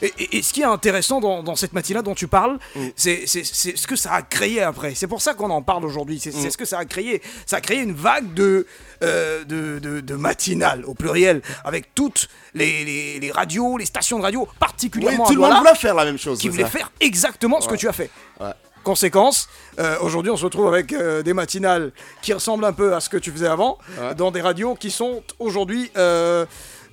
Et, et- et ce qui est intéressant dans, dans cette matinale dont tu parles, c'est c'est- ce que ça a créé après. C'est pour ça qu'on en parle aujourd'hui. C'est c'est ce que ça a créé. Ça a créé une vague de, euh, de, de, de matinales, au pluriel, avec toutes les, les- les radios, les stations de radio, particulièrement Oui, tout le monde voulait faire la même chose, Qui ça. faire exactement ce que tu as fait. Ouais. Conséquence, euh, aujourd'hui on se retrouve avec euh, des matinales qui ressemblent un peu à ce que tu faisais avant, Ouais. dans des radios qui sont aujourd'hui euh,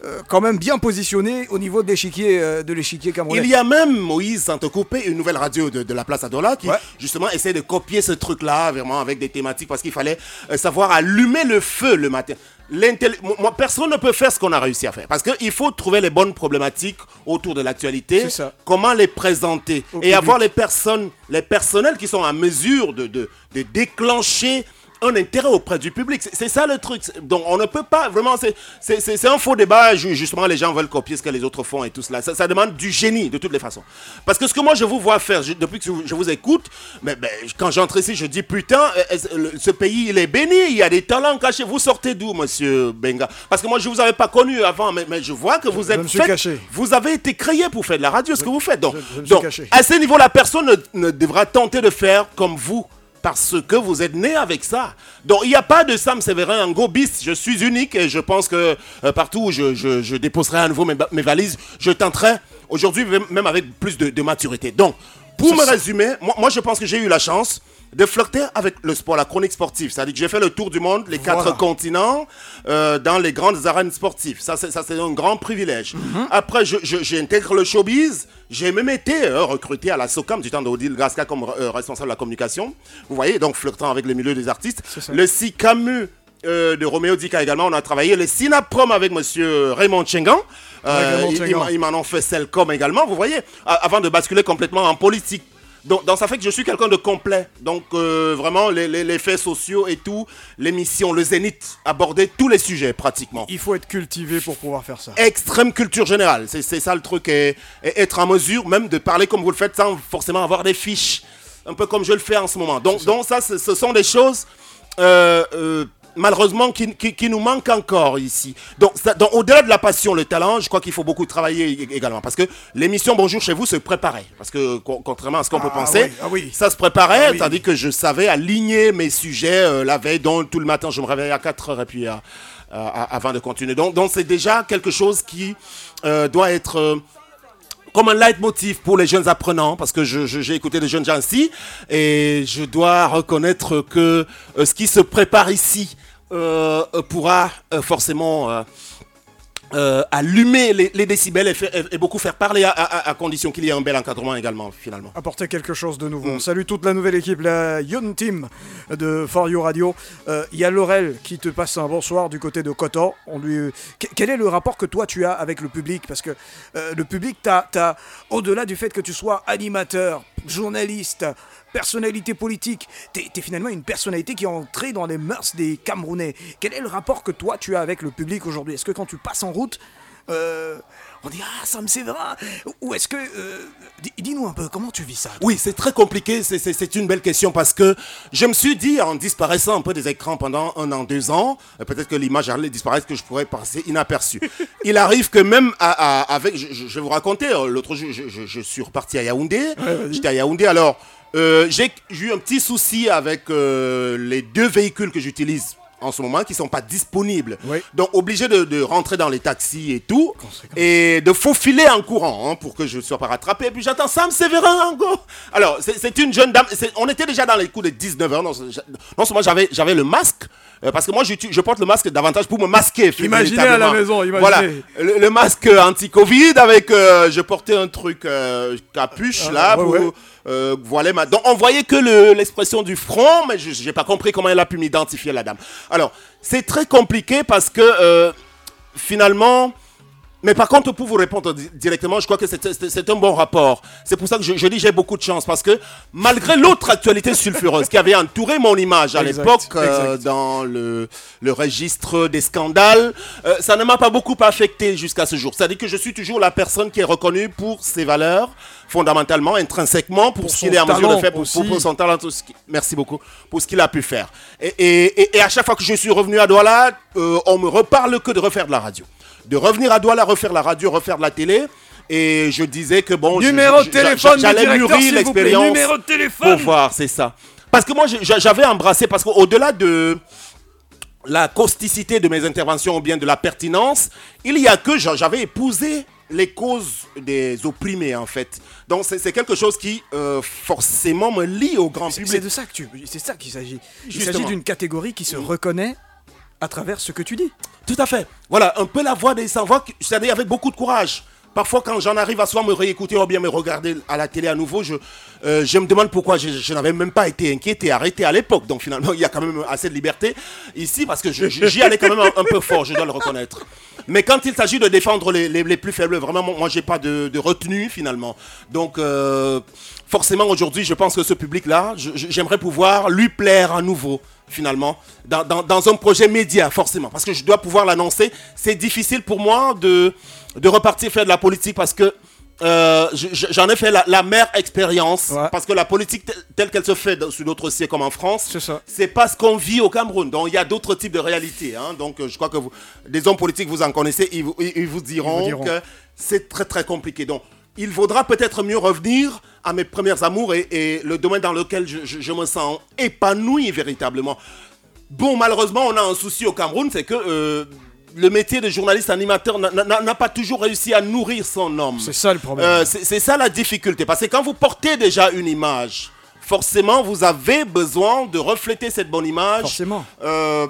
euh, quand même bien positionnées au niveau de l'échiquier euh, de l'échiquier camerounais. Il y a même Moïse Santocoupé, une nouvelle radio de, de la place Adola, qui justement essaie de copier ce truc-là, vraiment avec des thématiques, parce qu'il fallait euh, savoir allumer le feu le matin. Moi, personne ne peut faire ce qu'on a réussi à faire, parce qu'il faut trouver les bonnes problématiques autour de l'actualité, comment les présenter, Au et public. avoir les personnes, les personnels qui sont en mesure de, de, de déclencher un intérêt auprès du public. C'est- ça le truc. Donc on ne peut pas vraiment. c'est- un faux débat. Ju- Justement, les gens veulent copier ce que les autres font et tout cela. Ça, ça demande du génie de toutes les façons. Parce que ce que moi je vous vois faire je- depuis que je vous- écoute, mais, ben, quand j'entre ici, je dis putain, euh, ce pays il est béni. Il y a des talents cachés. Vous sortez d'où, monsieur Benga? Parce que moi je vous avais pas connu avant, mais, mais je vois que vous Je êtes me suis fait- caché. Vous avez été créé pour faire de la radio, ce que vous faites. Donc, donc à ce niveau, la personne ne, ne devra tenter de faire comme vous parce que vous êtes né avec ça. Donc il n'y a pas de Sam Séverin en go bis. Je suis unique et je pense que euh, partout où je, je- je déposerai à nouveau mes, valises, je tenterai aujourd'hui même- avec plus de, de maturité. Donc pour me résumer, moi, moi, je pense que j'ai eu la chance de flirter avec le sport, la chronique sportive. C'est-à-dire que j'ai fait le tour du monde, les quatre continents, euh, dans les grandes arènes sportives. Ça, c'est un grand privilège. Après, je- je- j'intègre le showbiz. J'ai même été euh, recruté à la SOCAM du temps d'Odile Gasca comme euh, responsable de la communication. Vous voyez, donc flirtant avec le milieu des artistes. Le SICAMU euh, de Roméo Dika également, on a travaillé. Le SINAPROM avec monsieur Raymond Chengan. Euh, Raymond ils- Chengan. ils m'en- ils m'en ont fait Selcom également, vous voyez, avant de basculer complètement en politique. Donc, donc ça fait que je suis quelqu'un de complet. Donc euh, vraiment, les, les- les faits sociaux et tout, l'émission, le Zénith, aborder tous les sujets pratiquement. Il faut être cultivé pour pouvoir faire ça. Extrême culture générale, c'est ça le truc, et, et être en mesure même de parler comme vous le faites sans forcément avoir des fiches, un peu comme je le fais en ce moment. Donc, donc ça, ce ce sont des choses euh, euh, malheureusement qui, qui- qui nous manquent encore ici. Donc, au-delà de la passion, le talent, je crois qu'il faut beaucoup travailler ég- également. Parce que l'émission Bonjour chez vous se préparait. Parce que co- contrairement à ce qu'on peut penser, oui, ah oui. ça se préparait, Ah oui. tandis que je savais aligner mes sujets euh, la veille. Donc, tout le matin, je me réveillais à 4 heures et puis à- à- avant de continuer. Donc, donc c'est déjà quelque chose qui euh, doit être... comme un leitmotiv pour les jeunes apprenants, parce que j'ai écouté des jeunes gens ici, et je dois reconnaître que euh, ce qui se prépare ici euh, pourra euh, forcément euh, allumer les, les décibels et, faire- et- et beaucoup faire parler, à, à- à condition qu'il y ait un bel encadrement également, finalement. apporter quelque chose de nouveau. Mm. On salue toute la nouvelle équipe, la Young Team de For You Radio. Euh, Il y a Laurel qui te passe un bonsoir du côté de Coton. On lui... Que- Quel est le rapport que toi tu as avec le public? Parce que euh, le public, t'as- au-delà du fait que tu sois animateur, journaliste, personnalité politique, t'es, t'es finalement une personnalité qui est entrée dans les mœurs des Camerounais. Quel est le rapport que toi tu as avec le public aujourd'hui? Est-ce que quand tu passes en route, euh, on dit Ah, Sam Séverin Ou est-ce que. euh, dis- dis-nous un peu, comment tu vis ça Oui, c'est très compliqué, c'est- une belle question parce que je me suis dit, en disparaissant un peu des écrans pendant un an, deux ans, euh, peut-être que l'image allait disparaître, que je pourrais passer inaperçu. [laughs] Il arrive que même à- à- avec, je, vais vous raconter, l'autre jour, je, je- je suis reparti à Yaoundé, j'étais à Yaoundé, alors euh, j'ai eu un petit souci avec euh, les deux véhicules que j'utilise en ce moment qui sont pas disponibles. Donc obligé de, de rentrer dans les taxis et tout et de faufiler en courant hein, pour que je ne sois pas rattrapé. Et puis j'attends Sam Séverin en go. Alors c'est une jeune dame. On était déjà dans les coups de 19 heures. Non, c'est- non seulement j'avais j'avais le masque. euh, parce que moi, je porte le masque davantage pour me masquer. Imaginez à la maison, imaginez. Voilà, le, le masque anti-Covid avec, euh, je portais un truc euh, capuche Ah, là ouais, pour ouais. Euh, ma. Donc on voyait que le- l'expression du front, mais je j'ai pas compris comment elle a pu m'identifier la dame. Alors c'est très compliqué parce que euh, finalement. Mais par contre, pour vous répondre di- directement, je crois que c'est- un bon rapport. C'est pour ça que je, je dis j'ai beaucoup de chance parce que malgré l'autre actualité sulfureuse qui avait entouré mon image à l'époque euh, dans le, le registre des scandales, euh, ça ne m'a pas beaucoup affecté jusqu'à ce jour. C'est-à-dire que je suis toujours la personne qui est reconnue pour ses valeurs, fondamentalement, intrinsèquement, pour, Pour ce qu'il est en mesure de faire, pour, pour- aussi. pour son talent. Merci beaucoup pour ce qu'il a pu faire. Et, et- et- et à chaque fois que je suis revenu à Douala, euh, on me reparle que de refaire de la radio. De revenir à Douala, refaire la radio, refaire de la télé. Et je disais que bon, Numéro je- téléphone j'allais mûrir l'expérience. Numéro de téléphone. Pour voir, c'est ça. Parce que moi, j'avais embrassé, parce qu'au-delà de la causticité de mes interventions ou bien de la pertinence, il y a que j'a- j'avais épousé les causes des opprimés en fait. Donc c'est quelque chose qui euh, forcément me lie au grand public. c'est de ça que tu, c'est ça qu'il s'agit. Il s'agit d'une catégorie qui se reconnaît à travers ce que tu dis. Tout à fait. Voilà, un peu la voix des sans-voix, c'est-à-dire avec beaucoup de courage. Parfois, quand j'en arrive à souvent me réécouter ou bien me regarder à la télé à nouveau, je, euh, je me demande pourquoi je, je n'avais même pas été inquiété, arrêté à l'époque. Donc finalement, [laughs] il y a quand même assez de liberté ici parce que j'y allais quand même un, un peu fort, je dois le reconnaître. Mais quand il s'agit de défendre les, plus faibles, vraiment, moi, j'ai pas de, retenue finalement. Donc, euh, forcément, aujourd'hui, je pense que ce public-là, j'aimerais pouvoir lui plaire à nouveau finalement, dans, un projet média, forcément, parce que je dois pouvoir l'annoncer. C'est difficile pour moi de repartir faire de la politique parce que euh, je- je- j'en ai fait la, la mère expérience, parce que la politique te- telle qu'elle se fait dans- sur d'autres siècles comme en France, c'est pas ce qu'on vit au Cameroun. Donc il y a d'autres types de réalités. hein. Donc euh, je crois que vous, des hommes politiques, vous en connaissez, ils vous, ils- ils vous diront, Ils vous diront. que c'est très très compliqué. Donc il vaudra peut-être mieux revenir à mes premiers amours et, et le domaine dans lequel je, je- je me sens épanoui véritablement. Bon, malheureusement, on a un souci au Cameroun, c'est que euh, le métier de journaliste animateur n'a- pas toujours réussi à nourrir son homme. C'est ça le problème. Euh, c'est ça la difficulté. Parce que quand vous portez déjà une image, forcément, vous avez besoin de refléter cette bonne image. Forcément. euh,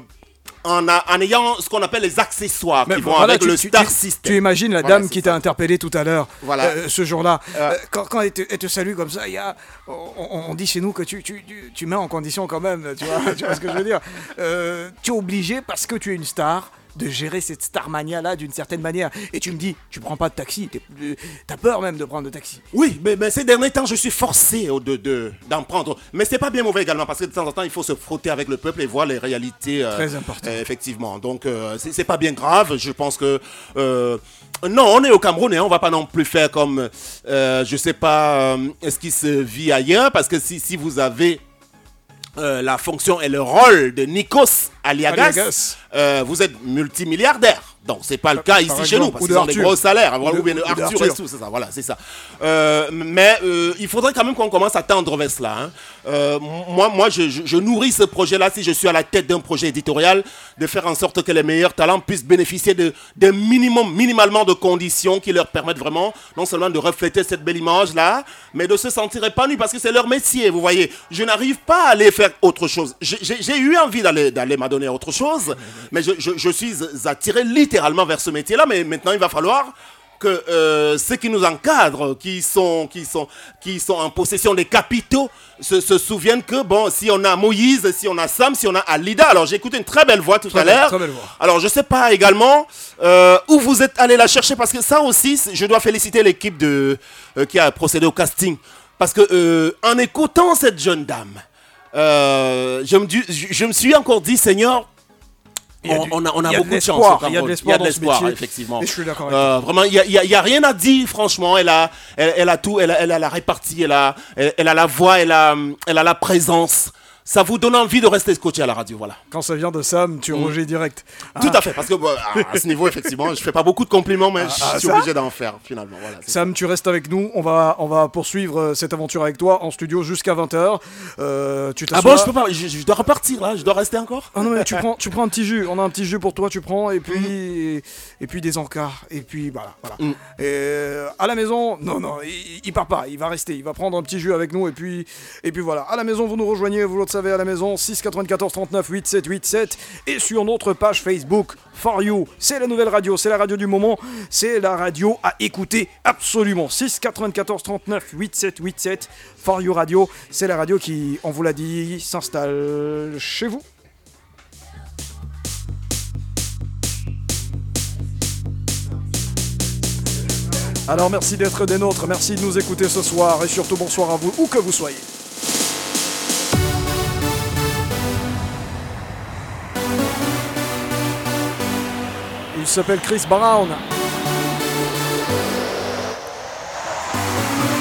en, a- en ayant ce qu'on appelle les accessoires qui vont Voilà, avec tu, le star tu- system. tu imagines la Voilà, dame qui t'a interpellé tout à l'heure, Voilà. euh, ce jour-là, Euh, euh, quand, quand elle, te, elle te salue comme ça, il y a, on, on- on dit chez nous que tu, tu, tu, tu mets en condition quand même, tu vois, [laughs] tu vois ce que je veux dire. Euh, tu es obligé, parce que tu es une star, de gérer cette starmania-là d'une certaine manière. Et tu me dis, tu prends pas de taxi, euh, t'as peur même de prendre de taxi. Oui, mais, mais ces derniers temps, je suis forcé au- de, de- d'en prendre. Mais c'est pas bien mauvais également, parce que de temps en temps, il faut se frotter avec le peuple et voir les réalités. euh, Très important. euh, effectivement. Donc, euh, c'est, pas bien grave. Je pense que. non, on est au Cameroun et on va pas non plus faire comme. je sais pas ce qui se vit ailleurs, parce que si, si vous avez. Euh, la fonction et le rôle de Nikos Aliagas, Aliagas. euh, vous êtes multimilliardaire. Donc c'est pas le cas ici chez nous parce qu'ils de ont des gros salaires, Ou voilà, de- ou bien de ou de Arthur, et tout, c'est ça, voilà, c'est ça. Euh, mais euh, il faudrait quand même qu'on commence à tendre vers cela. hein. Euh, moi, moi, je, je- je nourris ce projet-là si je suis à la tête d'un projet éditorial, de faire en sorte que les meilleurs talents puissent bénéficier de d'un minimum, minimalement de conditions qui leur permettent vraiment non seulement de refléter cette belle image-là, mais de se sentir épanoui parce que c'est leur métier. Vous voyez, je n'arrive pas à aller faire autre chose. J'ai- eu envie d'aller d'aller m'adonner à autre chose, mais je suis attiré littéralement vers ce métier-là. Mais maintenant, il va falloir que euh, ceux qui nous encadrent, qui sont, qui sont, qui sont en possession des capitaux, se, se souviennent que, bon, si on a Moïse, si on a Sam, si on a Alida, alors j'ai écouté une très belle voix tout Très à l'heure. Alors je sais pas également euh, où vous êtes allé la chercher, parce que ça aussi, je dois féliciter l'équipe de euh, qui a procédé au casting. Parce que en écoutant cette jeune dame, je, me dis- je, je me suis encore dit, Seigneur, on, on a, on a a de beaucoup de chance. l'espoir, au il y a de l'espoir dans ce l'espoir, effectivement. Et je suis d'accord avec Euh, vraiment, il n'y a, a- a rien à dire, franchement. Elle a, elle, elle a tout, elle a, elle a la répartie, elle a, elle a la voix, elle a, elle a la présence. Ça vous donne envie de rester scotché à la radio, voilà. Quand ça vient de Sam, tu Mm. Roger direct. Tout Ah. à fait, parce que bon, à ce niveau, effectivement, je fais pas beaucoup de compliments, mais Ah, je suis ça obligé d'en faire, finalement. Voilà, Sam, tu restes avec nous. On va, on va poursuivre euh, cette aventure avec toi en studio jusqu'à 20h. Euh, tu Ah bon, je peux pas, je, je dois repartir là, je dois rester encore Ah non, mais tu [laughs] prends, tu prends un petit jus. On a un petit jus pour toi, tu prends. Et puis, Mm. et, puis des encas. Et puis voilà. voilà. Et, euh, à la maison, non, non, il, il part pas. Il va rester. Il va prendre un petit jus avec nous. Et puis, et puis voilà. À la maison, vous nous rejoignez. Vous le à la maison, 6 94 39 87 87. Et sur notre page Facebook, For You. C'est la nouvelle radio. C'est la radio du moment. C'est la radio à écouter absolument. 6 94 39 87 87. For You Radio. C'est la radio qui, on vous l'a dit, s'installe chez vous. Alors merci d'être des nôtres, merci de nous écouter ce soir et surtout bonsoir à vous où que vous soyez. S'appelle Chris Brown.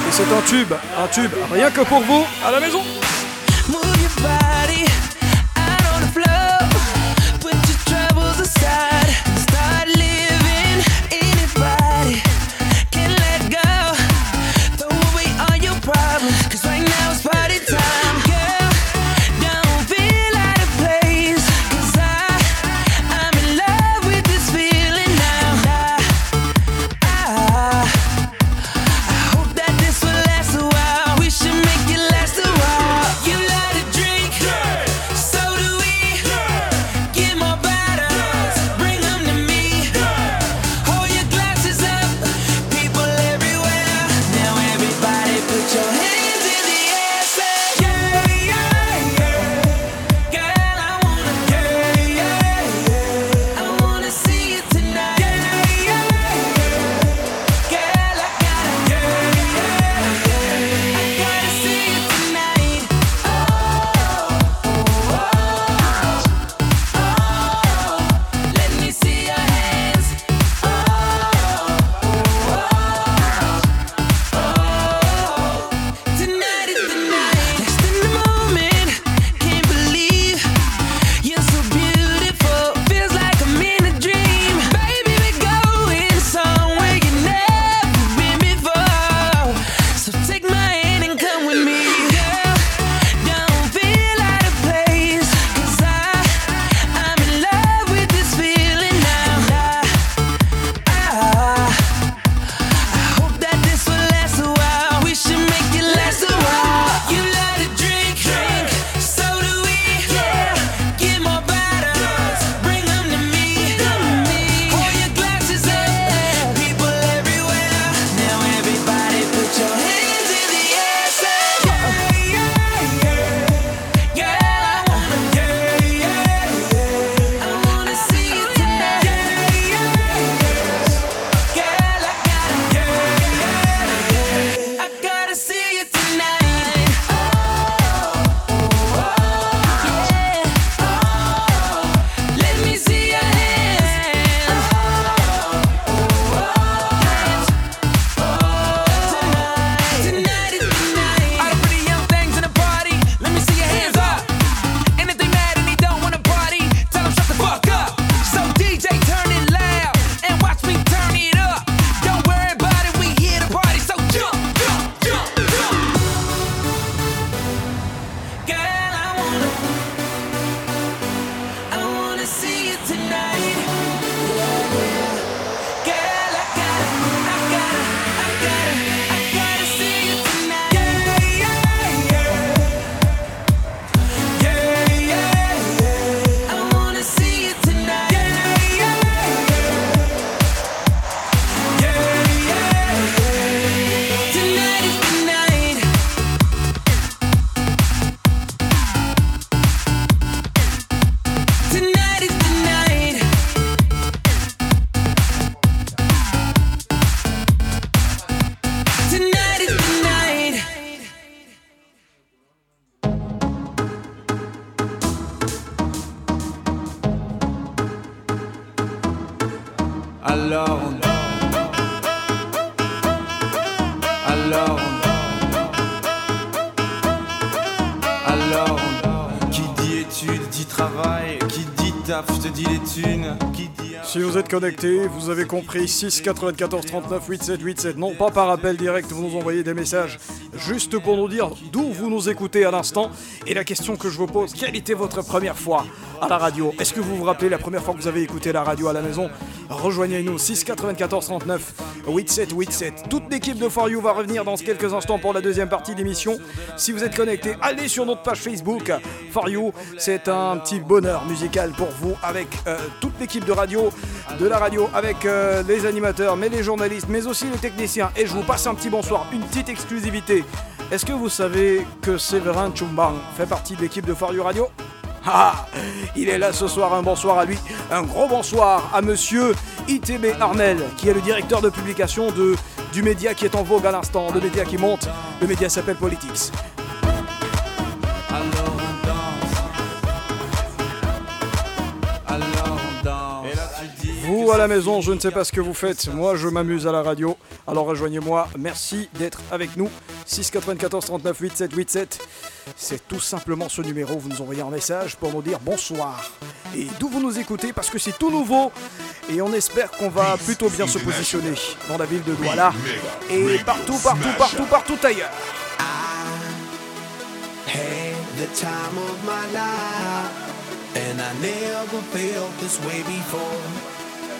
Et c'est un tube, un tube, rien que pour vous, à la maison. Êtes connecté, vous avez compris 6 94 39 87 87. Non, pas par appel direct, vous nous envoyez des messages juste pour nous dire d'où vous nous écoutez à l'instant. Et la question que je vous pose, quelle était votre première fois à la radio Est-ce que vous vous rappelez la première fois que vous avez écouté la radio à la maison? Rejoignez-nous 6 94 39 87 87. Toute l'équipe de For You va revenir dans quelques instants pour la deuxième partie d'émission. Si vous êtes connecté, allez sur notre page Facebook For You. C'est un petit bonheur musical pour vous avec euh, toute l'équipe de radio, de la radio, avec euh, les animateurs, mais les journalistes, mais aussi les techniciens. Et je vous passe un petit bonsoir, une petite exclusivité. Est-ce que vous savez que Séverin Chumbang fait partie de l'équipe de For You Radio? Il est là ce soir, un bonsoir à lui. Un gros bonsoir à monsieur ITB Armel, qui est le directeur de publication du média qui est en vogue à l'instant, le média qui monte. Le média s'appelle Politics. Vous à la maison, je ne sais pas ce que vous faites. Moi, je m'amuse à la radio. Alors rejoignez-moi. Merci d'être avec nous. 6 94 39 87 87. C'est tout simplement ce numéro. Vous nous envoyez un message pour nous dire bonsoir. Et d'où vous nous écoutez parce que c'est tout nouveau. Et on espère qu'on va plutôt bien se positionner dans la ville de Douala. Et partout, partout, partout, partout ailleurs. The time of my life, and I never felt this way before.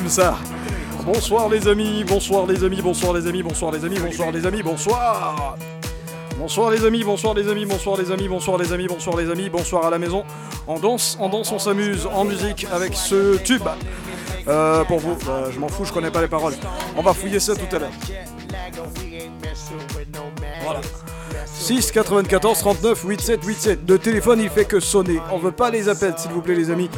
Ça. Bonsoir les amis, bonsoir les amis, bonsoir les amis, bonsoir les amis, bonsoir les amis, bonsoir. Bonsoir les amis, bonsoir les amis, bonsoir les amis, bonsoir les amis, bonsoir les amis, bonsoir à la maison. On danse, on danse, on s'amuse en musique avec ce tube. Euh, pour vous, euh, je m'en fous, je connais pas les paroles. On va fouiller ça tout à l'heure. 6 94 39 87 87. Le téléphone il fait que sonner. On veut pas les appels s'il vous plaît les amis.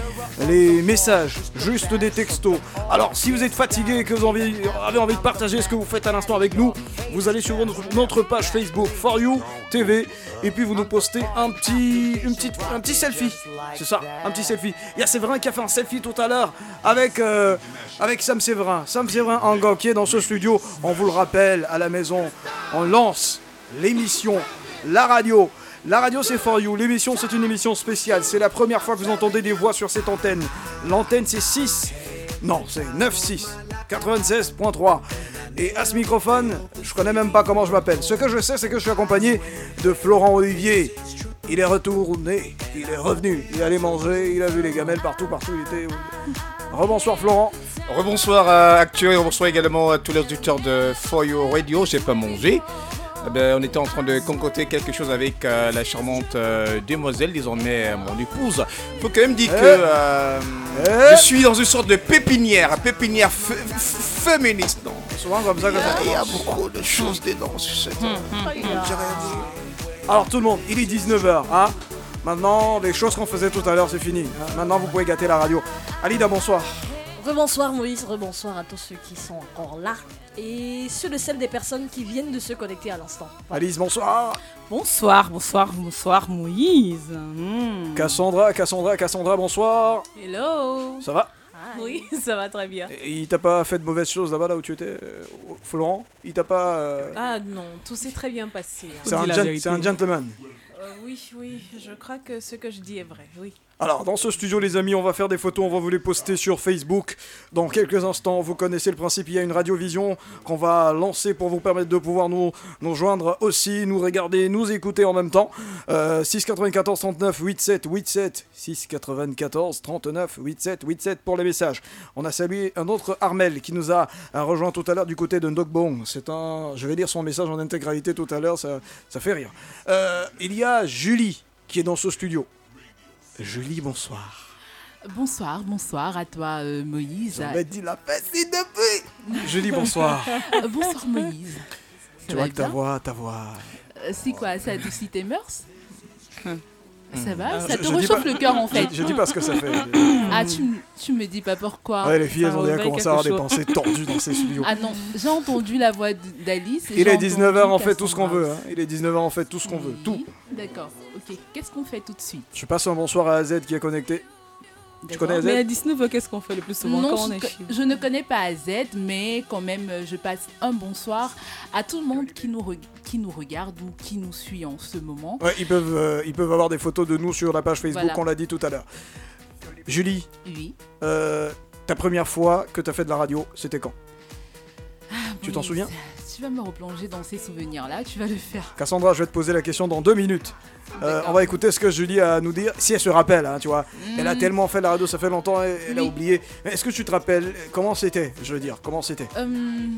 Les messages, juste des textos. Alors si vous êtes fatigué et que vous avez envie de partager ce que vous faites à l'instant avec nous, vous allez sur notre, page Facebook For You TV et puis vous nous postez un petit, une petite, un petit selfie. C'est ça, un petit selfie. Il y a Séverin qui a fait un selfie tout à l'heure avec, euh, avec Sam Séverin. Sam Séverin en qui est dans ce studio. On vous le rappelle à la maison. On lance l'émission, la radio. La radio c'est For You, l'émission c'est une émission spéciale, c'est la première fois que vous entendez des voix sur cette antenne. L'antenne c'est 6 Non, c'est 9-6, 96.3. Et à ce microphone, je connais même pas comment je m'appelle. Ce que je sais, c'est que je suis accompagné de Florent Olivier. Il est retourné, il est revenu, il allait manger, il a vu les gamelles partout, partout, il était... Rebonsoir Florent. Rebonsoir à Actuel et rebonsoir également à tous les auditeurs de For Your Radio. J'ai pas mangé. Eh ben, on était en train de concocter quelque chose avec euh, la charmante euh, demoiselle, désormais euh, mon épouse. Faut quand même dire Eh. que euh, Eh. je suis dans une sorte de pépinière, pépinière féministe. Non? Souvent comme ça que ça Il y a beaucoup de choses dedans sur cette. Hum, J'ai rien dit. Alors tout le monde, il est 19h, hein Maintenant, les choses qu'on faisait tout à l'heure, c'est fini. hein. Maintenant, vous pouvez gâter la radio. Alida, bonsoir. Rebonsoir Moïse, rebonsoir à tous ceux qui sont encore là et ceux de celles des personnes qui viennent de se connecter à l'instant. Alice, bonsoir. Bonsoir, bonsoir, bonsoir Moïse. Hmm. Cassandra, Cassandra, Cassandra, bonsoir. Hello. Ça va? Oui, ça va très bien. Et Il t'a pas fait de mauvaises choses là-bas, là où tu étais, euh, Florent? Il t'a pas... euh, Ah non, tout s'est très bien passé. hein. C'est un, gen- c'est un gentleman. Euh, oui, oui, je crois que ce que je dis est vrai, oui. Alors, dans ce studio, les amis, on va faire des photos, on va vous les poster sur Facebook. Dans quelques instants, vous connaissez le principe, il y a une radiovision qu'on va lancer pour vous permettre de pouvoir nous, nous joindre aussi, nous regarder, nous écouter en même temps. Euh, 6 94 39 87 87 6 94 39 87 87 pour les messages. On a salué un autre Armel qui nous a rejoint tout à l'heure du côté de Ndogbong. C'est un... Je vais lire son message en intégralité tout à l'heure, ça, ça fait rire. Euh, il y a Julie qui est dans ce studio. Julie, bonsoir. Bonsoir, bonsoir à toi euh, Moïse. J'aurais dit la facile depuis. Julie, bonsoir. [laughs] Bonsoir Moïse. Ça Tu vois que ta voix, ta voix. Euh, C'est quoi, ça adoucit tes mœurs? [laughs] Ça va, Ah, ça te réchauffe le cœur en fait. je dis pas ce que ça fait. Ah, tu, me- tu me dis pas pourquoi. Ouais, les filles, elles ont déjà commencé à avoir des pensées tordues dans ces studios. Ah non, j'ai entendu la voix d'Alice. et Il est entendu 19h, on fait tout ce qu'on veut. hein. Il est 19h, on fait tout ce qu'on veut. Tout. D'accord, ok. Qu'est-ce qu'on fait tout de suite? Je passe un bonsoir à AZ qui est connecté. Tu connais AZ Mais à 19 qu'est-ce qu'on fait le plus souvent Non, quand on je, est co- chez je ne connais pas AZ, mais quand même, euh, je passe un bonsoir à tout le monde qui nous, re- qui nous regarde ou qui nous suit en ce moment. Ouais, ils peuvent, euh, ils peuvent avoir des photos de nous sur la page Facebook, Voilà. on l'a dit tout à l'heure. Julie, Oui. euh, ta première fois que tu as fait de la radio, c'était quand? Tu t'en souviens? Tu vas me replonger dans ces souvenirs-là, tu vas le faire. Cassandra, je vais te poser la question dans deux minutes. Euh, on va écouter ce que Julie a à nous dire, si elle se rappelle, hein, tu vois. Elle a tellement fait la radio, ça fait longtemps, elle, elle a oublié. Mais est-ce que tu te rappelles comment c'était, je veux dire, comment c'était? Euh,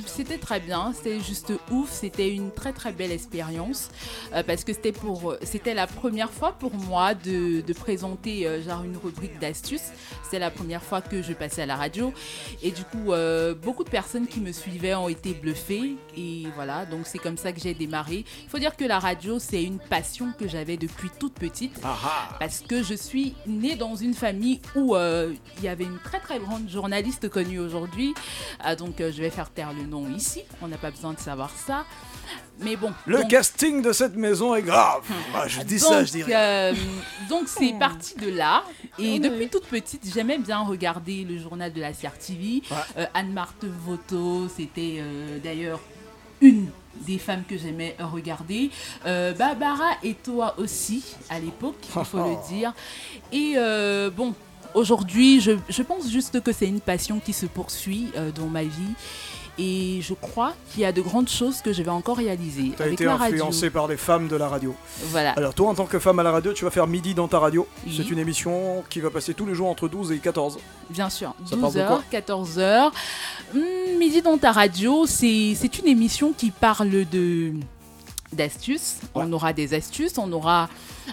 c'était très bien, c'était juste ouf, c'était une très très belle expérience euh, parce que c'était pour, c'était la première fois pour moi de, de présenter genre une rubrique d'astuces. C'était la première fois que je passais à la radio et du coup beaucoup de personnes qui me suivaient ont été bluffées et voilà donc c'est comme ça que j'ai démarré. Il faut dire que la radio c'est une passion que j'avais depuis toute petite parce que je suis née dans une famille où euh, il y avait une très très grande journaliste connue aujourd'hui. Ah, donc euh, je vais faire taire le nom ici, on n'a pas besoin de savoir ça. Mais bon. Le donc- casting de cette maison est grave. [laughs] Ah, je dis ça, donc, je dirais. euh, donc c'est parti de là. Et depuis toute petite, j'aimais bien regarder le journal de la CRTV. Euh, Anne-Marthe Voto, c'était euh, d'ailleurs une des femmes que j'aimais regarder. Euh, Barbara et toi aussi, à l'époque, il faut le [laughs] dire. Et euh, bon, aujourd'hui, je, je pense juste que c'est une passion qui se poursuit euh, dans ma vie. Et je crois qu'il y a de grandes choses que je vais encore réaliser Tu as avec été la radio. influencé par des femmes de la radio. Voilà. Alors toi, en tant que femme à la radio, tu vas faire Midi dans ta radio. Oui. C'est une émission qui va passer tous les jours entre 12 et 14. Bien sûr, Ça parle de 12h, quoi 14h. Hmm, midi dans ta radio, c'est c'est une émission qui parle de d'astuces. On aura des astuces, on aura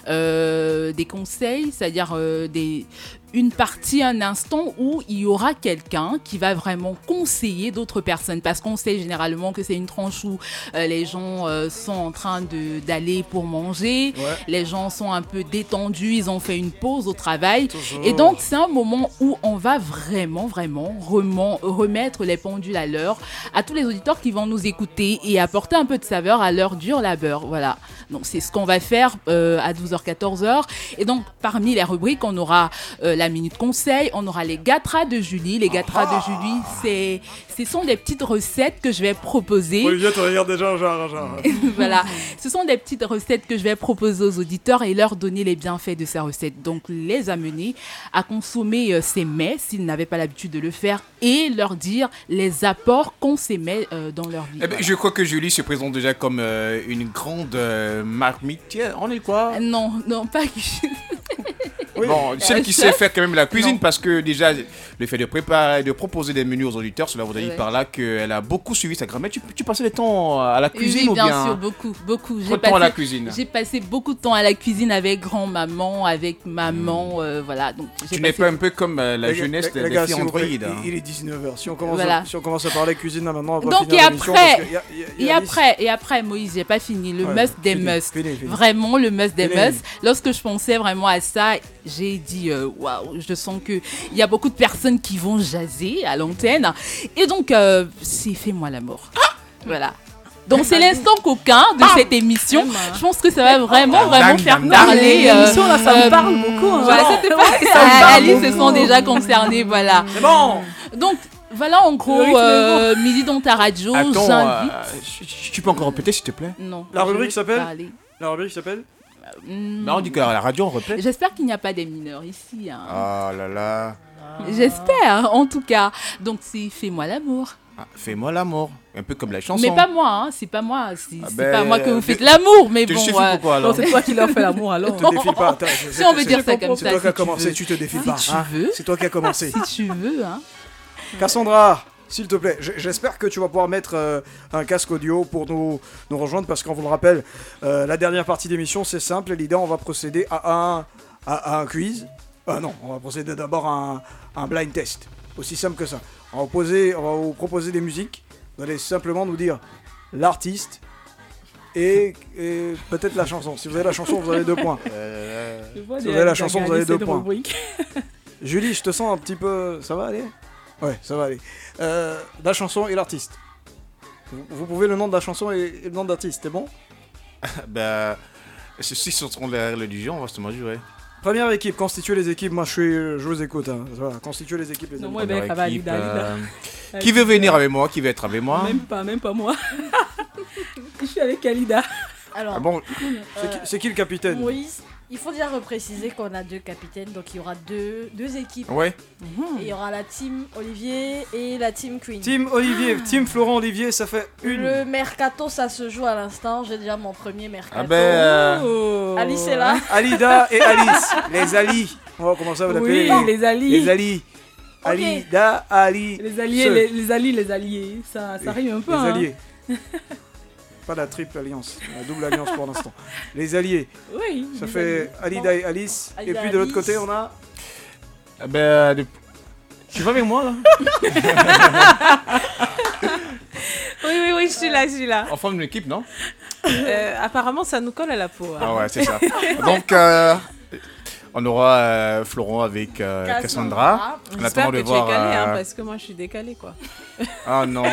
euh, des conseils, c'est-à-dire euh, des une partie, un instant où il y aura quelqu'un qui va vraiment conseiller d'autres personnes. Parce qu'on sait généralement que c'est une tranche où euh, les gens euh, sont en train d'aller pour manger, Ouais. les gens sont un peu détendus, ils ont fait une pause au travail. Toujours. Et donc, c'est un moment où on va vraiment, vraiment remettre les pendules à l'heure à tous les auditeurs qui vont nous écouter et apporter un peu de saveur à leur dur labeur. Voilà. Donc, c'est ce qu'on va faire euh, à 12h, 14h. Et donc, parmi les rubriques, on aura euh, la minute conseil, on aura les gâteras de Julie. Les gâteras de Julie, c'est, ce sont des petites recettes que je vais proposer. Olivier, tu regardes déjà genre, genre. [laughs] voilà, ce sont des petites recettes que je vais proposer aux auditeurs et leur donner les bienfaits de ces recettes. Donc les amener à consommer euh, ces mets s'ils n'avaient pas l'habitude de le faire et leur dire les apports qu'on ces mets euh, dans leur vie. Eh ben, je crois que Julie se présente déjà comme euh, une grande euh, marmite. Tiens, on est quoi? Non, non, pas [laughs] Bon, celle qui sait faire quand même la cuisine parce que déjà le fait de préparer, de proposer des menus aux auditeurs, cela voudrait dire Ouais. par là qu'elle a beaucoup suivi sa grand-mère. Tu, tu passais le temps à la cuisine oui, ou bien bien sûr, beaucoup, beaucoup. Trop de temps à la cuisine? J'ai passé beaucoup de temps à la cuisine avec grand-maman, avec maman, euh, voilà. Donc j'ai Tu n'es passé- pas un peu comme euh, la Les jeunesse les des gars, filles hein. Il, il est 19h. Si on commence, Voilà. à, si on commence à parler cuisine là maintenant, on va Donc finir et après, parce que y a- y a- y et a après, et après, Moïse, j'ai pas fini. Le Ouais, must des fini, must. fini, fini. Vraiment le must des must. Lorsque je pensais vraiment à ça, j'ai dit euh, waouh, je sens que il y a beaucoup de personnes qui vont jaser à l'antenne. Et donc, euh, c'est fais-moi l'amour. Voilà. Donc c'est l'instant coquin de cette émission. Je pense que ça va vraiment, vraiment faire parler. euh, L'émission, là, ça me parle beaucoup, hein. Voilà, Ouais, c'était ouais, pas ça me parle Alice se sont déjà concernés, voilà. C'est bon. Donc voilà en gros euh, midi dans ta radio. Attends, J'invite. euh, tu- peux encore répéter s'il te plaît? Non. La rubrique s'appelle? La rubrique s'appelle? Bah, on dit qu'à la radio on répète. J'espère qu'il n'y a pas des mineurs ici. hein. Oh là là. J'espère, en tout cas. Donc c'est fais-moi l'amour. Ah, Fais-moi l'amour. Un peu comme la chanson. Mais pas moi, hein, c'est pas moi. C'est Ah c'est ben, pas moi que vous faites te- l'amour, mais te bon. euh, pourquoi, alors Non, c'est toi qui leur fais l'amour [laughs] alors. Te défile pas. attends, je- Si on veut c'est- dire c'est- ça comme C'est ça, toi qui as si commencé, tu te défiles Si pas. tu hein. veux. C'est toi qui as commencé. Si tu veux, hein. Cassandra, s'il te plaît, j'espère que tu vas pouvoir mettre euh, un casque audio pour nous, nous rejoindre parce qu'on vous le rappelle, euh, la dernière partie d'émission c'est simple. L'idée, on va procéder à un, à, à un quiz. Ah non, on va procéder d'abord à un, à un blind test. Aussi simple que ça. On va, poser, on va vous proposer des musiques. Vous allez simplement nous dire l'artiste et, et peut-être la chanson. Si vous avez la chanson, vous avez deux points. Vois Si vous avez la chanson, vous avez deux points. Julie, je te sens un petit peu. Ça va aller? Ouais, ça va aller. Euh, la chanson et l'artiste. Vous, vous pouvez le nom de la chanson et, et le nom d'artiste, c'est bon? [laughs] Bah, ceux-ci sont derrière le du on va se mesurer. Première équipe, constituez les équipes. Moi, je, suis, je vous écoute. Hein. Voilà, constituez les équipes, les Non, moi, ben, ça va, équipe, euh, Qui veut venir avec moi Qui veut être avec moi? Même pas, même pas moi. [laughs] je suis avec Alida. Alors, Ah bon? C'est qui, c'est qui le capitaine? Moïse, il faut déjà repréciser qu'on a deux capitaines, donc il y aura deux, deux équipes. Ouais. Et il y aura la team Olivier et la team Queen. Team Olivier, Team Florent Olivier, ça fait une. Le mercato, ça se joue à l'instant. J'ai déjà mon premier mercato. Ah ben, euh. Alice est là. Alida et Alice, [laughs] les Ali. On va commencer à vous Oui, les alliés. Les Ali. Alida, Ali. Les alliés, les, les alliés, les alliés. Ça, ça rime un peu. Les hein. alliés. [laughs] Pas la triple alliance, la double alliance pour l'instant. [laughs] Les alliés. Oui. Ça fait. Alida et Alice. Alida, et puis de l'autre côté, on a. Ah Ben, de- tu vas avec moi là [laughs] Oui, oui, oui, je suis là, je suis là. On forme une équipe, non Euh, apparemment, ça nous colle à la peau. hein. Ah ouais, c'est ça. [laughs] Donc, euh, on aura euh, Florent avec euh, Cassandra. En attendant que de tu voir. es calé, hein, euh, parce que moi, je suis décalée, quoi. Ah non.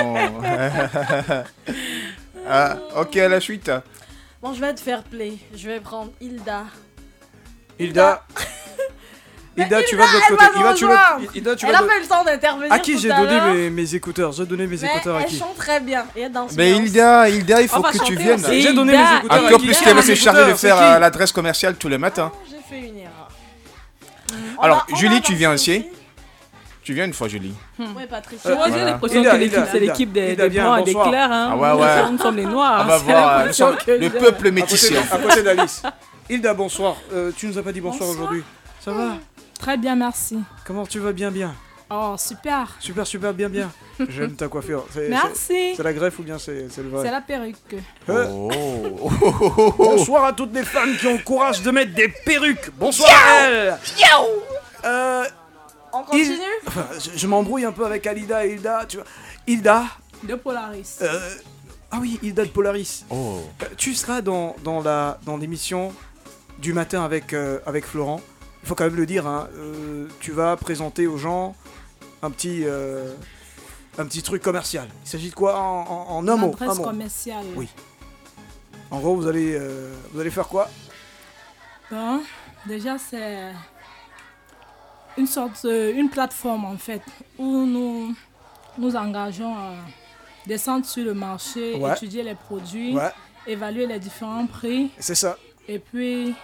Ah, ok, à la suite. Bon, je vais te faire play. Je vais prendre Hilda. Hilda. [laughs] Hilda, tu vas de l'autre elle côté. va tu vas, tu Elle vas a de- fait le temps d'intervenir. À qui j'ai donné mes, mes écouteurs? J'ai donné mes Mais écouteurs à elle qui? chante très bien. Et elle danse Mais. Hilda, Hilda, il faut que tu viennes. aussi. J'ai donné mes écouteurs à Encore qui? plus qu'elle va donné se mes charger de faire euh, l'adresse commerciale tous les matins. J'ai fait une erreur. Alors, Julie, tu viens ici Tu viens une fois, Julie. Ouais, Patricia. J'ai l'impression que l'équipe, Hilda, c'est l'équipe des, blancs et des clairs. Hein. Ah ouais, ouais. Nous sommes les noirs. On va voir euh, l'impression nous sommes que le peuple métissé. à côté d'Alice. Hilda, bonsoir. Euh, tu nous as pas dit bonsoir, Bonsoir. aujourd'hui. Ça va Très bien, merci. Comment tu vas bien, bien Oh, super. Super, super, bien, bien. [laughs] J'aime ta coiffure. C'est- Merci. c'est- C'est la greffe ou bien c'est c'est le vrai C'est la perruque. Euh, Oh. [laughs] Bonsoir à toutes les femmes qui ont le courage de mettre des perruques. Bonsoir à elles. Euh, On continue? Il- enfin, je je m'embrouille un peu avec Alida et Hilda. Tu vois. Hilda. De Polaris. euh, Ah oui, Hilda de Polaris. Oh. Euh, Tu seras dans, dans la dans l'émission du matin avec, euh, avec Florent. Il faut quand même le dire. hein, euh, tu vas présenter aux gens un petit euh, un petit truc commercial. Il s'agit de quoi en, en, en un mot, un mot. commerciale. Oui. En gros, vous allez euh, vous allez faire quoi? Bon, déjà, c'est. Une sorte, euh, une plateforme en fait, où nous nous engageons à descendre sur le marché, Ouais. étudier les produits, Ouais. évaluer les différents prix. C'est ça. Et puis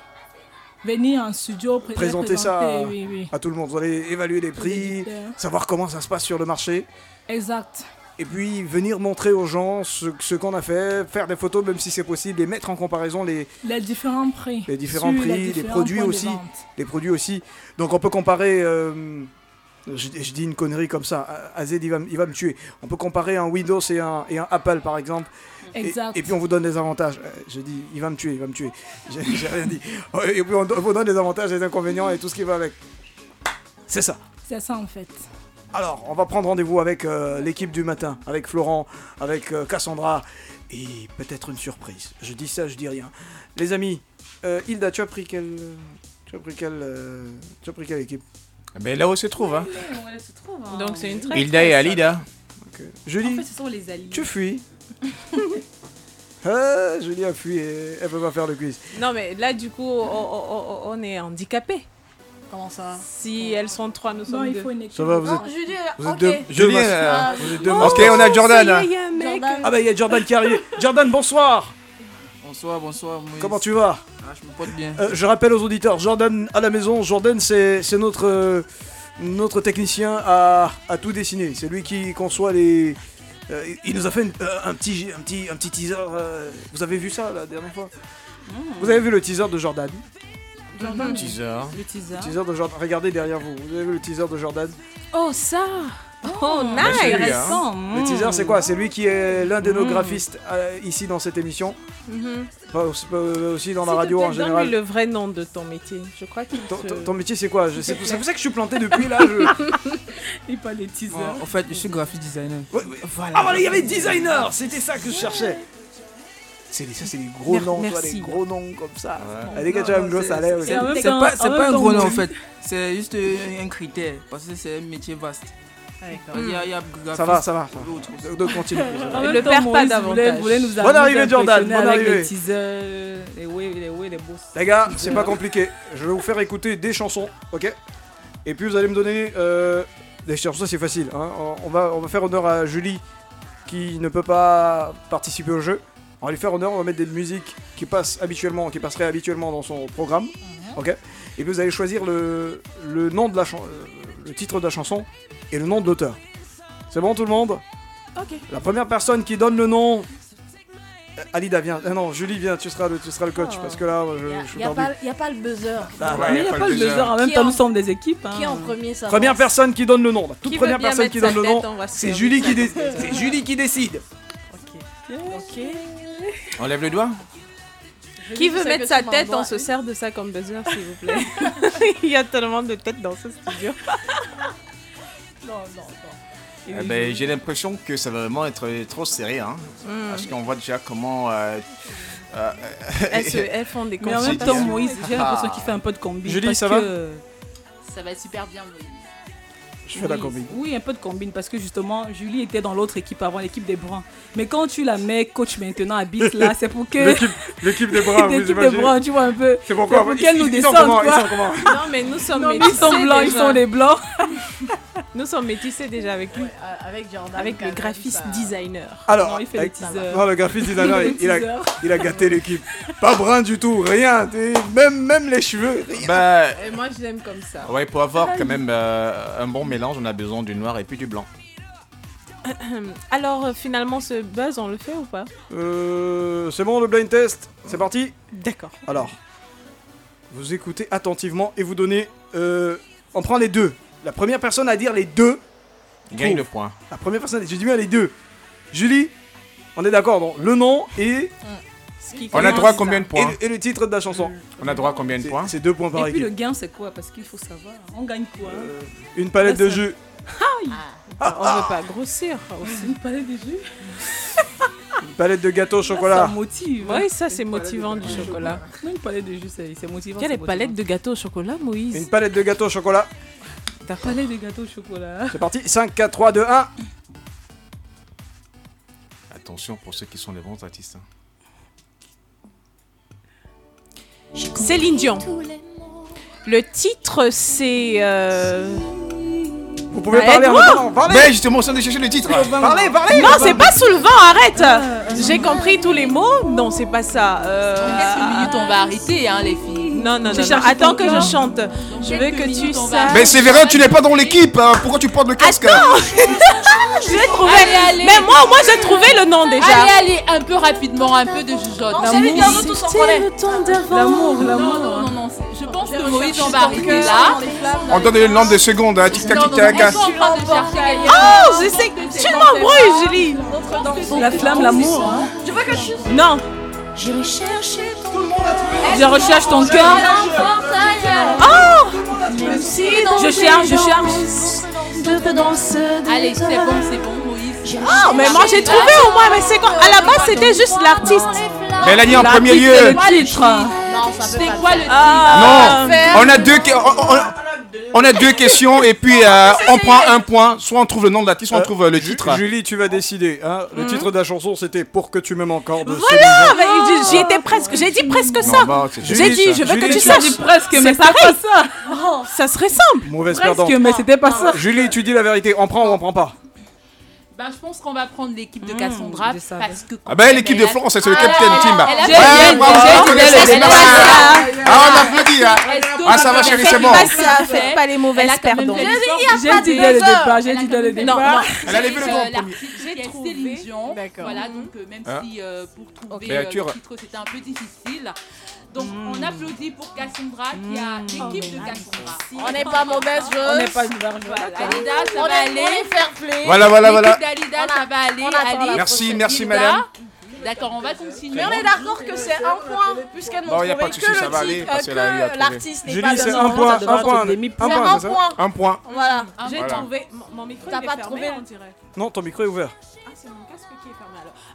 venir en studio pré- Présenter ça à, présenter, oui, oui. à tout le monde. Vous allez évaluer les prix, savoir comment ça se passe sur le marché. Exact. Et puis venir montrer aux gens ce, ce qu'on a fait, faire des photos même si c'est possible, et mettre en comparaison les, Les différents prix. les différents sur prix, les, différents produits aussi. Les produits aussi. Donc on peut comparer. euh, je, je dis une connerie comme ça. Azed, il va, il va me tuer. On peut comparer un Windows et un, et un Apple par exemple. Et- Exact. Et, puis on vous donne des avantages. Euh, Je dis, il va me tuer, il va me tuer. [laughs] J'ai rien dit. Et puis on, vous donne des avantages, des inconvénients et tout ce qui va avec. C'est ça. C'est ça en fait. Alors, on va prendre rendez-vous avec euh, l'équipe du matin, avec Florent, avec euh, Cassandra, et peut-être une surprise. Je dis ça, je dis rien. Les amis, euh, Hilda, tu as pris quelle, tu as pris quelle, euh, tu as pris quelle équipe? Mais là où se trouve, hein. Donc c'est une très Hilda et Alida. Julie, En fait, ce sont les alliés. tu fuis. [laughs] ah, Julie a fui et elle peut pas faire le quiz. Non, mais là, du coup, on, on- on- on est handicapé. Comment ça Si elles sont trois, nous sommes il deux. faut une équipe. Ça va, vous Non, êtes, Julie, vous êtes ok. deux, Julie, euh, Vous êtes deux ok, on a Jordan. Y a un mec. Jordan. Ah bah il y a Jordan qui arrive. Jordan, bonsoir. Bonsoir, bonsoir. Moïse. Comment tu vas Ah, je me porte bien. Euh, je rappelle aux auditeurs, Jordan à la maison, Jordan c'est c'est notre, euh, notre technicien à, à tout dessiner. C'est lui qui conçoit les... euh, il nous a fait une- euh, un, petit, un, petit, un petit teaser. euh, vous avez vu ça la dernière fois? Vous avez vu le teaser de Jordan? Jordan. Teaser. Le teaser. Le teaser de Jordan. Regardez derrière vous. Vous avez vu le teaser de Jordan Oh, ça Oh, Bah, c'est lui, nice hein. Le teaser c'est quoi? C'est lui qui est l'un de nos graphistes euh, ici dans cette émission. Mhm. Pas aussi, pas aussi dans la radio en général. le vrai nom de ton métier. Je crois qu'il Ton, se- ton- ton métier c'est quoi? Je sais- C'est pour ça que je suis planté depuis là. je- [laughs] Il parle des teasers. En, en fait, je suis graphiste designer. Ah voilà, il y avait designer, c'était ça que je cherchais. C'est des- ça, c'est des gros Mer- noms, toi, des gros noms comme ça. Ouais. Ah, les gars, tu as un gros C'est- salaire c'est- pas, un gros nom en fait. C'est juste un, critère. Parce que c'est un métier vaste. Il y a, il y a Ça va, ça va. D'autres. De, de continuer. Ne perds pas davantage. voulait- nous Bonne arrivée, nous Jordan, bonne avec arrivée. les teasers, les way, les way, les boss. Les gars, c'est pas compliqué. Je vais vous faire écouter des chansons, ok? Et puis vous allez me donner euh, des chansons, c'est facile. hein. On, va, on va faire honneur à Julie qui ne peut pas participer au jeu. On va lui faire honneur, on va mettre des musiques qui passent habituellement, qui passeraient habituellement dans son programme, ok? Et puis vous allez choisir le, le nom de la chanson, le titre de la chanson et le nom de l'auteur. C'est bon tout le monde? Ok. La première personne qui donne le nom. Euh, Alida, viens. Ah non, Julie, viens, tu seras le, tu seras le coach Oh. parce que là, je, je suis Il n'y a, perdu. pas- y a pas le buzzer. Ah, Mais il n'y a pas le buzzer. En même Qui temps, en- nous sommes des équipes. hein. Qui en premier ça Première personne qui donne le nom. La toute Qui première personne qui donne le nom, c'est Julie, qui dé- Julie qui décide. Ok. [laughs] On lève le doigt Qui veut mettre que sa tête On se sert de ça comme buzzer, s'il vous plaît. [laughs] [laughs] Il y a tellement de têtes dans ce studio. Non, non, non. Eh ben, J'ai l'impression que ça va vraiment être trop serré. Hein, Mm. Parce qu'on voit déjà comment. euh, euh, Elles, se- elles font des Mais en même temps. Moïse, j'ai l'impression qu'il fait un peu de combi. Julie, parce ça va que- Ça va super bien, Moïse. Je fais la Oui, combine. Oui, un peu de combine parce que justement, Julie était dans l'autre équipe avant, l'équipe des Bruns. Mais quand tu la mets coach maintenant à Beat là, c'est pour que. L'équipe- l'équipe des Bruns, [laughs] L'équipe des Bruns, tu vois un peu. C'est pourquoi pour qu'elle nous descende. comment, ils quoi. sont comment Non, mais nous sommes Non, mais métissés. ils sont blancs, ils sont les blancs. [laughs] Nous sommes métissés déjà avec lui. Euh, Avec Jordan. Avec le graphiste ça- designer. Alors, Non, il fait avec- non, le graphiste designer, [laughs] Il a, il a gâté l'équipe. Pas brun du tout, rien. Même, même les cheveux. rien. bah, Et moi, je l'aime comme ça. ouais, pour avoir quand même euh, un bon mélange, on a besoin du noir et puis du blanc. [clears throat] Alors, euh, finalement, ce buzz, on le fait ou pas Euh, c'est bon le blind test C'est parti D'accord. Alors, vous écoutez attentivement et vous donnez. euh, on prend les deux. La première personne à dire les deux. Gagne le point. La première personne, j'ai dit bien les deux. Julie, on est d'accord, donc le nom et, Ce qui On a droit à combien de points et le titre de la chanson. On a droit à combien de points C'est deux points par Et puis le équipe. gain, c'est quoi? Parce qu'il faut savoir. On gagne quoi? Euh, Une palette Ah, de ça- jus. Aïe On veut pas grossir aussi. Une palette de jus? Une palette de gâteau au Ça chocolat. motive. Oui, ça, c'est motivant du chocolat. Non, une palette de jus, c'est c'est motivant. Il y a les palettes de gâteau au chocolat, Moïse? Une palette de gâteau au chocolat. T'as palette de gâteau au chocolat. [laughs] C'est parti. 5, 4, 3, 2, 1. Attention pour ceux qui sont les bons artistes. hein. Céline Dion. Le titre, c'est. euh, Vous pouvez Bah, parler en aide-moi. attendant, parlez. Mais justement, on est en train de chercher le titre. Parlez, parlez Non, c'est pas sous le vent, arrête J'ai compris tous les mots. Non, c'est pas ça. Euh, Quelques minutes, on va arrêter, hein, les filles. Non, non, Attends que je chante. Je veux que tu saches. Mais Séverin, tu n'es pas dans l'équipe. hein. Pourquoi tu portes le casque [laughs] J'ai trouvé. Allez, allez. Mais moi, moi, j'ai trouvé le nom déjà. Allez, allez, un peu rapidement, un peu de jugeote. L'amour, l'amour. Non, non, non, je pense que Moïse, on va arrêter là. On donne le nombre de secondes. hein. Tic tac, tic tac. hein. Oh, je sais. Tu m'embrouilles, Julie. La flamme, l'amour. hein. Je veux que tu. Non. J'irai chercher Je recherche ton cœur. Oh Je cherche, je cherche. Allez, c'est bon, c'est bon, Moïse. Oh, mais moi j'ai trouvé au moins. Mais c'est quoi À la base, c'était juste l'artiste. Mais elle a dit en premier lieu. c'est le titre. C'est quoi le titre? Ah. Non, on a deux, on, a deux questions et puis euh, on prend un point. Soit on trouve le nom de l'artiste, soit on trouve euh, le titre. Julie, tu vas décider. Hein Le titre de la chanson, c'était Pour que tu m'aimes encore de Voilà, j'y- étais presque. J'ai dit presque ça. bah, J'ai Julie, dit, je veux que Julie, tu saches. dit presque, mais c'est pas ça. Ça se ressemble. Mauvaise Presque, perdante. mais c'était pas ça. Julie, tu dis la vérité. On prend ou on prend pas? Ben, je pense qu'on va prendre l'équipe de Cassandra parce que. Ah ben l'équipe de France, c'est le Ah, capitaine elle a- Tim. elle a- Ouais, j'ai- j'ai- j'ai- j'ai- j'ai- j'ai- Ah, on applaudit. hein. Ah, ça va, chérie, c'est bon. faites pas les mauvaises perdants. J'ai dit, J'ai dès le départ, j'ai dit dès le départ. non. Elle a levé le Euh, premier. Dion. D'accord. Voilà, donc euh, même Hein si euh, pour trouver le titre c'était un peu difficile. Donc on applaudit pour Cassandra qui a l'équipe de Cassandra. On n'est pas mauvaise On joueuse. n'est pas une verge. Alida, ça On va aller. on fair play. Voilà, voilà, d'Alida, On ça va aller. on Merci, merci madame. D'accord, on va continuer. Mais on est d'accord que c'est un point, puisqu'elles n'ont trouvé que ça le l'artiste n'est pas c'est de un point, ça un point, un C'est point, un ça point. Un point. Voilà. J'ai trouvé. Mon- micro T'as il est pas fermé, trouvé on dirait. Non, ton micro est ouvert. Ah, c'est mon casque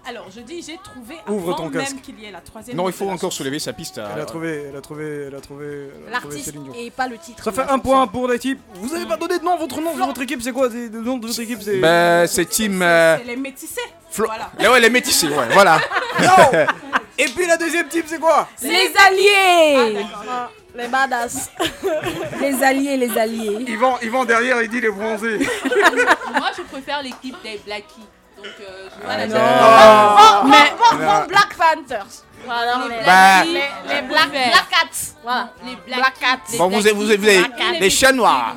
alors. Je dis, j'ai trouvé Ouvre avant ton même casque. qu'il y ait la troisième. Non, il faut encore soulever sa piste. euh, Elle a trouvé, elle a trouvé, elle a trouvé, elle a trouvé L'artiste Céline Dion. et pas le titre. Ça de fait la un chanson. point pour l'équipe. Vous avez pas donné de nom, votre nom de votre équipe, c'est quoi c'est- Le nom de votre équipe, c'est. Ben, c'est Team. euh, C'est les métissés. Flo- Voilà. Là, ouais, les métissés, ouais, voilà. [laughs] Non Et puis la deuxième team, c'est quoi? Les alliés. Ah, Les badass. Les alliés, les alliés. Yvan, Yvan derrière, il dit les bronzés. [laughs] Moi, je préfère l'équipe des Blackies. Donc, euh, je vois la différence. Mais- bon, bon, bon, Black Panthers. Voilà, les, Bah. les, les Black. Black Cats. Voilà. Les Black. Cats. les Bon, vous avez, vous les chats noirs.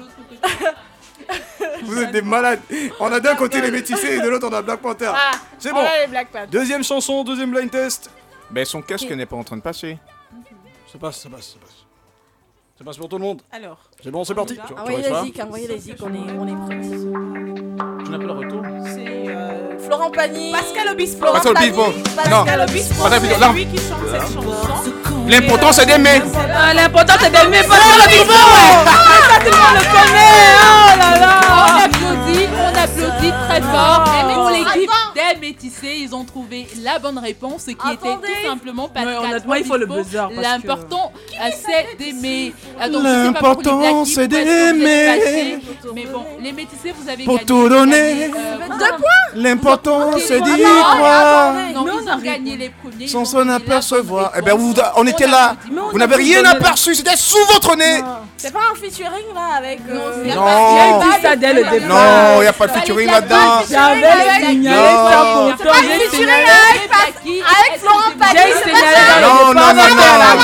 Vous êtes des malades. On a d'un côté les métissés et de l'autre on a Black Panther. Ah, C'est on bon. les Black. Deuxième chanson, deuxième blind test. Ben, son casque n'est pas en train de passer. Ça passe, ça passe, ça passe. Ça passe pour tout le monde. Alors, C'est bon, c'est parti. Ah Envoyez les zik, envoyez les zik, on est, on est prêts. Tu n'as pas le retour c'est euh, Florent Pagny. Pascal Obispo. Florent Pascal Obispo. Pascal Non. Obispo. Pascal Obispo. C'est Non. lui qui chante cette chanson. L'important, c'est d'aimer. Ah, L'important c'est d'aimer Pascal Obispo. Ça, tout le monde le connaît. Oh là On là. On applaudit très fort. Oh. Et pour l'équipe des métissés, ils ont trouvé la bonne réponse qui était Attendez. tout simplement Pascal Ouais, honnêtement, il faut le buzzer, parce que- L'important, euh, c'est d'aimer. Ah, pas pour L'important, c'est d'aimer. Mais bon, les métissés, vous avez Pour gagné. tout vous donner. euh, Deux points. L'important, c'est d'y croire. Non, ils on ont gagné les premiers. Sans s'en apercevoir. Eh vous, réponse. on était là. Vous a n'avez rien aperçu. C'était sous votre nez. C'est pas un featuring là avec. Non. Il a dit ça dès le départ. Non, il n'y a pas de featuring là-dedans. J'avais signalé Non. ça pour toi. J'ai featuring signalé. avec, Florent Pagny. J'ai signalé Non, non, non, non.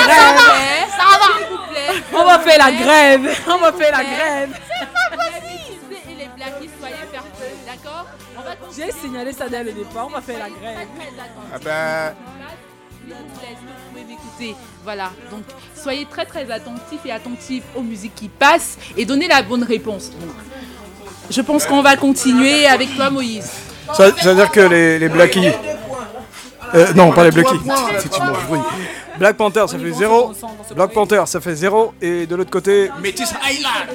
Ça va. On va faire la grève. On va faire la grève. J'ai signalé ça dès le départ. On va faire la grève. Ah ben, vous pouvez m'écouter. Voilà, donc soyez très très attentifs et attentifs aux musiques qui passent et donnez la bonne réponse. Donc, je pense qu'on va continuer avec toi Moïse. Ça, ça veut dire que les, les Blackies. Euh, non, pas les Blackies. C'est une mauvaise bruit. Black Panther, ça fait 0. Black Panther, ça fait 0. Et de l'autre côté, Métis Island.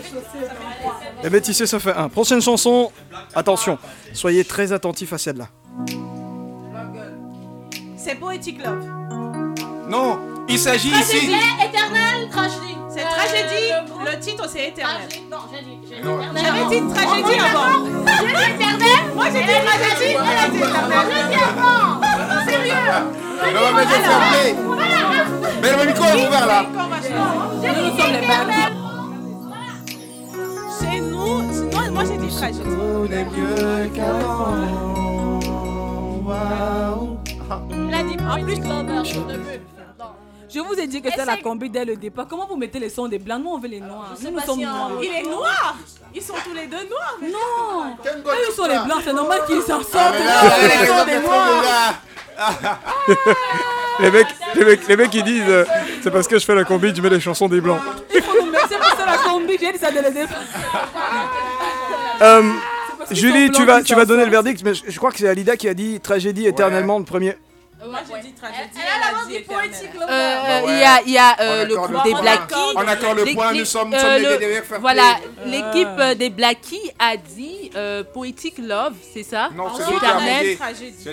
Les métissés, ça fait 1. Prochaine chanson. Attention, soyez très attentifs à celle-là. C'est Poetic Love. Non, il s'agit ici. Éternel, tragédie. C'est tragédie. Le titre c'est éternel. Non, j'ai dit. j'ai dit éternel. J'avais dit tragédie avant. J'ai dit éternel. Moi j'ai dit tragédie. Elle a dit éternel. J'ai dit avant. Sérieux. Non, mais j'ai fermé. Mais le micro est ouvert là. Nous est mieux qu'avant. Waouh. Il a dit en plus Je vous ai dit que c'est la combi dès le départ. Comment vous mettez les sons des blancs? Nous, on veut les noirs. Nous, nous sommes noirs. Il est noir Ils sont tous les deux noirs Non Eux, ils sont les blancs. C'est normal qu'ils s'en sortent. Ah, Nous, là, les des noirs. les, mecs, les, mecs, les mecs qui disent euh, c'est parce que je fais la combi, tu mets les chansons des blancs. Il faut nous mettre. Ça la combi. J'ai dit ça dès le départ. Euh, Julie, tu vas, tu vas donner le sortent. verdict, mais je, je crois que c'est Alida qui a dit tragédie éternellement le premier. Moi j'ai dit tragédie. Elle a dit poétique, Euh, euh, Il y a, il y a euh, le groupe des. Blackies. On accorde le point, nous sommes- euh, sommes les le- derrière fair Voilà, l'équipe euh, des Blackies a dit euh, Poetic Love, c'est ça? Non, c'est Éternel. éternel. Tragédie.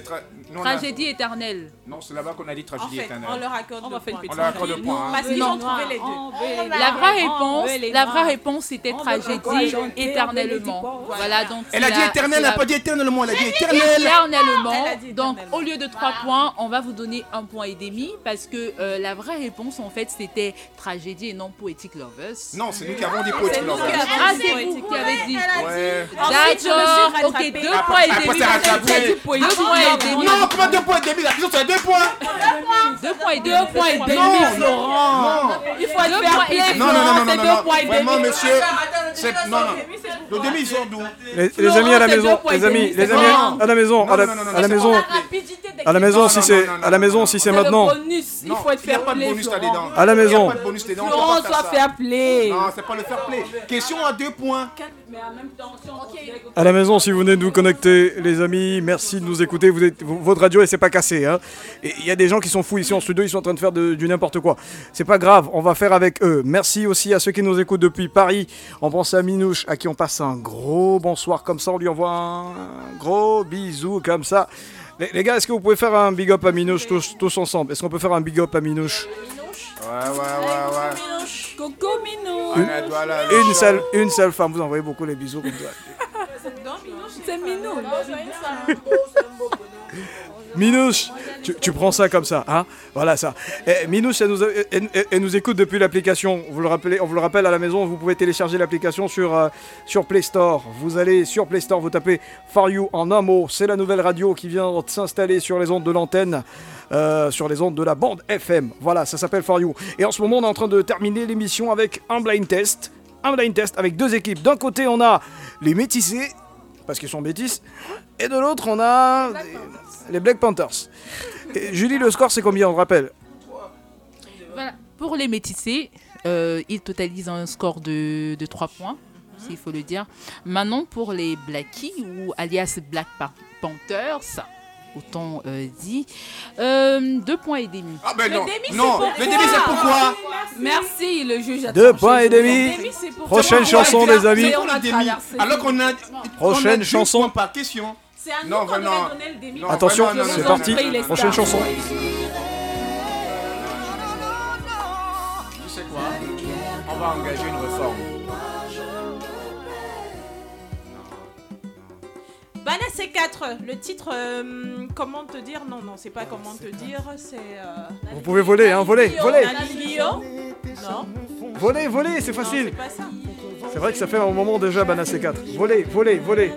Non, Tragédie éternelle. Non, c'est là-bas qu'on a dit En tragédie fait, éternelle. on leur accorde On le va faire une point. petite On leur accorde le point. Parce qu'ils ont trouvé les deux. La vraie réponse, la vraie réponse c'était tragédie éternellement. Voilà donc. Elle a dit la- éternel, c'est elle n'a pas dit éternellement, elle a dit éternel. Éternellement. Donc au lieu de 3 points, on va vous donner un point et demi parce que euh, la vraie réponse en fait c'était tragédie et non poetic lovers. Non, c'est nous qui avons dit poétique. avons Ah c'est poétique. vous qui avez dit. Ouais. Ensuite, je me suis D'accord. Ok deux points et après, demi. c'est rattrapé. Poétique. Deux points et demi. Non, comment deux points et demi La question c'est deux points. Deux points et. Deux points et demi, Non, Florent. non. Il faut être Deux fair points et. Non, non, non, non, non, deux non. points et Vraiment, demi. monsieur. C'est non, non. Le demi ils sont d'où? Les, amis à la maison, deux points et les amis, les amis à la maison, à la, Non, non, non, non, à la c'est maison, à la maison si c'est, à la maison si c'est maintenant. bonus. Il faut être fair play, bonus là-dedans. À la maison. a pas de bonus dedans. Florent, fair play. Non, c'est pas le fair play. Question à deux points. Mais en même temps, si on considère que- À la maison, si vous venez de vous connecter, les amis, merci de nous écouter. Vous êtes, votre radio, elle s'est pas cassée. Hein. Et il y a des gens qui sont fous ici en studio, ils sont en train de faire de- du n'importe quoi. C'est pas grave, on va faire avec eux. Merci aussi à ceux qui nous écoutent depuis Paris. On pense à Minouche, à qui on passe un gros bonsoir comme ça. On lui envoie un gros bisou comme ça. Les, les gars, est-ce que vous pouvez faire un big up à Minouche tous, tous ensemble? Est-ce qu'on peut faire un big up à Minouche? Ouais, ouais, ouais, ouais. Coco Minou. On a doigt là, le une seule, une seule femme. Vous envoyez beaucoup les bisous [laughs] comme ça. C'est Minou. Minouche, tu, prends ça comme ça, hein Voilà ça. Eh, Minouche, elle nous, écoute depuis l'application. Vous le rappelez, on vous le rappelle à la maison, vous pouvez télécharger l'application sur, euh, sur Play Store. Vous allez sur Play Store, vous tapez For You en un mot. C'est la nouvelle radio qui vient de s'installer sur les ondes de l'antenne, euh, sur les ondes de la bande FM. Voilà, ça s'appelle For You. Et en ce moment, on est en train de terminer l'émission avec un blind test. Un blind test avec deux équipes. D'un côté, on a les métissés, parce qu'ils sont métis, et de l'autre, on a les Black Panthers. Et Julie, le score, c'est combien, on te rappelle Voilà. Pour les métissés, euh, ils totalisent un score de, de 3 points, s'il faut le dire. Maintenant, pour les Blackies, ou alias Black Pa- Panthers, autant euh, dit, 2 points et demi. Ah ben Le non, demi, c'est non, pourquoi le demi c'est pourquoi Merci, le juge a Deux points et demi. Le demi, Prochaine chanson, les amis. on a le demi. Alors qu'on a Prochaine on a deux chanson. points par question. C'est à nous qu'on devait donner le demi. Non, Attention, non, c'est parti. Prochaine chanson. Tu sais quoi? On va engager une réforme. Bana C4, le titre, euh, comment te dire? Non, non, c'est pas comment te dire, c'est. Euh... Vous pouvez voler, hein, voler, voler. Nalilio Non. Voler, voler, c'est facile. C'est pas ça. C'est vrai que ça fait un moment déjà, Bana C4. Voler, voler, voler.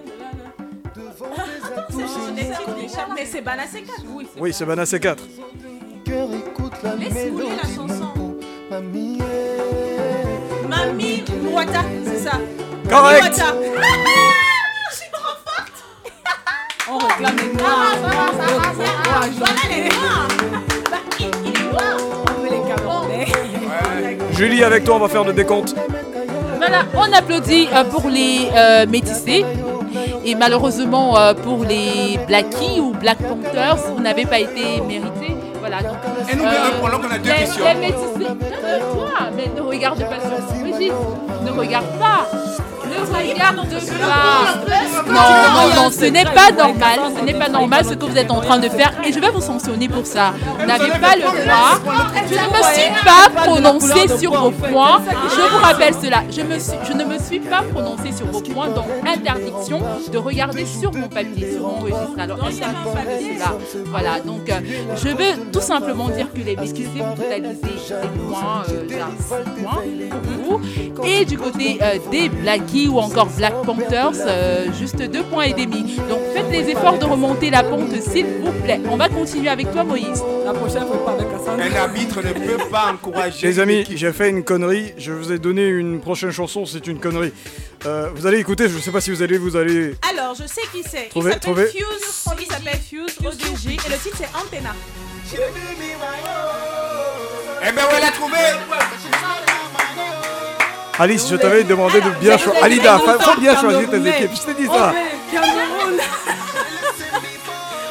Mais c'est Bana C4, oui. Oui, c'est Bana C4. Laisse rouler la chanson. Mamie Mouata, c'est ça. Correct. Mouata. [laughs] Je suis trop forte. [laughs] On réclame les noirs. Voilà les noirs. Bah, il il est noir. On veut les Camerounais. Julie, avec toi, on va faire le décompte. Voilà, on applaudit euh, pour les euh, métissés. Et malheureusement, euh, pour les Blackies ou Black Panthers, vous n'avez pas été mérités. Voilà, donc, Et nous, mais là, qu'on a deux questions. les métissés, Calme-toi, mais ne regarde pas sur Brigitte. Ne regarde pas. Ne regarde pas. Non, non, non, ce n'est pas normal. Ce n'est pas normal ce que vous êtes en train de faire. Et je vais vous sanctionner pour ça. Vous n'avez pas le droit. Je ne me suis pas prononcée sur vos points. Je vous rappelle cela. Je, me suis- je ne me suis pas prononcée sur vos points. Donc, interdiction de regarder sur mon papier, sur mon registre. Alors, interdiction de cela. Voilà, donc, euh, je veux tout simplement dire que les métissés vous totalisez des points, euh, genre six points pour vous. Et du côté euh, des Blackies, Ou encore Black Panthers, euh, juste deux points et demi. Donc faites les efforts de remonter la pente, s'il vous plaît. On va continuer avec toi, Moïse. La prochaine fois, pas avec. Un arbitre ne peut pas encourager. Les amis, j'ai fait une connerie. Je vous ai donné une prochaine chanson, c'est une connerie. Euh, vous allez écouter, je sais pas si vous allez vous allez. Alors, je sais qui c'est. Il Trouvez- s'appelle trouvez. Fuse. Il s'appelle Fuse ODG. Et le titre, c'est Antenna. Eh ben, on l'a trouvé Alice, je t'avais demandé de bien choisir. Alida, faut, faut bien choisir tes équipes. Je t'ai dit ça. Cameroun.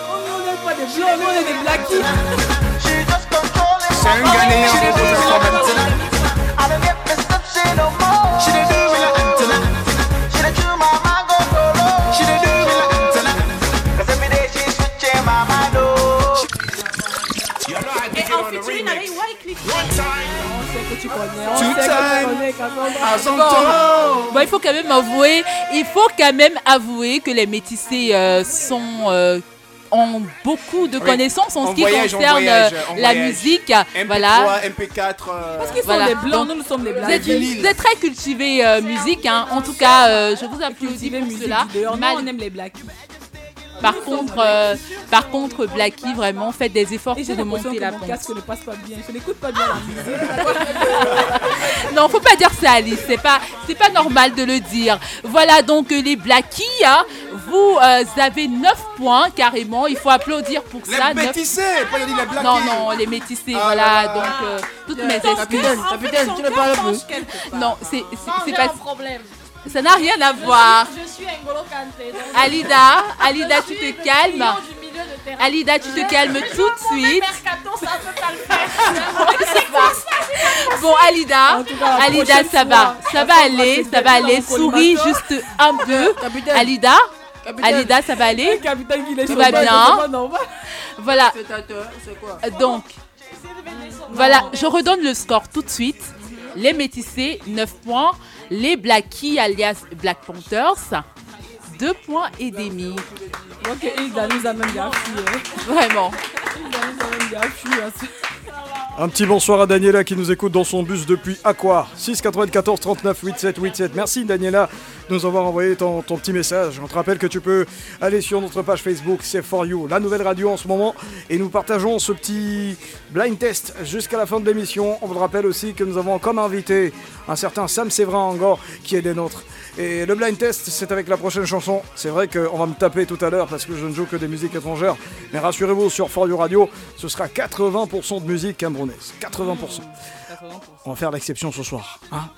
On n'est pas des blancs, nous on est des blackies. C'est un Ghanéen tu connais. On Two sait que time. tu connais, Cassandra. À son Bon. Bon, il faut quand même avouer, il faut quand même avouer que les métissés euh, sont euh, ont beaucoup de Oui. connaissances en On ce qui voyage, on concerne voyage, euh, on la voyage. musique. MP3, voilà. MP4. euh, Parce qu'ils sont Voilà. des blancs, Donc, nous, nous sommes des Vous êtes, vous êtes très cultivé euh, musique, hein. en tout cas, euh, je vous applaudis pour musique cela. Mal- on aime les blackies. Par contre, euh, par contre, Blackie, vraiment, faites des efforts pour remonter que la mon pente. casque ne passe pas bien. Je n'écoute pas bien la musique. [laughs] Non, faut pas dire ça, Alice. C'est pas, c'est pas normal de le dire. Voilà donc les Blackies. hein. Vous euh, avez 9 points carrément. Il faut applaudir pour Les ça. neuf- métissés, pas les Blackies. Non, non, les métissés. Ah voilà. là là. Donc euh, toutes mes excuses. Capitaine, son tu ne parles plus. Non, c'est, c'est, pas. un problème. Ça n'a rien à voir. Je suis N'Golo Kanté. donc- Alida, Alida, tu te calmes. Alida, tu te calmes tout de suite. Mercato, ça peut pas le faire. [laughs] Bon, Alida, cas, Alida, ça fois, va, ça va aller, ça va aller. Souris juste un [laughs] peu. Capitaine. Alida, Capitaine. Alida, ça va aller. Qui Tout va bien. Voilà. Quoi? Donc, voilà, je redonne le score tout de suite. Les métissés, 9 points. Les Blackies, alias Black Panthers, 2 points et demi. Donc, Hilda nous a même bien. Vraiment. Hilda nous a même bien. Un petit bonsoir à Daniela qui nous écoute dans son bus depuis Aqua. 6 94 39 87 87. Merci Daniela de nous avoir envoyé ton, petit message. On te rappelle que tu peux aller sur notre page Facebook, c'est For You, la nouvelle radio en ce moment. Et nous partageons ce petit blind test jusqu'à la fin de l'émission. On vous le rappelle aussi que nous avons comme invité un certain Sam Séverin Angor qui est des nôtres. Et le blind test, c'est avec la prochaine chanson. C'est vrai qu'on va me taper tout à l'heure parce que je ne joue que des musiques étrangères. Mais rassurez-vous, sur For You Radio, ce sera 80% de musique camerounaise. 80%. On va faire l'exception ce soir. hein.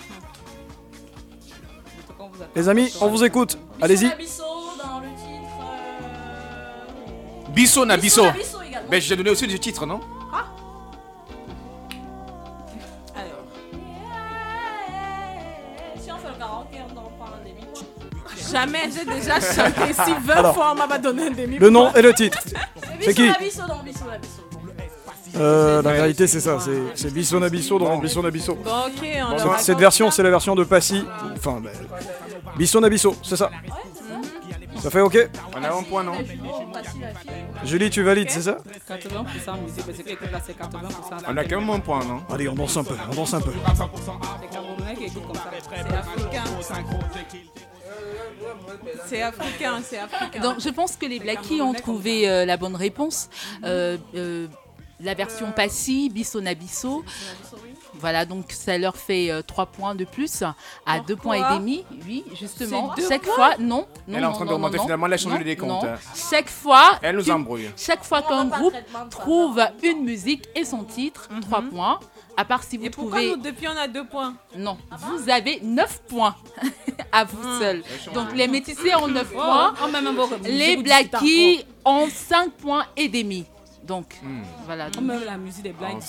Les amis, on vous écoute. Allez-y. Bissot dans le titre. Bisso na Bisso. na Bisso également. Ben, j'ai donné aussi du titre, non? Jamais j'ai déjà chanté si 20 Alors, fois on m'a donné un demi. Le nom et le titre. [laughs] C'est qui. Euh, La vérité, c'est ça. c'est- Bisson Abisso dans Bisson Abisso. Cette- version, c'est la version de Passy. Enfin, ben, Bisson Abisso, c'est ça. Ça fait ok On a un point, non Julie, tu valides, c'est ça 80% musique, mais c'est que là, c'est 80%. On a quand même un point, non Allez, on danse un peu, on danse un peu. C'est C'est africain. C'est africain. Donc, je pense que les Blackies ont trouvé euh, la bonne réponse. Euh, euh, la version Passy, Bisso na Bisso. Voilà, donc ça leur fait 3 points de plus à 2 points et demi. Oui, justement. Chaque fois, non. non Elle est en train non, d'augmenter, non, finalement, elle a changé non, le décompte, non. hein. Chaque fois. Elle nous embrouille. Chaque fois qu'un groupe trouve une musique et son titre, 3 points. À part si vous Et pourquoi trouvez. nous, depuis, on a deux points Non, vous avez 9 points [laughs] à vous seul. Donc les métissés ont 9 Oh, points. oh, même un bon- Les blackies ont 5 points et demi. Donc voilà. Oh, Même la musique des blind.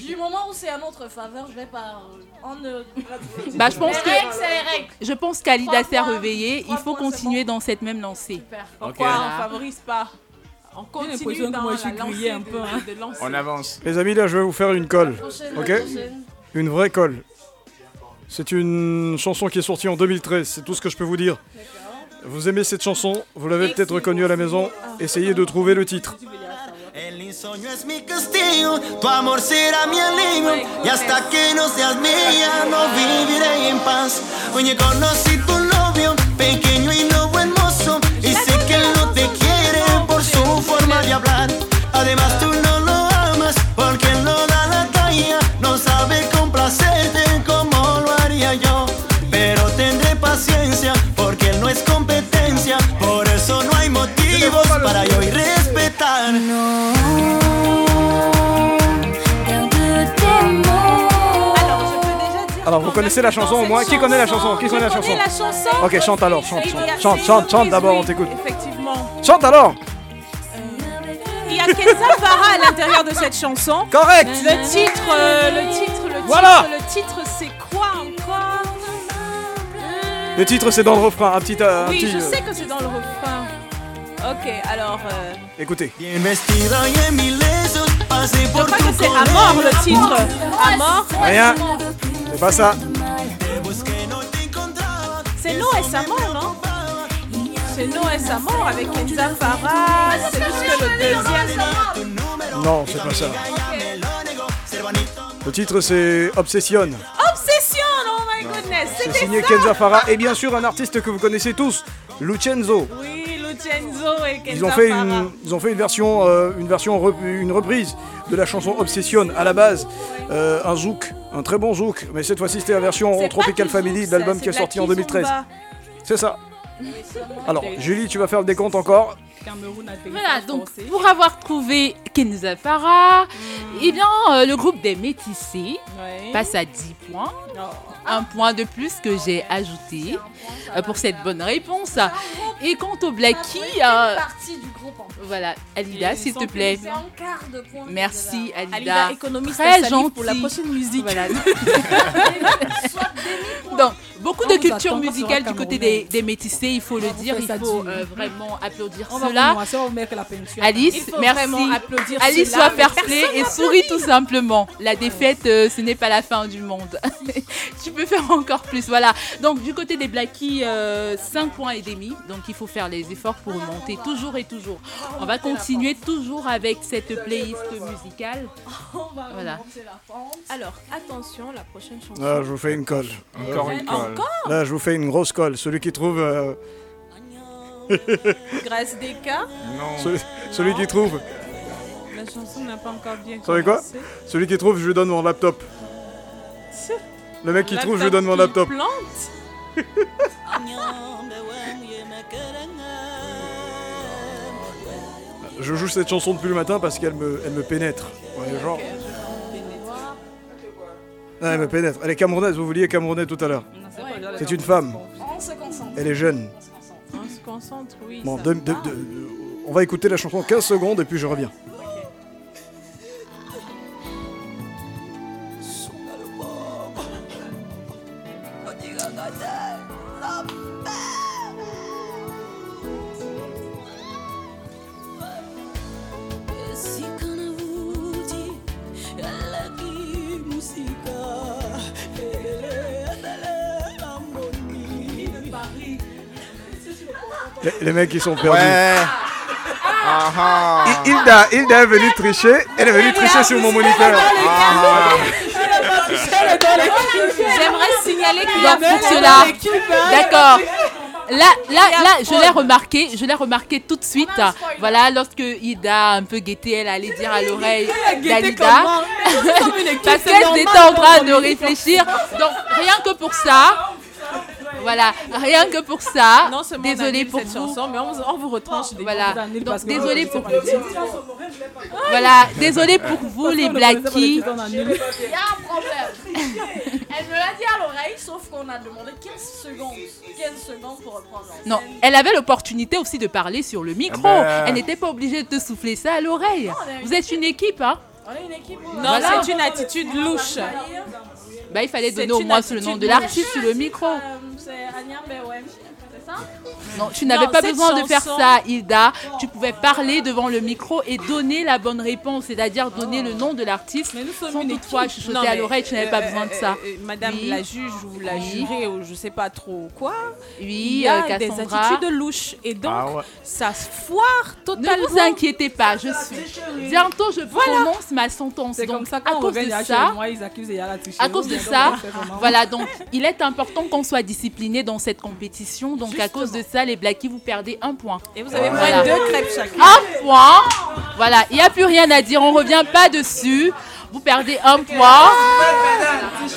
Du moment où c'est à notre faveur, je vais pas. On ne. [laughs] Bah, je pense Les que règles, c'est les règles. je pense qu'Alida Trois s'est points. réveillée. Il Trois faut points, c'est continuer dans cette même lancée. Pourquoi Voilà. on favorise pas On continue dans moi, la je suis lancée grillée un peu, hein. de lancer. On avance. Les amis, là, je vais vous faire une colle. Ok. Une vraie colle. C'est une chanson qui est sortie en 2013, c'est tout ce que je peux vous dire. Vous aimez cette chanson, vous l'avez peut-être reconnue à la maison, essayez de trouver le titre. sueño es mi castigo, tu amor será mi alivio y hasta que no seas mía no viviré en paz. Oye, conocí tu hablar. Además tú no lo amas porque él no da la talla, no sabe complacerte como lo haría yo. Pero tendré paciencia porque él no es competencia, por eso no hay motivos para yo ir respetar. Alors, vous connaissez la chanson au moins Qui connaît la chanson Qui connaît la chanson connais la chanson Ok, chante alors, chante, chante, chante, chante, d'abord, on t'écoute. Effectivement. Chante alors Il y a Kenza Farah à l'intérieur de cette chanson. Correct. Le titre, euh, le titre, le titre, Voilà. le titre, c'est quoi encore? Le titre, c'est dans le refrain, un petit. euh, un Oui, petit, je euh, sais que c'est dans le refrain. Ok, alors. euh, Écoutez. Je crois que c'est Amor le titre. Amor. Rien. C'est pas ça. C'est No es Amor, non? Avec Kenza Farah. C'est juste que le deuxième. Non, c'est pas ça. Le titre, c'est Obsession. Obsession, oh my goodness. C'est signé ça. Kenza Farah et bien sûr un artiste que vous connaissez tous, Lucenzo. Oui, Lucenzo et Kenza Ils ont fait Farah. une, ils ont fait une version, euh, une version, rep- une reprise de la chanson Obsession à la base, euh, un zouk, un très bon zouk, mais cette fois-ci c'était la version Tropical Family de l'album qui est sorti en 2013. kizomba. C'est ça. Alors Julie, tu vas faire le décompte encore. Voilà, donc pour avoir trouvé Kenza Farah, eh bien, euh, le groupe des Métissés passe à 10 points. Un point de plus que j'ai ajouté euh, pour cette bonne réponse. Et quant au Blacky, euh, partie du groupe en plus. voilà, Alida, s'il te plaît. C'est un quart de point. Merci Alida. Alida, Très gentil. pour la prochaine musique. Voilà. [laughs] Donc, beaucoup de culture musicale du côté des, des métissés, il faut le dire, fait il faut euh, vraiment applaudir On cela. Alice, merci. applaudir Alice cela, mais fair play et souris tout simplement. La défaite, euh, ce n'est pas la fin du monde. [laughs] tu peux faire encore plus. Voilà. Donc, du côté des Blackies, euh, 5 points et demi. Donc, il faut faire les efforts pour remonter toujours et toujours. On va continuer toujours avec cette playlist musicale. [laughs] Voilà. Alors, attention, la prochaine chanson. Là, je vous fais une colle. Encore une colle. Encore Là, je vous fais une grosse colle. Celui qui trouve. euh, [laughs] Grâce des cas. celui, celui qui trouve. La chanson n'a pas encore bien Vous savez quoi commencé. Celui qui trouve, je lui donne mon laptop. Le mec qui trouve, je lui donne mon laptop. Plante [laughs] Je joue cette chanson depuis le matin parce qu'elle me, elle me pénètre. Ouais, genre. Non, elle me pénètre. Elle est camerounaise, vous vouliez camerounais tout à l'heure. C'est une femme. On se concentre. Elle est jeune. On se concentre, oui. Bon, ça de- va. de- de- on va écouter la chanson 15 secondes et puis je reviens. Les, mecs, ils sont perdus. Ouais. Ah ah. I- Hilda, Hilda est venue tricher. Elle est venue tricher sur mon moniteur. Ah. J'aimerais signaler qu'il y a pour cela, d'accord. Là, là, là, je l'ai remarqué, je l'ai remarqué tout de suite. Voilà, lorsque Ida a un peu guetté, elle allait dire à l'oreille d'Alida. [laughs] Parce qu'elle était en train de réfléchir. Donc, rien que pour ça, voilà, rien que pour ça, Non seulement désolé pour cette vous. chanson, mais on, vous- on vous retranche des Voilà, vous annule donc parce que- désolé pour Voilà, désolé pour vous les blackies. Il y a un problème. [laughs] Elle me l'a dit à l'oreille, sauf qu'on a demandé 15 secondes. 15 secondes pour reprendre. Non, elle avait l'opportunité aussi de parler sur le micro. Ah ben. Elle n'était pas obligée de te souffler ça à l'oreille. Vous êtes une équipe, hein On est une équipe. Non, Voilà. c'est une attitude louche. Bah, il fallait donner au moins le nom de l'artiste sur le micro. Euh, C'est Agnam Bewem. C'est ça? Non, tu n'avais pas besoin de faire ça, Hilda. Tu pouvais parler devant le micro et donner la bonne réponse, c'est-à-dire donner le nom de l'artiste sans toutefois chuchoter Non, à mais, l'oreille. Tu n'avais pas euh, besoin de euh, ça. euh, Madame Oui. la juge ou la Oui. jurée ou je sais pas trop quoi. Oui, il y a euh, des Cassandra. attitudes louches et donc Ah ouais. ça se foire totalement. Ne vous inquiétez pas, je suis. Bientôt, je prononce ma sentence. Donc, comme ça à quand cause de ça, moi, ils accusent à cause de ça, voilà, donc il est important qu'on soit discipliné dans cette compétition. Donc à cause de ça, les Blackies, vous perdez un point. Et vous avez Voilà. moins deux crêpes chacun. Un point. Voilà, il n'y a plus rien à dire, on revient pas dessus. Vous perdez un point.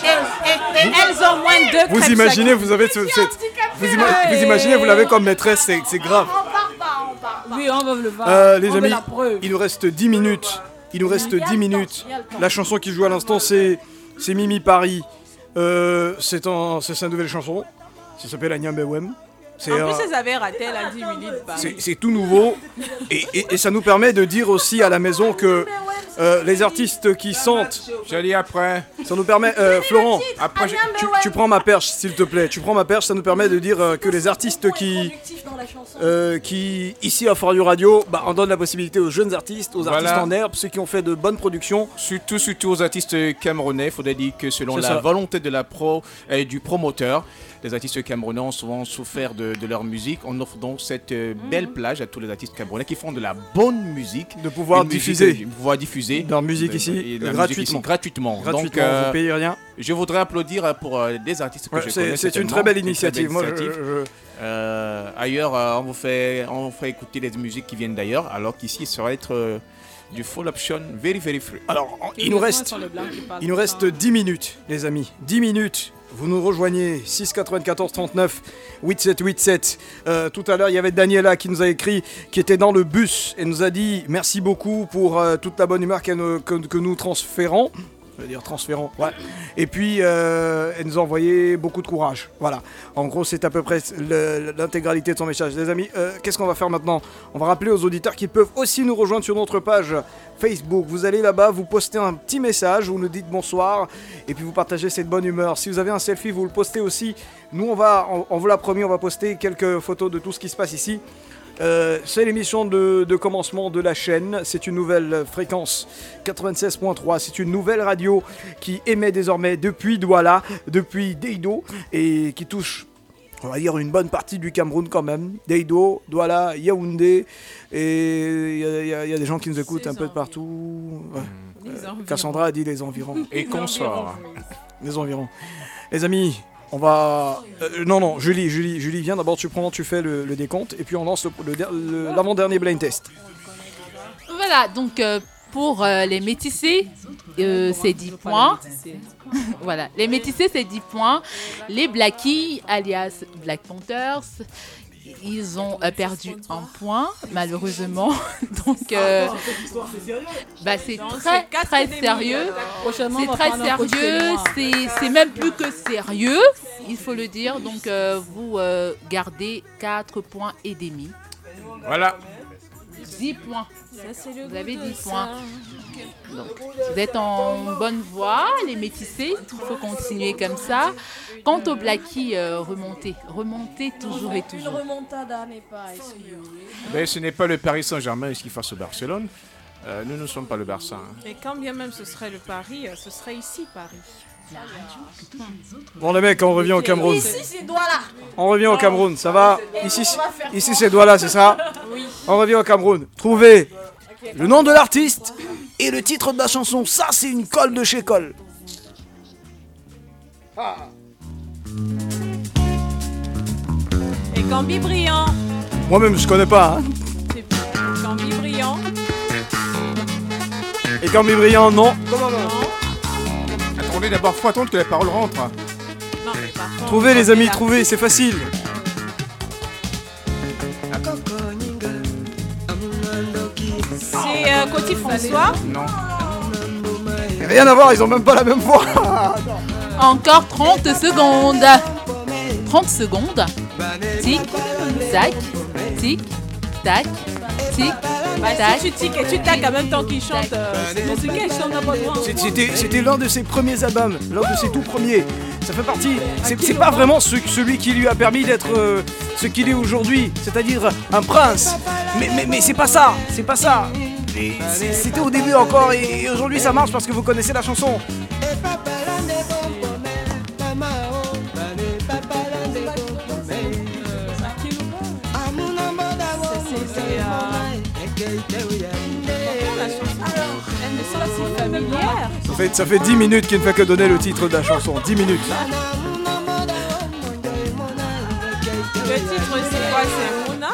Et, et- et elles ont moins de deux Vous imaginez, chacun. vous avez ce- cette. Vous, ima- vous imaginez, vous l'avez comme maîtresse, c'est c'est grave. Oui, on veut le voir. Euh, les On amis, il nous reste 10 minutes. Il nous reste 10 minutes. La chanson qui joue à l'instant, c'est c'est Mimi Paris. Euh, c'est un- c'est sa nouvelle chanson. Ça s'appelle Agnambewem. C'est En un- plus, elles avaient raté la 10 minutes. c'est tout nouveau. Et, et- et ça nous permet de dire aussi à la maison que euh, les artistes qui sentent. J'allais après. Ça nous permet. euh, Florent, Après, je- tu, tu prends ma perche, s'il te plaît. Tu prends ma perche, ça nous permet de dire euh, que les artistes qui. euh, qui, ici à Forio Radio, bah, on donne la possibilité aux jeunes artistes, aux artistes Voilà. en herbe, ceux qui ont fait de bonnes productions. Surtout, surtout aux artistes camerounais, il faudrait dire que selon C'est la ça. volonté de la pro et du promoteur, les artistes camerounais ont souvent souffert de, de leur musique. On offre donc cette euh, belle plage à tous les artistes camerounais qui font de la bonne musique. De pouvoir musique- diffuser. de pouvoir diffuser Leur musique de- ici, de musique gratuitement. ici gratuitement. Gratuitement, Donc, euh, vous payez rien. Je voudrais applaudir pour euh, des artistes que Ouais, je c'est- connais. c'est une très belle initiative. Moi, je- Euh, ailleurs, euh, on vous fait, on vous fait écouter les musiques qui viennent d'ailleurs, alors qu'ici, ça va être euh, du full option, very very free. Alors, il nous reste, il nous reste 10 minutes, les amis. 10 minutes. Vous nous rejoignez 6 94 39 8787. Euh, tout à l'heure, il y avait Daniela qui nous a écrit, qui était dans le bus et nous a dit merci beaucoup pour euh, toute la bonne humeur que nous transférons. Je veux dire transférons, ouais. Et puis, euh, elle nous a envoyé beaucoup de courage. Voilà. En gros, c'est à peu près l'intégralité de son message. Les amis, euh, qu'est-ce qu'on va faire maintenant? On va rappeler aux auditeurs qu'ils peuvent aussi nous rejoindre sur notre page Facebook. Vous allez là-bas, vous postez un petit message, vous nous dites bonsoir, et puis vous partagez cette bonne humeur. Si vous avez un selfie, vous le postez aussi. Nous, on va, on, on vous l'a promis, on va poster quelques photos de tout ce qui se passe ici. Euh, c'est l'émission de, de commencement de la chaîne. C'est une nouvelle fréquence 96.3. C'est une nouvelle radio qui émet désormais depuis Douala, depuis Deido, et qui touche, on va dire, une bonne partie du Cameroun quand même. Deido, Douala, Yaoundé, et il y, a- y y des gens qui nous écoutent un peu de partout. Ouais. Euh. Cassandra a dit les environs. Et consorts. Les environs. Les amis, on va. euh, non, non, Julie, Julie, Julie, viens d'abord, tu prends, tu fais le, décompte, et puis on lance l'avant-dernier blind test. Voilà, donc euh, pour euh, les métissés, c'est 10 points. [laughs] voilà, les métissés, c'est 10 points. Les Blackies, alias Black Panthers, ils ont euh, perdu un point, malheureusement. [laughs] donc, euh, bah, c'est très, très sérieux. C'est très sérieux. témoin. C'est c'est même plus que sérieux, il faut le dire. Donc, euh, vous euh, gardez 4 points et demi. Voilà. 10 points. Vous avez 10 points. Donc, vous êtes en bonne voie, les métissés. Il faut continuer comme ça. Quant aux Blackies, euh, remontez. Remontez toujours et Une toujours. remontada n'est pas exclue. Mais ce n'est pas le Paris Saint-Germain qui face au Barcelone? Euh, nous ne sommes pas le Barça. hein. Et quand bien même ce serait le Paris, euh, ce serait ici Paris. Bon, les mecs, on revient au Cameroun. Ici, c'est Douala. On revient au Cameroun, ça va? Ici, ici c'est Douala, c'est ça? Oui. On revient au Cameroun. Trouvez le nom de l'artiste et le titre de la chanson. Ça, c'est une colle de chez Colle. Et Gambi Brillant. Moi-même, je connais pas. hein. Gambi Brillant. Et Cambi Brillant, non. Attendez, d'abord, faut attendre que les paroles rentrent. Non, mais par contre, Trouvez, les amis, trouvez, c'est facile. C'est euh, Coty François. Non. Rien à voir, ils ont même pas la même voix. Encore 30 secondes. 30 secondes. Tic, tac, tic, tac, tic, Bah, tac. si tu tiques et tu tacs en même temps qu'il chante, euh, C'était l'un de ses premiers albums, l'un de ses tout premiers. Ça fait partie. C'est c'est pas vraiment ce- celui qui lui a permis d'être euh, ce qu'il est aujourd'hui, c'est-à-dire un prince. Mais, mais, mais c'est pas ça, c'est pas ça. C'était au début encore et aujourd'hui ça marche parce que vous connaissez la chanson. Ça fait, ça fait 10 minutes qu'il ne fait que donner le titre de la chanson. 10 minutes. Le titre, c'est quoi C'est Mona?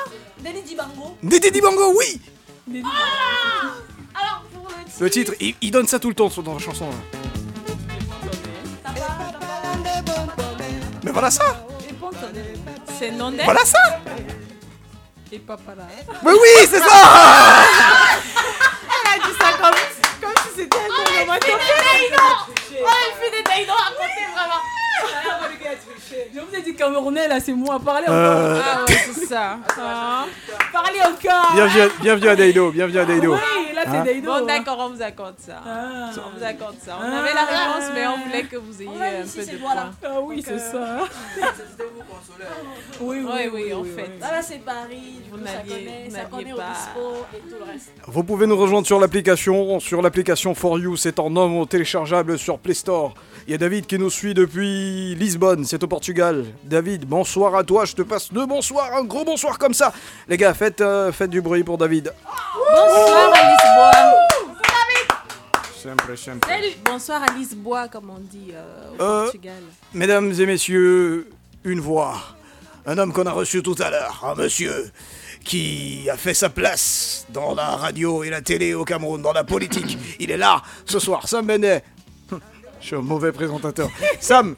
Didi Dibango, oui Alors, pour le titre. Le titre, il, il donne ça tout le temps dans la chanson. là. Mais voilà ça C'est Nondet Voilà ça Et Papa là. Mais oui, c'est ça Elle a dit ça comme, c'était un Oh, onomatopée. Oh, elle fait des Daïdo à côté, vraiment. Je vous ai dit Camerounais là, c'est moi. Parlez Euh. encore. Ah ouais, c'est ça. Ah. Parlez encore. Bienvenue à, bienvenue à Daido, bienvenue à Daido. Oui, là c'est Hein Daido. Bon, d'accord, on vous accorde ça. On vous accorde ça. On avait la réponse, mais on voulait que vous ayez un peu c'est de voilà. points. Ah oui, c'est ça. [laughs] Oui, Oui, oui, en fait. Là, là, c'est Paris. Vous coup, ça connaît, vous ça connaît pas- Obispo et tout le reste. Vous pouvez nous rejoindre sur l'application, sur l'application For You, c'est en homme téléchargeable sur Play Store. Il y a David qui nous suit depuis Lisbonne, c'est au Portugal. David, bonsoir à toi, je te passe deux bonsoirs, un gros bonsoir comme ça. Les gars, faites, euh, faites du bruit pour David. Bonsoir à sempre. Salut. Bonsoir à Lisboa, comme on dit euh, au Euh, Portugal. Mesdames et messieurs, une voix. Un homme qu'on a reçu tout à l'heure, un monsieur qui a fait sa place dans la radio et la télé au Cameroun, dans la politique. [clears throat] Il est là ce soir, Sam Benet. Je suis un mauvais présentateur. Sam,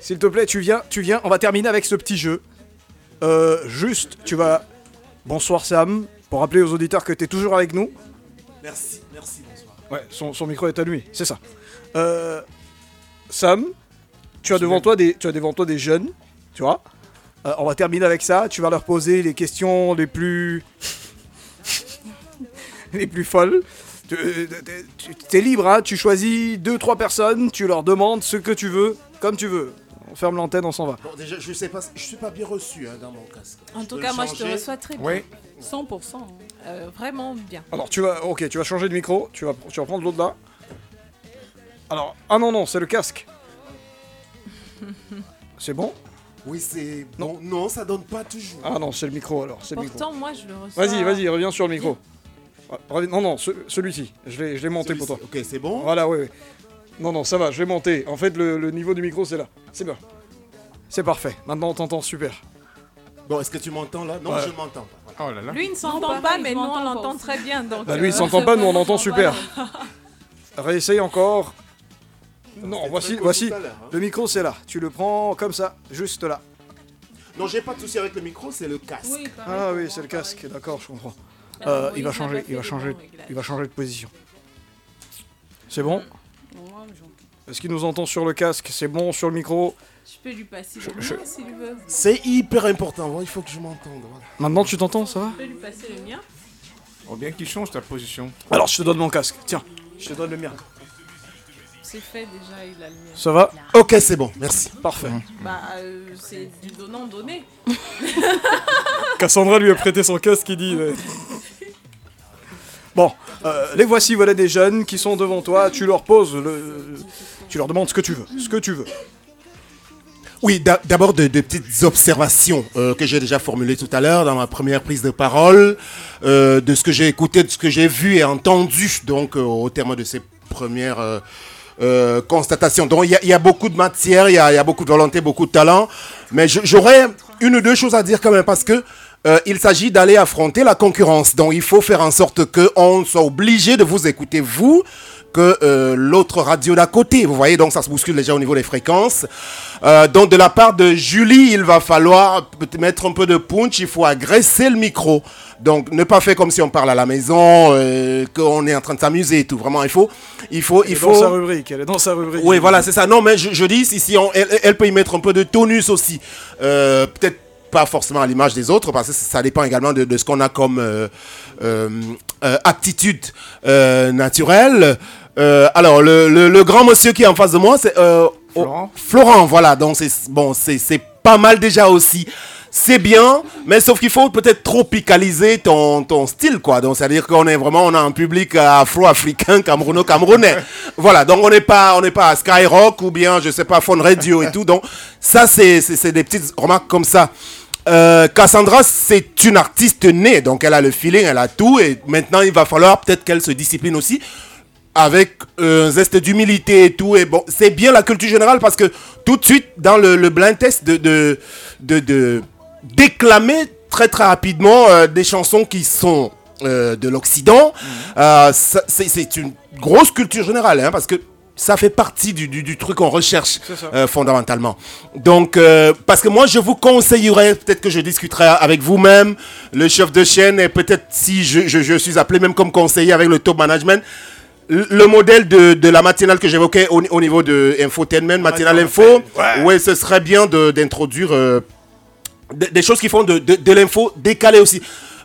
s'il te plaît, tu viens, tu viens. On va terminer avec ce petit jeu. Euh, juste, tu vas. Bonsoir Sam, pour rappeler aux auditeurs que tu es toujours avec nous. Merci, merci, bonsoir. Ouais, son, son micro est à lui, c'est ça. Euh, Sam, tu as, devant toi des, tu as devant toi des jeunes, tu vois. Euh, on va terminer avec ça. Tu vas leur poser les questions les plus. [laughs] les plus folles. Tu es libre, hein, tu choisis deux, trois personnes, tu leur demandes ce que tu veux, comme tu veux. On ferme l'antenne, on s'en va. Bon, déjà, je sais pas, je suis pas bien reçu hein, dans mon casque. En Je tout cas, moi, je te reçois très bien. Oui. 100%. euh, vraiment bien. Alors tu vas, ok, tu vas changer de micro, tu vas, tu vas prendre l'autre là. Alors, ah non non, c'est le casque. [laughs] C'est bon? Oui, c'est bon. Non, ça donne pas toujours. Ah non, c'est le micro alors, c'est le micro. Pourtant, moi, je le reçois. Vas-y, vas-y, reviens sur le micro. Ah, reviens- Non, non, ce- celui-ci. Je l'ai je l'ai monté pour toi. Ok, c'est bon Voilà, oui, oui. Non, non, ça va, je l'ai monté. En fait, le, le niveau du micro, c'est là. C'est bien. C'est parfait. Maintenant, on t'entend super. Bon, est-ce que tu m'entends là? Non, Ouais. je m'entends pas. Oh là là. Lui, il ne s'entend pas, mais nous, on l'entend très bien. Donc, Bah lui, il euh, s'entend pas, nous, on entend super. [laughs] Réessaye encore. Non, voici, voici. tout à l'heure, hein. Le micro, c'est là. Tu le prends comme ça, juste là. Non, j'ai pas de souci avec le micro, c'est le casque. Ah oui, c'est le casque, d'accord, je comprends. Euh, oui, il va changer, il va changer, il va changer de position. C'est bon Est-ce qu'il nous entend sur le casque? C'est bon sur le micro? Je peux lui passer le je- mien s'il veut. C'est hyper important. Bon, il faut que je m'entende. voilà. Maintenant tu t'entends, ça va? Je peux lui passer le mien. Oh, bien qu'il change ta position. Alors je te donne mon casque, tiens, je te donne le mien. C'est fait déjà, il a le mien. Ça va Ok, c'est bon, merci. Parfait. Bah, euh, c'est du donnant-donné. [laughs] Cassandra lui a prêté son casque, il dit... Bon, euh, les voici, voilà des jeunes qui sont devant toi, tu leur poses le... Tu leur demandes ce que tu veux, ce que tu veux. Oui, d'a- d'abord de, de petites observations euh, que j'ai déjà formulées tout à l'heure dans ma première prise de parole, euh, de ce que j'ai écouté, de ce que j'ai vu et entendu, donc euh, au terme de ces premières euh, euh, constatations. Donc il y, y a beaucoup de matière, il y y a beaucoup de volonté, beaucoup de talent, mais j'aurais une ou deux choses à dire quand même parce que euh, il s'agit d'aller affronter la concurrence. Donc il faut faire en sorte qu'on soit obligé de vous écouter vous que euh, l'autre radio d'à côté. Vous voyez, donc ça se bouscule déjà au niveau des fréquences. Euh, donc de la part de Julie, il va falloir mettre un peu de punch, il faut agresser le micro. Donc ne pas faire comme si on parle à la maison, euh, qu'on est en train de s'amuser et tout. Vraiment, il faut... Il faut, Elle il est faut... dans sa rubrique, elle est dans sa rubrique. Oui, voilà, c'est ça. Non, mais je, je dis, si, si on, elle, elle peut y mettre un peu de tonus aussi. Euh, Peut-être pas forcément à l'image des autres, parce que ça dépend également de, de ce qu'on a comme euh, euh, aptitude euh, naturelle. Euh, alors, le, le, le grand monsieur qui est en face de moi, c'est... Euh, Florent. Florent, voilà. Donc c'est bon, c'est pas mal déjà aussi. C'est bien, mais sauf qu'il faut peut-être tropicaliser ton, ton style, quoi. Donc, c'est-à-dire qu'on est vraiment, on a un public afro-africain, camerouno-camerounais. voilà. Donc, on n'est pas, on n'est pas à Skyrock ou bien, je sais pas, Fun Radio et tout. Donc, ça, c'est, des petites remarques comme ça. Euh, Cassandra, c'est une artiste née, donc elle a le feeling, elle a tout, et maintenant il va falloir peut-être qu'elle se discipline aussi avec euh, un zeste d'humilité et tout. Et bon, c'est bien la culture générale parce que tout de suite, dans le, blind test, de déclamer très très rapidement euh, des chansons qui sont euh, de l'Occident, euh, ça- c'est une grosse culture générale, hein, parce que ça fait partie du, du, du truc qu'on recherche euh, fondamentalement. Donc, euh, parce que moi, je vous conseillerais, peut-être que je discuterai avec vous-même, le chef de chaîne, et peut-être si je, je, je suis appelé même comme conseiller avec le top management, le le modèle de, de la matinale que j'évoquais au, au niveau de Infotainment, Matinale Info, ouais. ce serait bien d'introduire euh, des, choses qui font de, de, de l'info décalée aussi.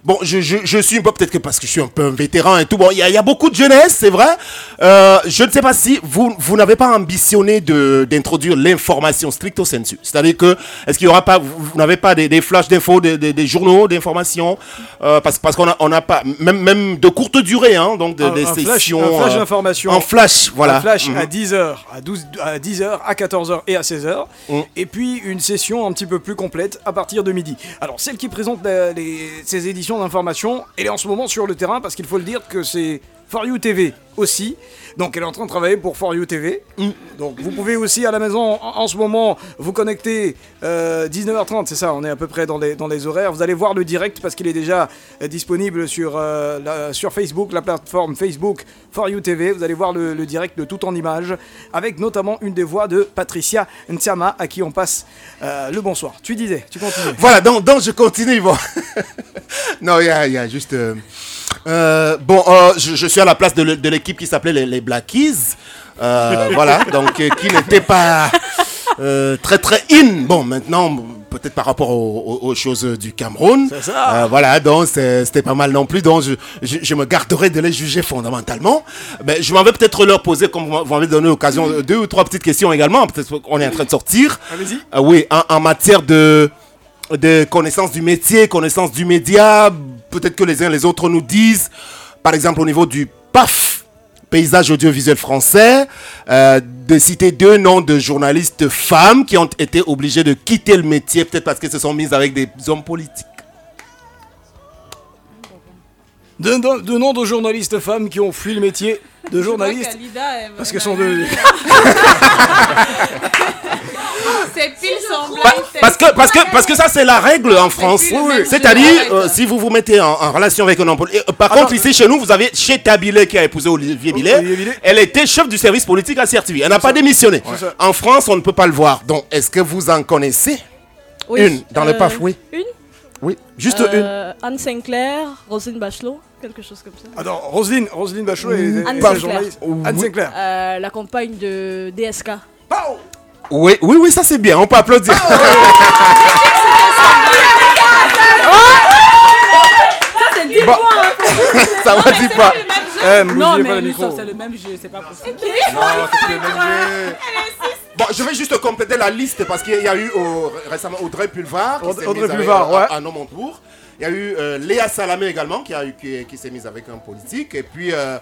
Bon, je, je, je suis un peu, peut-être que parce que je suis un peu un vétéran et tout, bon, il y, a- y a beaucoup de jeunesse, c'est vrai. Euh, je ne sais pas si vous, vous n'avez pas ambitionné de- d'introduire l'information stricto sensu. C'est-à-dire que, est-ce qu'il y aura pas, vous, n'avez pas des, des flashs d'infos, des, des, des journaux d'information, euh, parce, parce qu'on a, on a pas, même, même de courte durée, hein, donc de- Un- des un flash- sessions. un flash euh, d'information. En flash, voilà. Un flash Mhm. à 10h, à, 12, à 10h, à 14h et à 16h. Mm. Et puis une session un petit peu plus complète à partir de midi. Alors celle qui présente la- les- ces éditions d'information, elle est en ce moment sur le terrain parce qu'il faut le dire que c'est For You TV aussi. Donc elle est en train de travailler pour For You TV. Mm. Donc vous pouvez aussi à la maison en, en ce moment vous connecter euh, 19h30, c'est ça, on est à peu près dans les, dans les horaires. Vous allez voir le direct parce qu'il est déjà euh, disponible sur, euh, la- sur Facebook, la plateforme Facebook For You TV. Vous allez voir le, le direct de tout en images avec notamment une des voix de Patricia Ntiama à qui on passe euh, le bonsoir. Tu disais, tu continues. Voilà, donc, donc je continue. Bon. [laughs] non, il y y a juste. Euh, bon, euh, je, je suis à la place de, l'équipe qui s'appelait les, les Blackies. Euh, voilà, [laughs] donc qui n'était pas très très in. Bon, maintenant, peut-être par rapport aux, choses du Cameroun. C'est ça. Euh, voilà, donc c'était pas mal non plus. Donc je, je, je me garderai de les juger fondamentalement. Mais je m'en vais peut-être leur poser, comme vous m'avez donné l'occasion, deux ou trois petites questions également. Peut-être qu'on est en train de sortir. Allez-y. Euh, oui, en, en matière de, de connaissance du métier, connaissance du média, peut-être que les uns les autres nous disent, par exemple au niveau du PAF, paysage audiovisuel français, euh, de citer deux noms de journalistes femmes qui ont été obligées de quitter le métier, peut-être parce qu'elles se sont mises avec des hommes politiques. Deux, deux- deux noms de journalistes femmes qui ont fui le métier de journaliste parce qu'elles sont de... [laughs] [laughs] [laughs] C'est pile. Parce que, parce, que, parce que ça, c'est la règle en France. C'est-à-dire, euh, si vous vous mettez en, en relation avec un homme politique. euh, Par contre, ici, chez nous, vous avez Cheta Billet qui a épousé Olivier Billet. Elle était chef du service politique à CRTV. Elle n'a pas démissionné. En France, on ne peut pas le voir. Donc, est-ce que vous en connaissez Oui. Une, dans le Euh, PAF, oui. Une Oui, juste Euh, Anne Sinclair, Roselyne Bachelot, quelque chose comme ça. Attends, Roselyne, Roselyne Bachelot est, est- Anne est Sinclair. journaliste. Anne Sinclair. Euh, la compagne de DSK. une. Oui, oui, oui, ça c'est bien. On peut applaudir. Ça, c'est 10 Bon. points. hein. ça va, dis pas. Eh, Non, mais c'est le même jeu, c'est pas possible. Bon, je vais juste compléter la liste parce qu'il y a eu euh, récemment Audrey Pulvar. qui Audrey- Pulvar, euh, ouais. À, à. Il y a eu euh, Léa Salamé également qui, a eu, qui, qui s'est mise avec un politique. Et puis euh,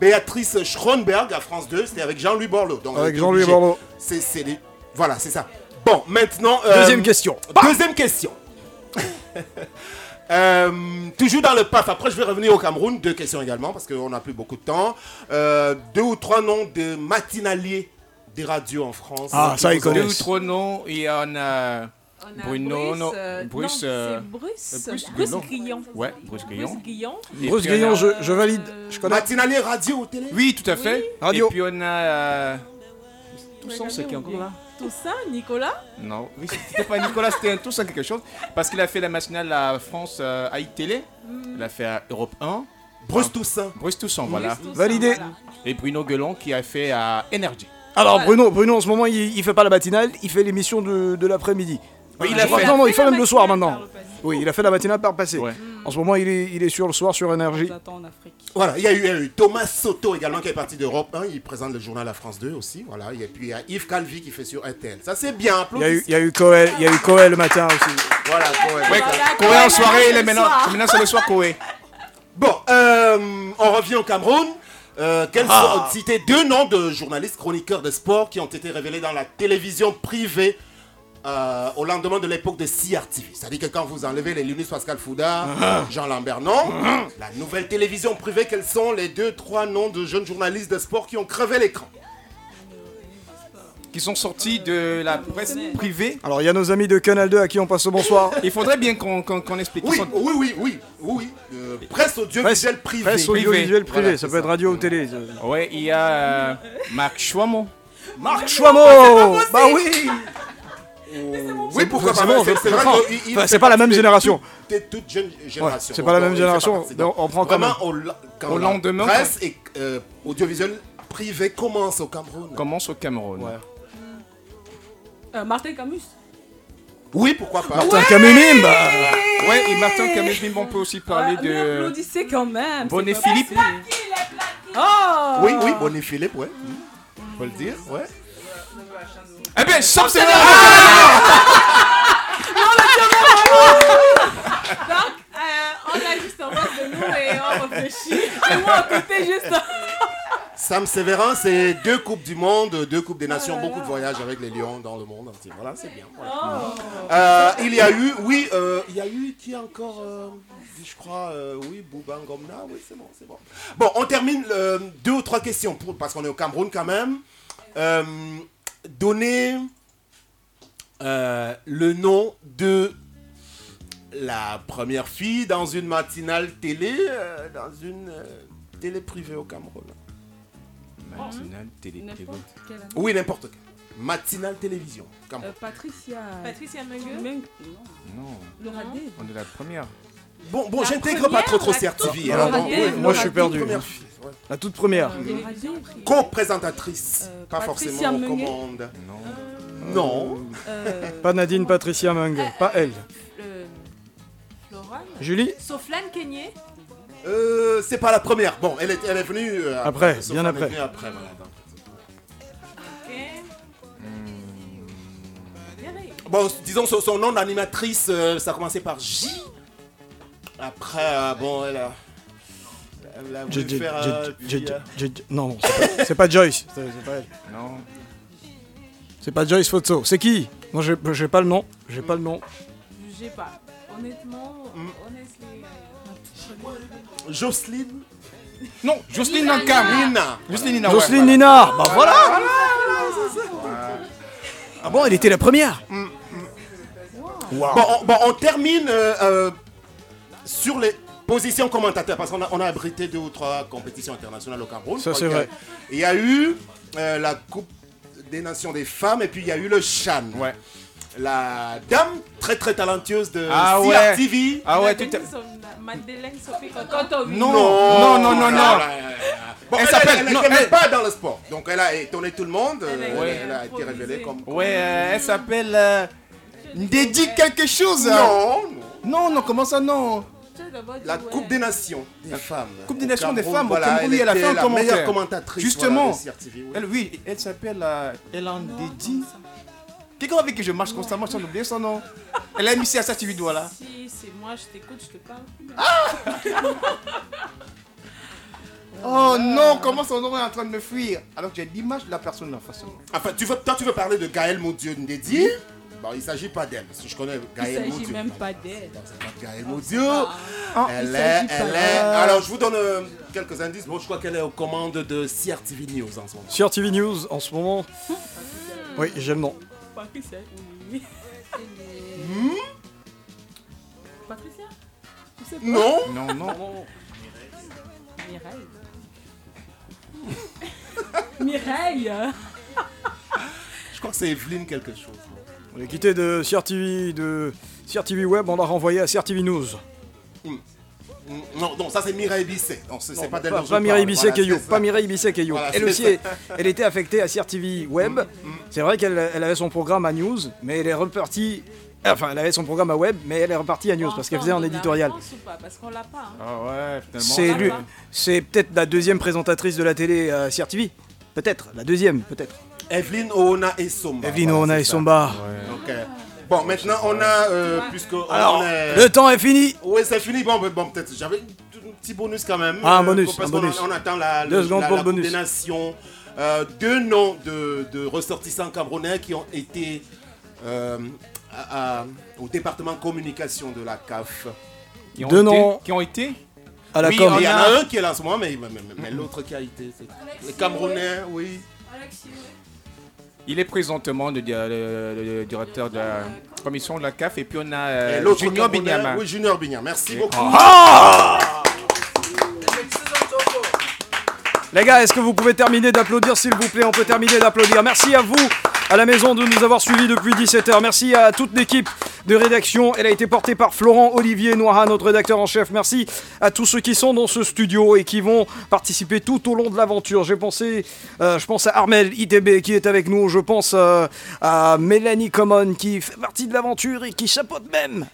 Béatrice Schronberg à France 2, c'était avec Jean-Louis Borloo. Donc, Avec est Jean-Louis. Borloo. C'est, c'est les- Voilà, c'est ça. Bon, maintenant. euh, Deuxième question. Deuxième question. [laughs] Euh, toujours dans le PAF, après je vais revenir au Cameroun, deux questions également parce qu'on n'a plus beaucoup de temps. Euh, deux ou trois noms de matinaliers des radios en France. Ah, ça, ils ont- Deux ou trois noms, il y en a Bruno, Bruce, non, euh, Bruce, non, euh, c'est Bruce- euh, Bruce Bruce Guillon. Guillon. Ouais, Bruce Guillon. Bruce Guillon. Et Bruce je, je valide. Je connais. Matinalier radio ou télé Oui, tout à fait. Radio. Et puis on a. Euh... Toussaint, c'est qui encore là? Toussaint, Nicolas? Non, oui, c'était pas Nicolas, c'était un Toussaint quelque chose. Parce qu'il a fait la matinale à France euh, à iTélé. Il a fait à Europe 1. Bruce Toussaint. Bruce Toussaint, voilà. Toussaint, Validé. voilà. Et Bruno Guelon qui a fait à Energy. Alors Bruno, Bruno en ce moment il, il fait pas la matinale, il fait l'émission de, de l'après-midi. Oui, il Je a fait- Non, non, il fait même le soir maintenant. Oui, il a fait la matinale par passé. En ce moment, il est, il est sur le soir sur Énergie. Voilà, il y, a eu, il y a eu Thomas Soto également qui est parti d'Europe 1. Il présente le journal à France 2 aussi. Voilà. Et puis il y a Yves Calvi qui fait sur RTL. Ça c'est bien. Il y a eu, il y a eu Coel, il y a eu le matin aussi. Voilà, Coé. Ouais, en soirée, il est maintenant, maintenant c'est le soir Koé. Bon, euh, on revient au Cameroun. Euh, quels Ah. sont citer deux noms de journalistes chroniqueurs de sport qui ont été révélés dans la télévision privée euh, au lendemain de l'époque de CRTV. C'est-à-dire que quand vous enlevez les Linus Pascal Fouda, Ah. Jean Lambert, non. La nouvelle télévision privée, quels sont les deux, trois noms de jeunes journalistes de sport qui ont crevé l'écran Qui sont sortis de la presse privée. Alors, il y a nos amis de Canal 2 à qui on passe le bonsoir. Il faudrait bien qu'on qu'on- qu'on explique. Oui, sont- oui, oui, oui, oui, oui. Euh, presse audiovisuelle privée. Presse audiovisuelle privée, Voilà, ça peut être radio ou télé. Ouais, il y a euh, Marc Chouamon. Marc Chouamon Bah oui Oui, pourquoi C'est pas c'est- c'est vrai c'est pas la même génération. de toute jeune génération. c'est pas la même génération. on prend quand Vraiment, même. au, lendemain, presse et euh, audiovisuel privé commence au Cameroun. Commence au Cameroun. Euh, Martin Camus. Oui, pourquoi pas. Martin Camus, bah. Ouais, et Martin Camus, on peut aussi parler Ah, mais de. applaudissez quand même. Bonnet c'est Philippe. Oh Oui, oui, Bonnet Philippe, ouais. Faut le dire, ouais. Eh bien, Sam c'est Non, mais Donc, euh, on a juste en face de nous et on réfléchit. Et moi à côté, juste. Sam Sévérin, c'est deux Coupes du Monde, deux Coupes des Nations, beaucoup de voyages avec les Lions dans le monde entier. Voilà, c'est bien. voilà. Euh, il y a eu, oui, euh, il y a eu, qui encore, euh, je crois, euh, oui, Bouba Ngomna, oui, c'est bon, c'est bon. Bon, on termine euh, deux ou trois questions, pour, parce qu'on est au Cameroun quand même. Donnez euh, le nom de la première fille dans une matinale télé, euh, dans une euh, télé privée au Cameroun. Matinale télé. Année. Oui, n'importe quelle. Matinale télévision. Euh, Cameroun. Patricia. Patricia Mengue. Non, Laura on est la première. Bon, bon, j'intègre pas trop trop CRTV. alors, bon, oui, Day, Moi, je suis perdu. Première fille, ouais. La toute première. Day. Co-présentatrice, pas Patricia forcément commande. Non. Non. Euh, Pas Nadine Patricia Mung, pas elle. Julie Soflane Kenyé. Euh, c'est pas la première. Bon, elle est, elle est venue euh, Après, Sauf bien elle est après. après, voilà. Bon, disons son, son nom d'animatrice, euh, ça a commencé par J. Après, euh, bon, elle a. Elle a voulu faire. Non, non, c'est pas- Joyce. C'est pas elle. Non. C'est pas Joyce Fotso. C'est qui? Moi, j'ai j'ai pas le nom. J'ai pas le nom. Jugez pas. Honnêtement, Mm. euh, Jocelyne? Non, Jocelyne Nankam. Nina. Jocelyne Nina. Jocelyne ouais, Nina. Bah voilà. Ah bon, elle était la première. Wow. Bon, on, bon, on termine euh, euh, sur les positions commentateurs parce qu'on a, on a abrité deux ou trois compétitions internationales au Cameroun. Ça, c'est vrai. euh, Il y a eu euh, la Coupe des Nations des femmes et puis il y a eu le Chan. Ouais. La dame très très talentueuse de Ah ouais. CRTV. Ah ouais, tout Madeleine à- Som- Madeleine Sophie. Non, non, non, non, non. Bon, Elle elle s'appelle- Elle, elle, non, elle n'est elle- pas dans le sport. Donc elle a étonné tout le monde. euh, Elle a Elle, été elle a été révélée comme. Ouais, euh, elle s'appelle. Euh, Ndedi quelque chose. Non, Non, non, comment ça, non? La Coupe des Nations des femmes. Coupe des Nations des femmes voilà, Cameroun, oui, elle a fait un la commentaire. meilleure commentatrice. Justement. voilà, de CRTV, oui. Elle, oui, elle s'appelle euh, Elan Dedi. Quelqu'un avec qui je marche constamment sans oublier son nom. Elle a mis ça à sa TV là. Si c'est moi, je t'écoute, je te parle. [laughs] Oh non, comment son nom est en train de me fuir? Alors que j'ai l'image de la personne en face de moi. Enfin, tu veux, toi, tu veux parler de Gaël Maudieu Ndedi Bon, il ne s'agit pas d'elle, parce que je connais Il Gaël s'agit même pas d'elle. C'est pas Gaël Maudieu. Ah, elle est, elle pas. est. Alors, je vous donne euh, quelques indices. Bon, je crois qu'elle est aux commandes de CRTV News en ce moment. Sur TV News en ce moment. [laughs] Oui, j'ai le nom. Patricia. Oui. Hmm? Patricia Tu sais pas? Non Non, non. Mireille. Mireille [laughs] Je crois que c'est Evelyne quelque chose. On est quitté de CRTV, de CRTV Web, on l'a renvoyé à CRTV News. Hmm. Non, non, ça c'est Mireille Bisset. Non, c'est pas Mireille. Bisset ça. pas Mireille Bisset. Voilà, elle aussi, est- elle était affectée à CRTV Web. C'est vrai qu'elle elle avait son programme à News, mais elle est repartie Enfin, elle avait son programme à web, mais elle est repartie à news parce qu'elle faisait en éditorial. Parce qu'on l'a pas. hein. Ah ouais, finalement. C'est on lui, l'a pas. c'est peut-être la deuxième présentatrice de la télé à CRTV. Peut-être, la deuxième, peut-être. Evelyne Oona et Somba. Evelyne Voilà, Oona et. Somba. Ok. Bon, maintenant on a, euh, puisque on Alors, est- le temps est fini. Oui, c'est fini. Bon, bon peut-être j'avais un petit bonus quand même. Ah, un Euh, bonus, parce un qu'on bonus. On attend la, Deux le- secondes la- pour la le Coupe bonus. des Nations. Euh, deux noms de, de ressortissants camerounais qui ont été euh, à- à- au département communication de la CAF. Qui ont Deux été- noms. Qui ont été À la Oui, com. on Il y en a- un qui est là en ce moment, mais, mais, mais- mais l'autre qui a été. c'est- Les Camerounais, oui. Il est présentement le, di- le- le directeur de la commission de la CAF et puis on a euh, Junior Binyama. Oui, Junior Binyama. Merci Et- beaucoup. Ah Les gars, est-ce que vous pouvez terminer d'applaudir, s'il vous plaît? On peut terminer d'applaudir. Merci à vous, à la maison, de nous avoir suivis depuis 17h. Merci à toute l'équipe de rédaction. Elle a été portée par Florent Olivier Noira, notre rédacteur en chef. Merci à tous ceux qui sont dans ce studio et qui vont participer tout au long de l'aventure. J'ai pensé, euh, je pense à Armel ITB qui est avec nous. Je pense euh, à Mélanie Common qui fait partie de l'aventure et qui chapeaute même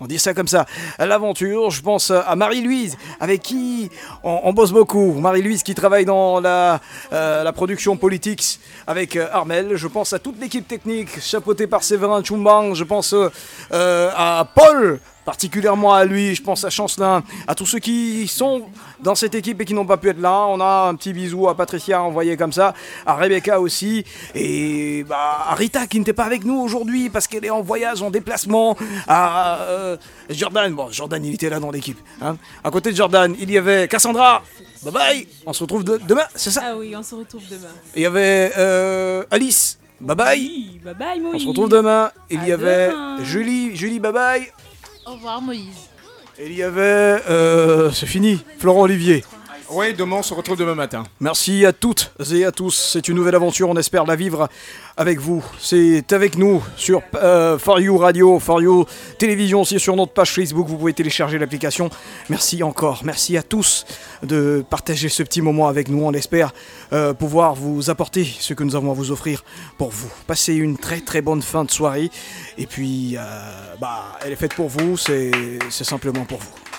on dit ça comme ça. L'aventure, je pense à Marie-Louise, avec qui on, bosse beaucoup. Marie-Louise qui travaille dans la, euh, production Politics avec euh, Armel. Je pense à toute l'équipe technique, chapeautée par Séverin Chumbang. Je pense euh, à Paul, particulièrement à lui. Je pense à Chancelin, à tous ceux qui sont dans cette équipe et qui n'ont pas pu être là. On a un petit bisou à Patricia envoyé comme ça, à Rebecca aussi, et bah, à Rita qui n'était pas avec nous aujourd'hui parce qu'elle est en voyage, en déplacement, à euh, Jordan. Bon, Jordan, il était là dans l'équipe. hein. À côté de Jordan, il y avait Cassandra. Bye bye. On se retrouve de- demain, c'est ça? Ah oui, on se retrouve demain. Il y avait euh, Alice. Bye bye. Oui, bye bye, On se retrouve demain. Il y avait demain. Julie. Julie, bye bye. Au revoir Moïse. Il y avait. euh, c'est fini. Florent Olivier. Oui, demain on se retrouve demain matin. Merci à toutes et à tous. C'est une nouvelle aventure. On espère la vivre avec vous. C'est avec nous sur euh, For You Radio, For You Télévision aussi sur notre page Facebook. Vous pouvez télécharger l'application. Merci encore. Merci à tous de partager ce petit moment avec nous. On espère euh, pouvoir vous apporter ce que nous avons à vous offrir pour vous. Passez une très très bonne fin de soirée. Et puis, euh, bah, elle est faite pour vous. C'est c'est simplement pour vous.